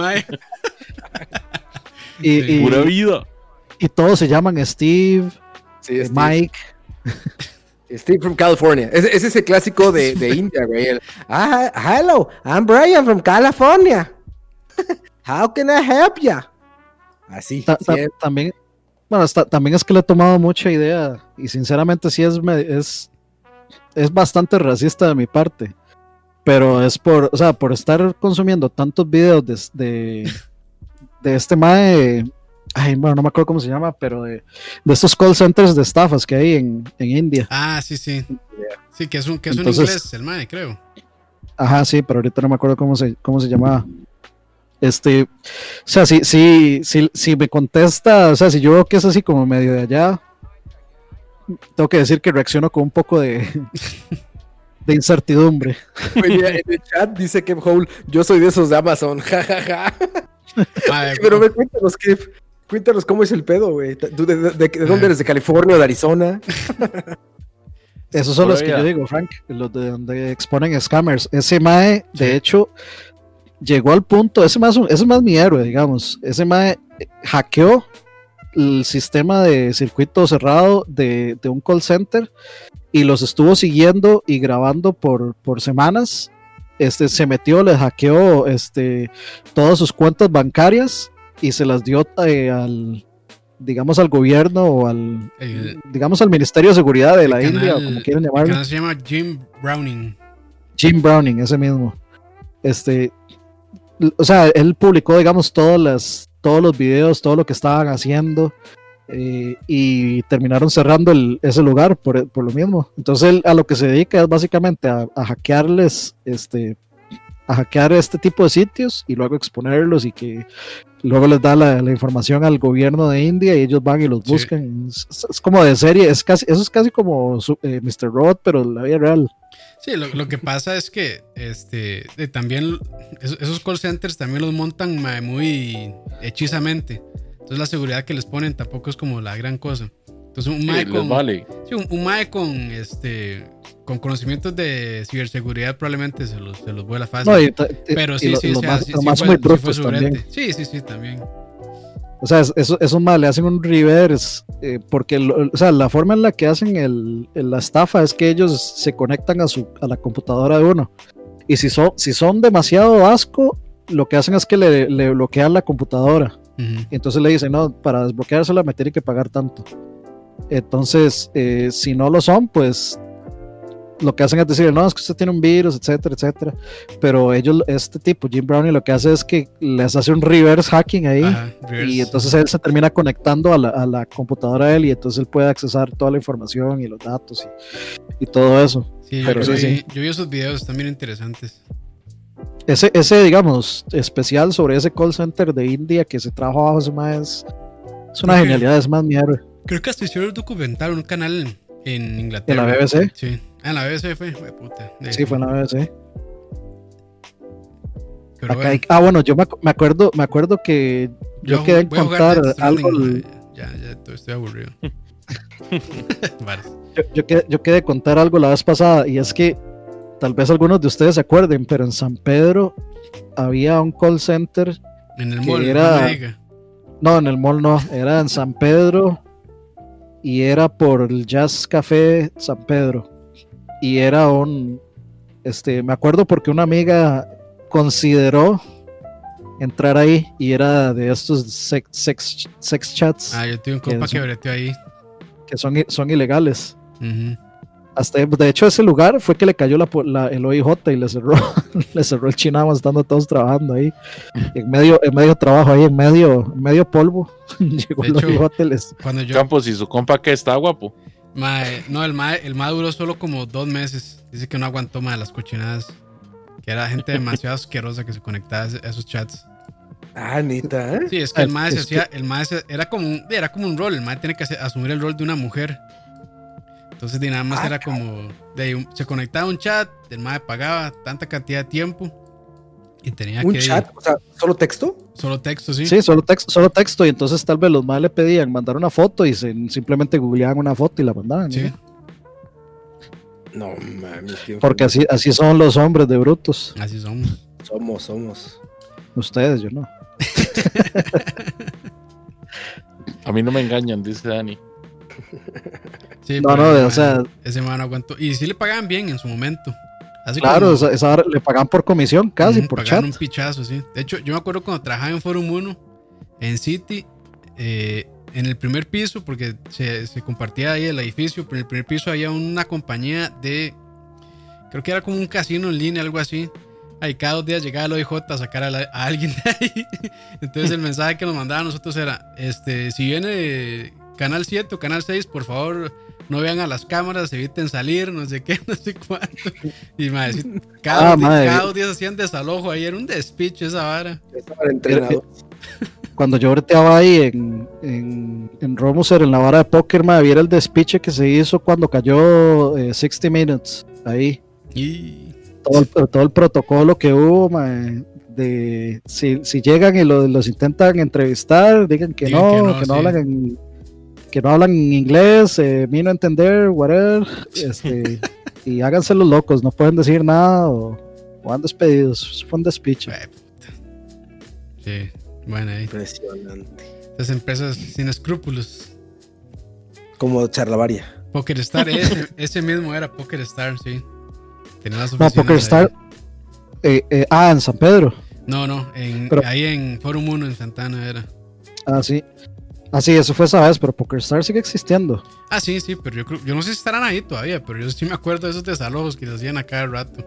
Speaker 4: y,
Speaker 3: Pura vida.
Speaker 4: Y todos se llaman Steve, Mike.
Speaker 2: Steve from California. Es ese clásico de, de India, güey. ah, hello, I'm Brian from California. How can I help you? Así.
Speaker 4: también, bueno, también es que le he tomado mucha idea y sinceramente sí es, es, es bastante racista de mi parte. Pero es por, o sea, por estar consumiendo tantos videos de, de, este mae, ay, bueno, no me acuerdo cómo se llama, pero de, estos call centers de estafas que hay en, India.
Speaker 1: Ah, sí, sí. Sí, que es un, que es un inglés, el mae, creo.
Speaker 4: Ajá, sí, pero ahorita no me acuerdo cómo se, cómo se llamaba. Este, o sea, si, si, si, si me contesta, o sea, si yo veo que es así como medio de allá, tengo que decir que reacciono con un poco de, de incertidumbre.
Speaker 2: en el chat dice Kev Hole, yo soy de esos de Amazon, jajaja. Pero me cuéntanos, Kev, cuéntanos cómo es el pedo, güey. de, dónde eres? ¿De California o de Arizona?
Speaker 4: Esos son los que yo digo, Frank, los de donde exponen scammers. Ese Mae, de hecho, llegó al punto, ese Mae es, más mi héroe, digamos. Ese Mae hackeó el sistema de circuito cerrado de, un call center y los estuvo siguiendo y grabando por, por semanas. Este, se metió, le hackeó este, todas sus cuentas bancarias y se las dio eh, al, digamos, al gobierno o al, digamos, al Ministerio de Seguridad de la India, o como quieren llamarlo.
Speaker 1: se llama Jim Browning.
Speaker 4: Jim Browning, ese mismo. Este, o sea, él publicó, digamos, todas las, todos los videos, todo lo que estaban haciendo. Eh, y terminaron cerrando ese lugar por, por, lo mismo. Entonces él a lo que se dedica es básicamente a, a hackearles este, a hackear este tipo de sitios y luego exponerlos y que luego les da la, información al gobierno de India y ellos van y los buscan. Es, como de serie, es casi, eso es casi como eh, Mr. Rod, pero la vida real.
Speaker 1: Sí, lo, que pasa es que este también esos, call centers también los montan muy hechizamente. Entonces la seguridad que les ponen tampoco es como la gran cosa. Entonces un mae con, un, mae con este con conocimientos de ciberseguridad probablemente se los, se los vuela fácil. pero sí, sí, sí, sí, fue Sí, sí, sí, también.
Speaker 4: O sea, eso, eso mal, le hacen un reverse, eh, porque o sea, la forma en la que hacen el, la estafa es que ellos se conectan a, su, a la computadora de uno. Y si son, si son demasiado asco, lo que hacen es que le, le bloquean la computadora. Entonces le dicen, no, para desbloqueársela me tiene que pagar tanto. Entonces, eh, si no lo son, pues lo que hacen es decir, no, es que usted tiene un virus, etcétera, etcétera. Pero ellos, este tipo, Jim Browning, lo que hace es que les hace un reverse hacking ahí. y entonces él se termina conectando a la, computadora de él y entonces él puede accesar toda la información y los datos y, todo eso.
Speaker 1: Sí, Pero yo, sí, yo vi esos videos también interesantes.
Speaker 4: Ese, ese, digamos, especial sobre ese call center de India que se trajo abajo, es, más, es una genialidad, es más mierda.
Speaker 1: Creo que hasta hicieron un documental, un canal en Inglaterra.
Speaker 4: ¿En la BBC?
Speaker 1: Sí. Ah, en la BBC fue, fue puta.
Speaker 4: Sí, fue en la BBC. ah, bueno, yo me, acuerdo, me acuerdo que yo, quedé en contar algo.
Speaker 1: Ya, ya, estoy aburrido.
Speaker 4: yo, yo, quedé, yo quedé contar algo la vez pasada y es que tal vez algunos de ustedes se acuerden, pero en San Pedro había un call center.
Speaker 1: En el mall, era,
Speaker 4: no, en el mall no, era en San Pedro y era por el Jazz Café San Pedro. Y era un, este, me acuerdo porque una amiga consideró entrar ahí y era de estos sex, sex, chats.
Speaker 1: Ah, yo tengo un compa que, que ahí.
Speaker 4: Que son, son ilegales. Hasta, de hecho, ese lugar fue que le cayó la, el OIJ y le cerró, le cerró el chinamo estando todos trabajando ahí. En medio, en medio trabajo ahí, en medio, medio polvo. Llegó el OIJ les...
Speaker 3: cuando yo... Campos y su compa que está guapo.
Speaker 1: no, el mae, el duró solo como dos meses. Dice que no aguantó más las cochinadas. Que era gente demasiado asquerosa que se conectaba a esos chats.
Speaker 2: Ah, neta, ¿eh?
Speaker 1: Sí, es que el mae se hacía, el mae era como un, era como un rol, el mae tiene que asumir el rol de una mujer. Entonces, nada más ah, era como. De, se conectaba un chat, el MAE pagaba tanta cantidad de tiempo y tenía
Speaker 2: ¿Un chat? O sea, ¿solo texto?
Speaker 1: Solo texto, sí.
Speaker 4: Sí, solo texto, solo texto. Y entonces tal vez los MAE le pedían mandar una foto y simplemente googleaban una foto y la mandaban. Sí.
Speaker 2: No, mames.
Speaker 4: Porque así, así son los hombres de brutos.
Speaker 1: Así somos.
Speaker 2: Somos, somos.
Speaker 4: Ustedes, yo no.
Speaker 3: A mí no me engañan, dice Dani.
Speaker 1: Sí, no, no, o sea. Ese man aguantó. Y sí le pagaban bien en su momento.
Speaker 4: claro, esa, le pagaban por comisión, casi, por chat. un
Speaker 1: pichazo, sí. De hecho, yo me acuerdo cuando trabajaba en Forum 1, en City, eh, en el primer piso, porque se, compartía ahí el edificio, pero en el primer piso había una compañía de. Creo que era como un casino en línea, algo así. Ahí cada dos días llegaba el OIJ a sacar a, alguien de ahí. Entonces el mensaje que nos mandaba a nosotros era: este, si viene Canal 7 o Canal 6, por favor, no vean a las cámaras, eviten salir, no sé qué, no sé cuánto. Y madre, cada, ah, dos días hacían desalojo ahí, era un despiche esa vara.
Speaker 4: Cuando yo breteaba ahí en, en, en Romuser, en la vara de póker, madre, viera el despiche que se hizo cuando cayó 60 eh, Minutes ahí. Y... Todo el, todo el protocolo que hubo, madre, de si, si llegan y los intentan entrevistar, digan que no, que no, que no hablan en que no hablan inglés, eh, vino a entender, whatever, este, y háganse los locos, no pueden decir nada o, van despedidos. Fue un despiche.
Speaker 1: Sí, bueno, ahí.
Speaker 2: Impresionante.
Speaker 1: Esas empresas sin escrúpulos.
Speaker 2: Como Charlavaria.
Speaker 1: Poker Star, ese, mismo era Poker Star, sí.
Speaker 4: Tenía las no, Poker Star. Eh, eh, ah, en San Pedro.
Speaker 1: No, no, en, ahí en Forum 1 en Santana era.
Speaker 4: Ah, sí. Ah, sí, eso fue esa vez, pero PokerStar sigue existiendo.
Speaker 1: Ah, sí, sí, pero yo creo, yo no sé si estarán ahí todavía, pero yo sí me acuerdo de esos desalojos que se hacían a cada rato.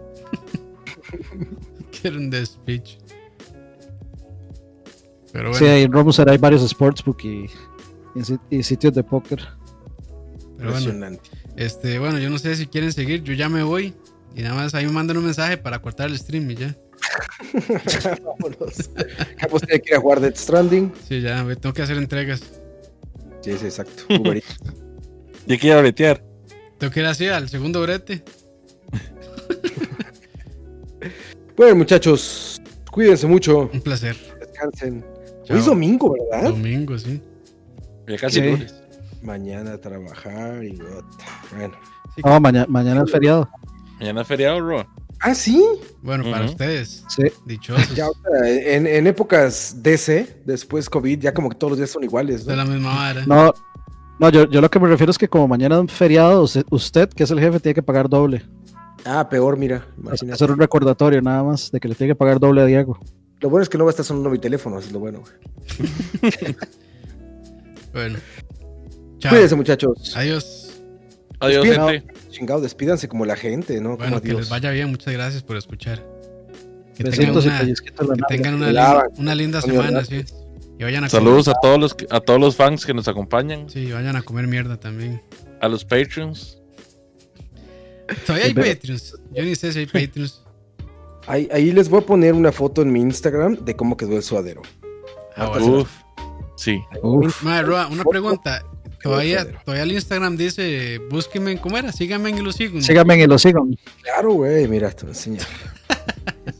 Speaker 1: que eran de speech.
Speaker 4: Pero bueno. Sí, en Romuser hay varios sportsbook y, y, sitios de póker.
Speaker 1: Bueno, este, bueno, yo no sé si quieren seguir, yo ya me voy. Y nada más ahí me mandan un mensaje para cortar el stream y ya.
Speaker 2: Vámonos. Capos tiene que ir a jugar Dead Stranding.
Speaker 1: Sí, ya, tengo que hacer entregas.
Speaker 2: Sí, sí, exacto.
Speaker 3: y aquí a bretear.
Speaker 1: Tengo que ir así al segundo brete.
Speaker 2: bueno, muchachos, cuídense mucho.
Speaker 1: Un placer.
Speaker 2: Descansen. Hoy es domingo, ¿verdad?
Speaker 1: Domingo, sí.
Speaker 3: Ya casi lunes.
Speaker 2: Mañana a trabajar y bueno.
Speaker 4: no, mañana, mañana es feriado.
Speaker 3: Mañana es feriado, bro.
Speaker 2: Ah, sí.
Speaker 1: Bueno, para ustedes.
Speaker 4: Sí.
Speaker 1: Dichosos.
Speaker 2: en, épocas DC, después COVID, ya como que todos los días son iguales.
Speaker 1: ¿no? De la misma manera.
Speaker 4: No, no yo, yo lo que me refiero es que como mañana es feriado, usted, que es el jefe, tiene que pagar doble.
Speaker 2: Ah, peor, mira.
Speaker 4: Hacer un recordatorio nada más de que le tiene que pagar doble a Diego.
Speaker 2: Lo bueno es que no va a estar sonando mi teléfono, es lo bueno.
Speaker 1: bueno.
Speaker 2: Chao. Cuídense, muchachos.
Speaker 1: Adiós.
Speaker 3: Adiós, gente
Speaker 2: chingado, despídanse como la gente, ¿no?
Speaker 1: Bueno, que les vaya bien, muchas gracias por escuchar. Que tengan una, linda semana, sí.
Speaker 3: Y vayan a Saludos a todos los a todos los fans que nos acompañan.
Speaker 1: Sí, vayan a comer mierda también.
Speaker 3: A los Patreons.
Speaker 1: Todavía hay Patreons. Yo ni sé si hay Patreons.
Speaker 2: Ahí, ahí, les voy a poner una foto en mi Instagram de cómo quedó el suadero.
Speaker 3: Ah, Uf. Sí.
Speaker 1: Uf. Madre, una pregunta. Todavía, todavía el Instagram dice, búsquenme, ¿cómo era? Síganme y lo sigo.
Speaker 4: Síganme y lo sigo.
Speaker 2: Claro, güey, mira, te enseño.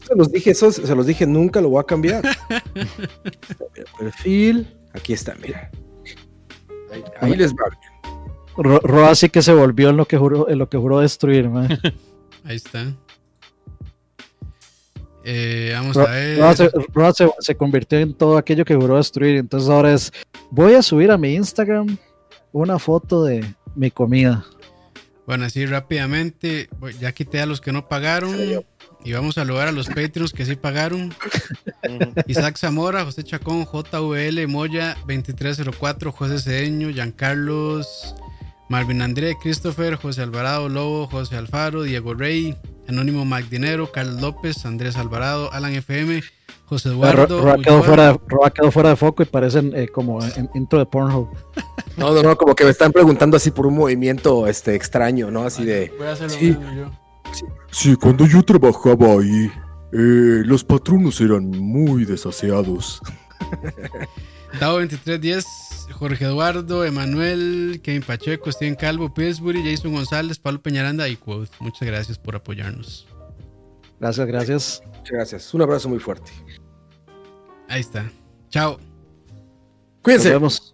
Speaker 2: se los dije, eso se los dije, nunca lo voy a cambiar. perfil, aquí está, mira. Ahí, les va
Speaker 4: bien. Roa sí que se volvió en lo que juró, en lo que juró destruir, man.
Speaker 1: Ahí está. Eh, vamos a ver.
Speaker 4: Roa se, se, convirtió en todo aquello que juró destruir. Entonces ahora es, voy a subir a mi Instagram una foto de mi comida.
Speaker 1: Bueno, así rápidamente, ya quité a los que no pagaron y vamos a lograr a los Patreons que sí pagaron. Isaac Zamora, José Chacón, JVL, Moya, 2304, José Cedeño, Giancarlos, Marvin André, Christopher, José Alvarado, Lobo, José Alfaro, Diego Rey, Anónimo Mac Dinero, Carlos López, Andrés Alvarado, Alan FM, José Eduardo.
Speaker 4: Roa quedó, fuera de, foco y parecen eh, como en, intro de Pornhub.
Speaker 2: No, no, no, como que me están preguntando así por un movimiento este, extraño, ¿no? Así de.
Speaker 1: Voy a hacer lo mismo yo.
Speaker 2: Sí, cuando yo trabajaba ahí, eh, los patronos eran muy desaseados.
Speaker 1: Dao 2310, Jorge Eduardo, Emanuel, Kevin Pacheco, Steven Calvo, Pillsbury, Jason González, Pablo Peñaranda y Quote. Muchas gracias por apoyarnos.
Speaker 4: Gracias, gracias.
Speaker 2: Muchas gracias. Un abrazo muy fuerte.
Speaker 1: Ahí está. Chao.
Speaker 2: Cuídense. Nos vemos.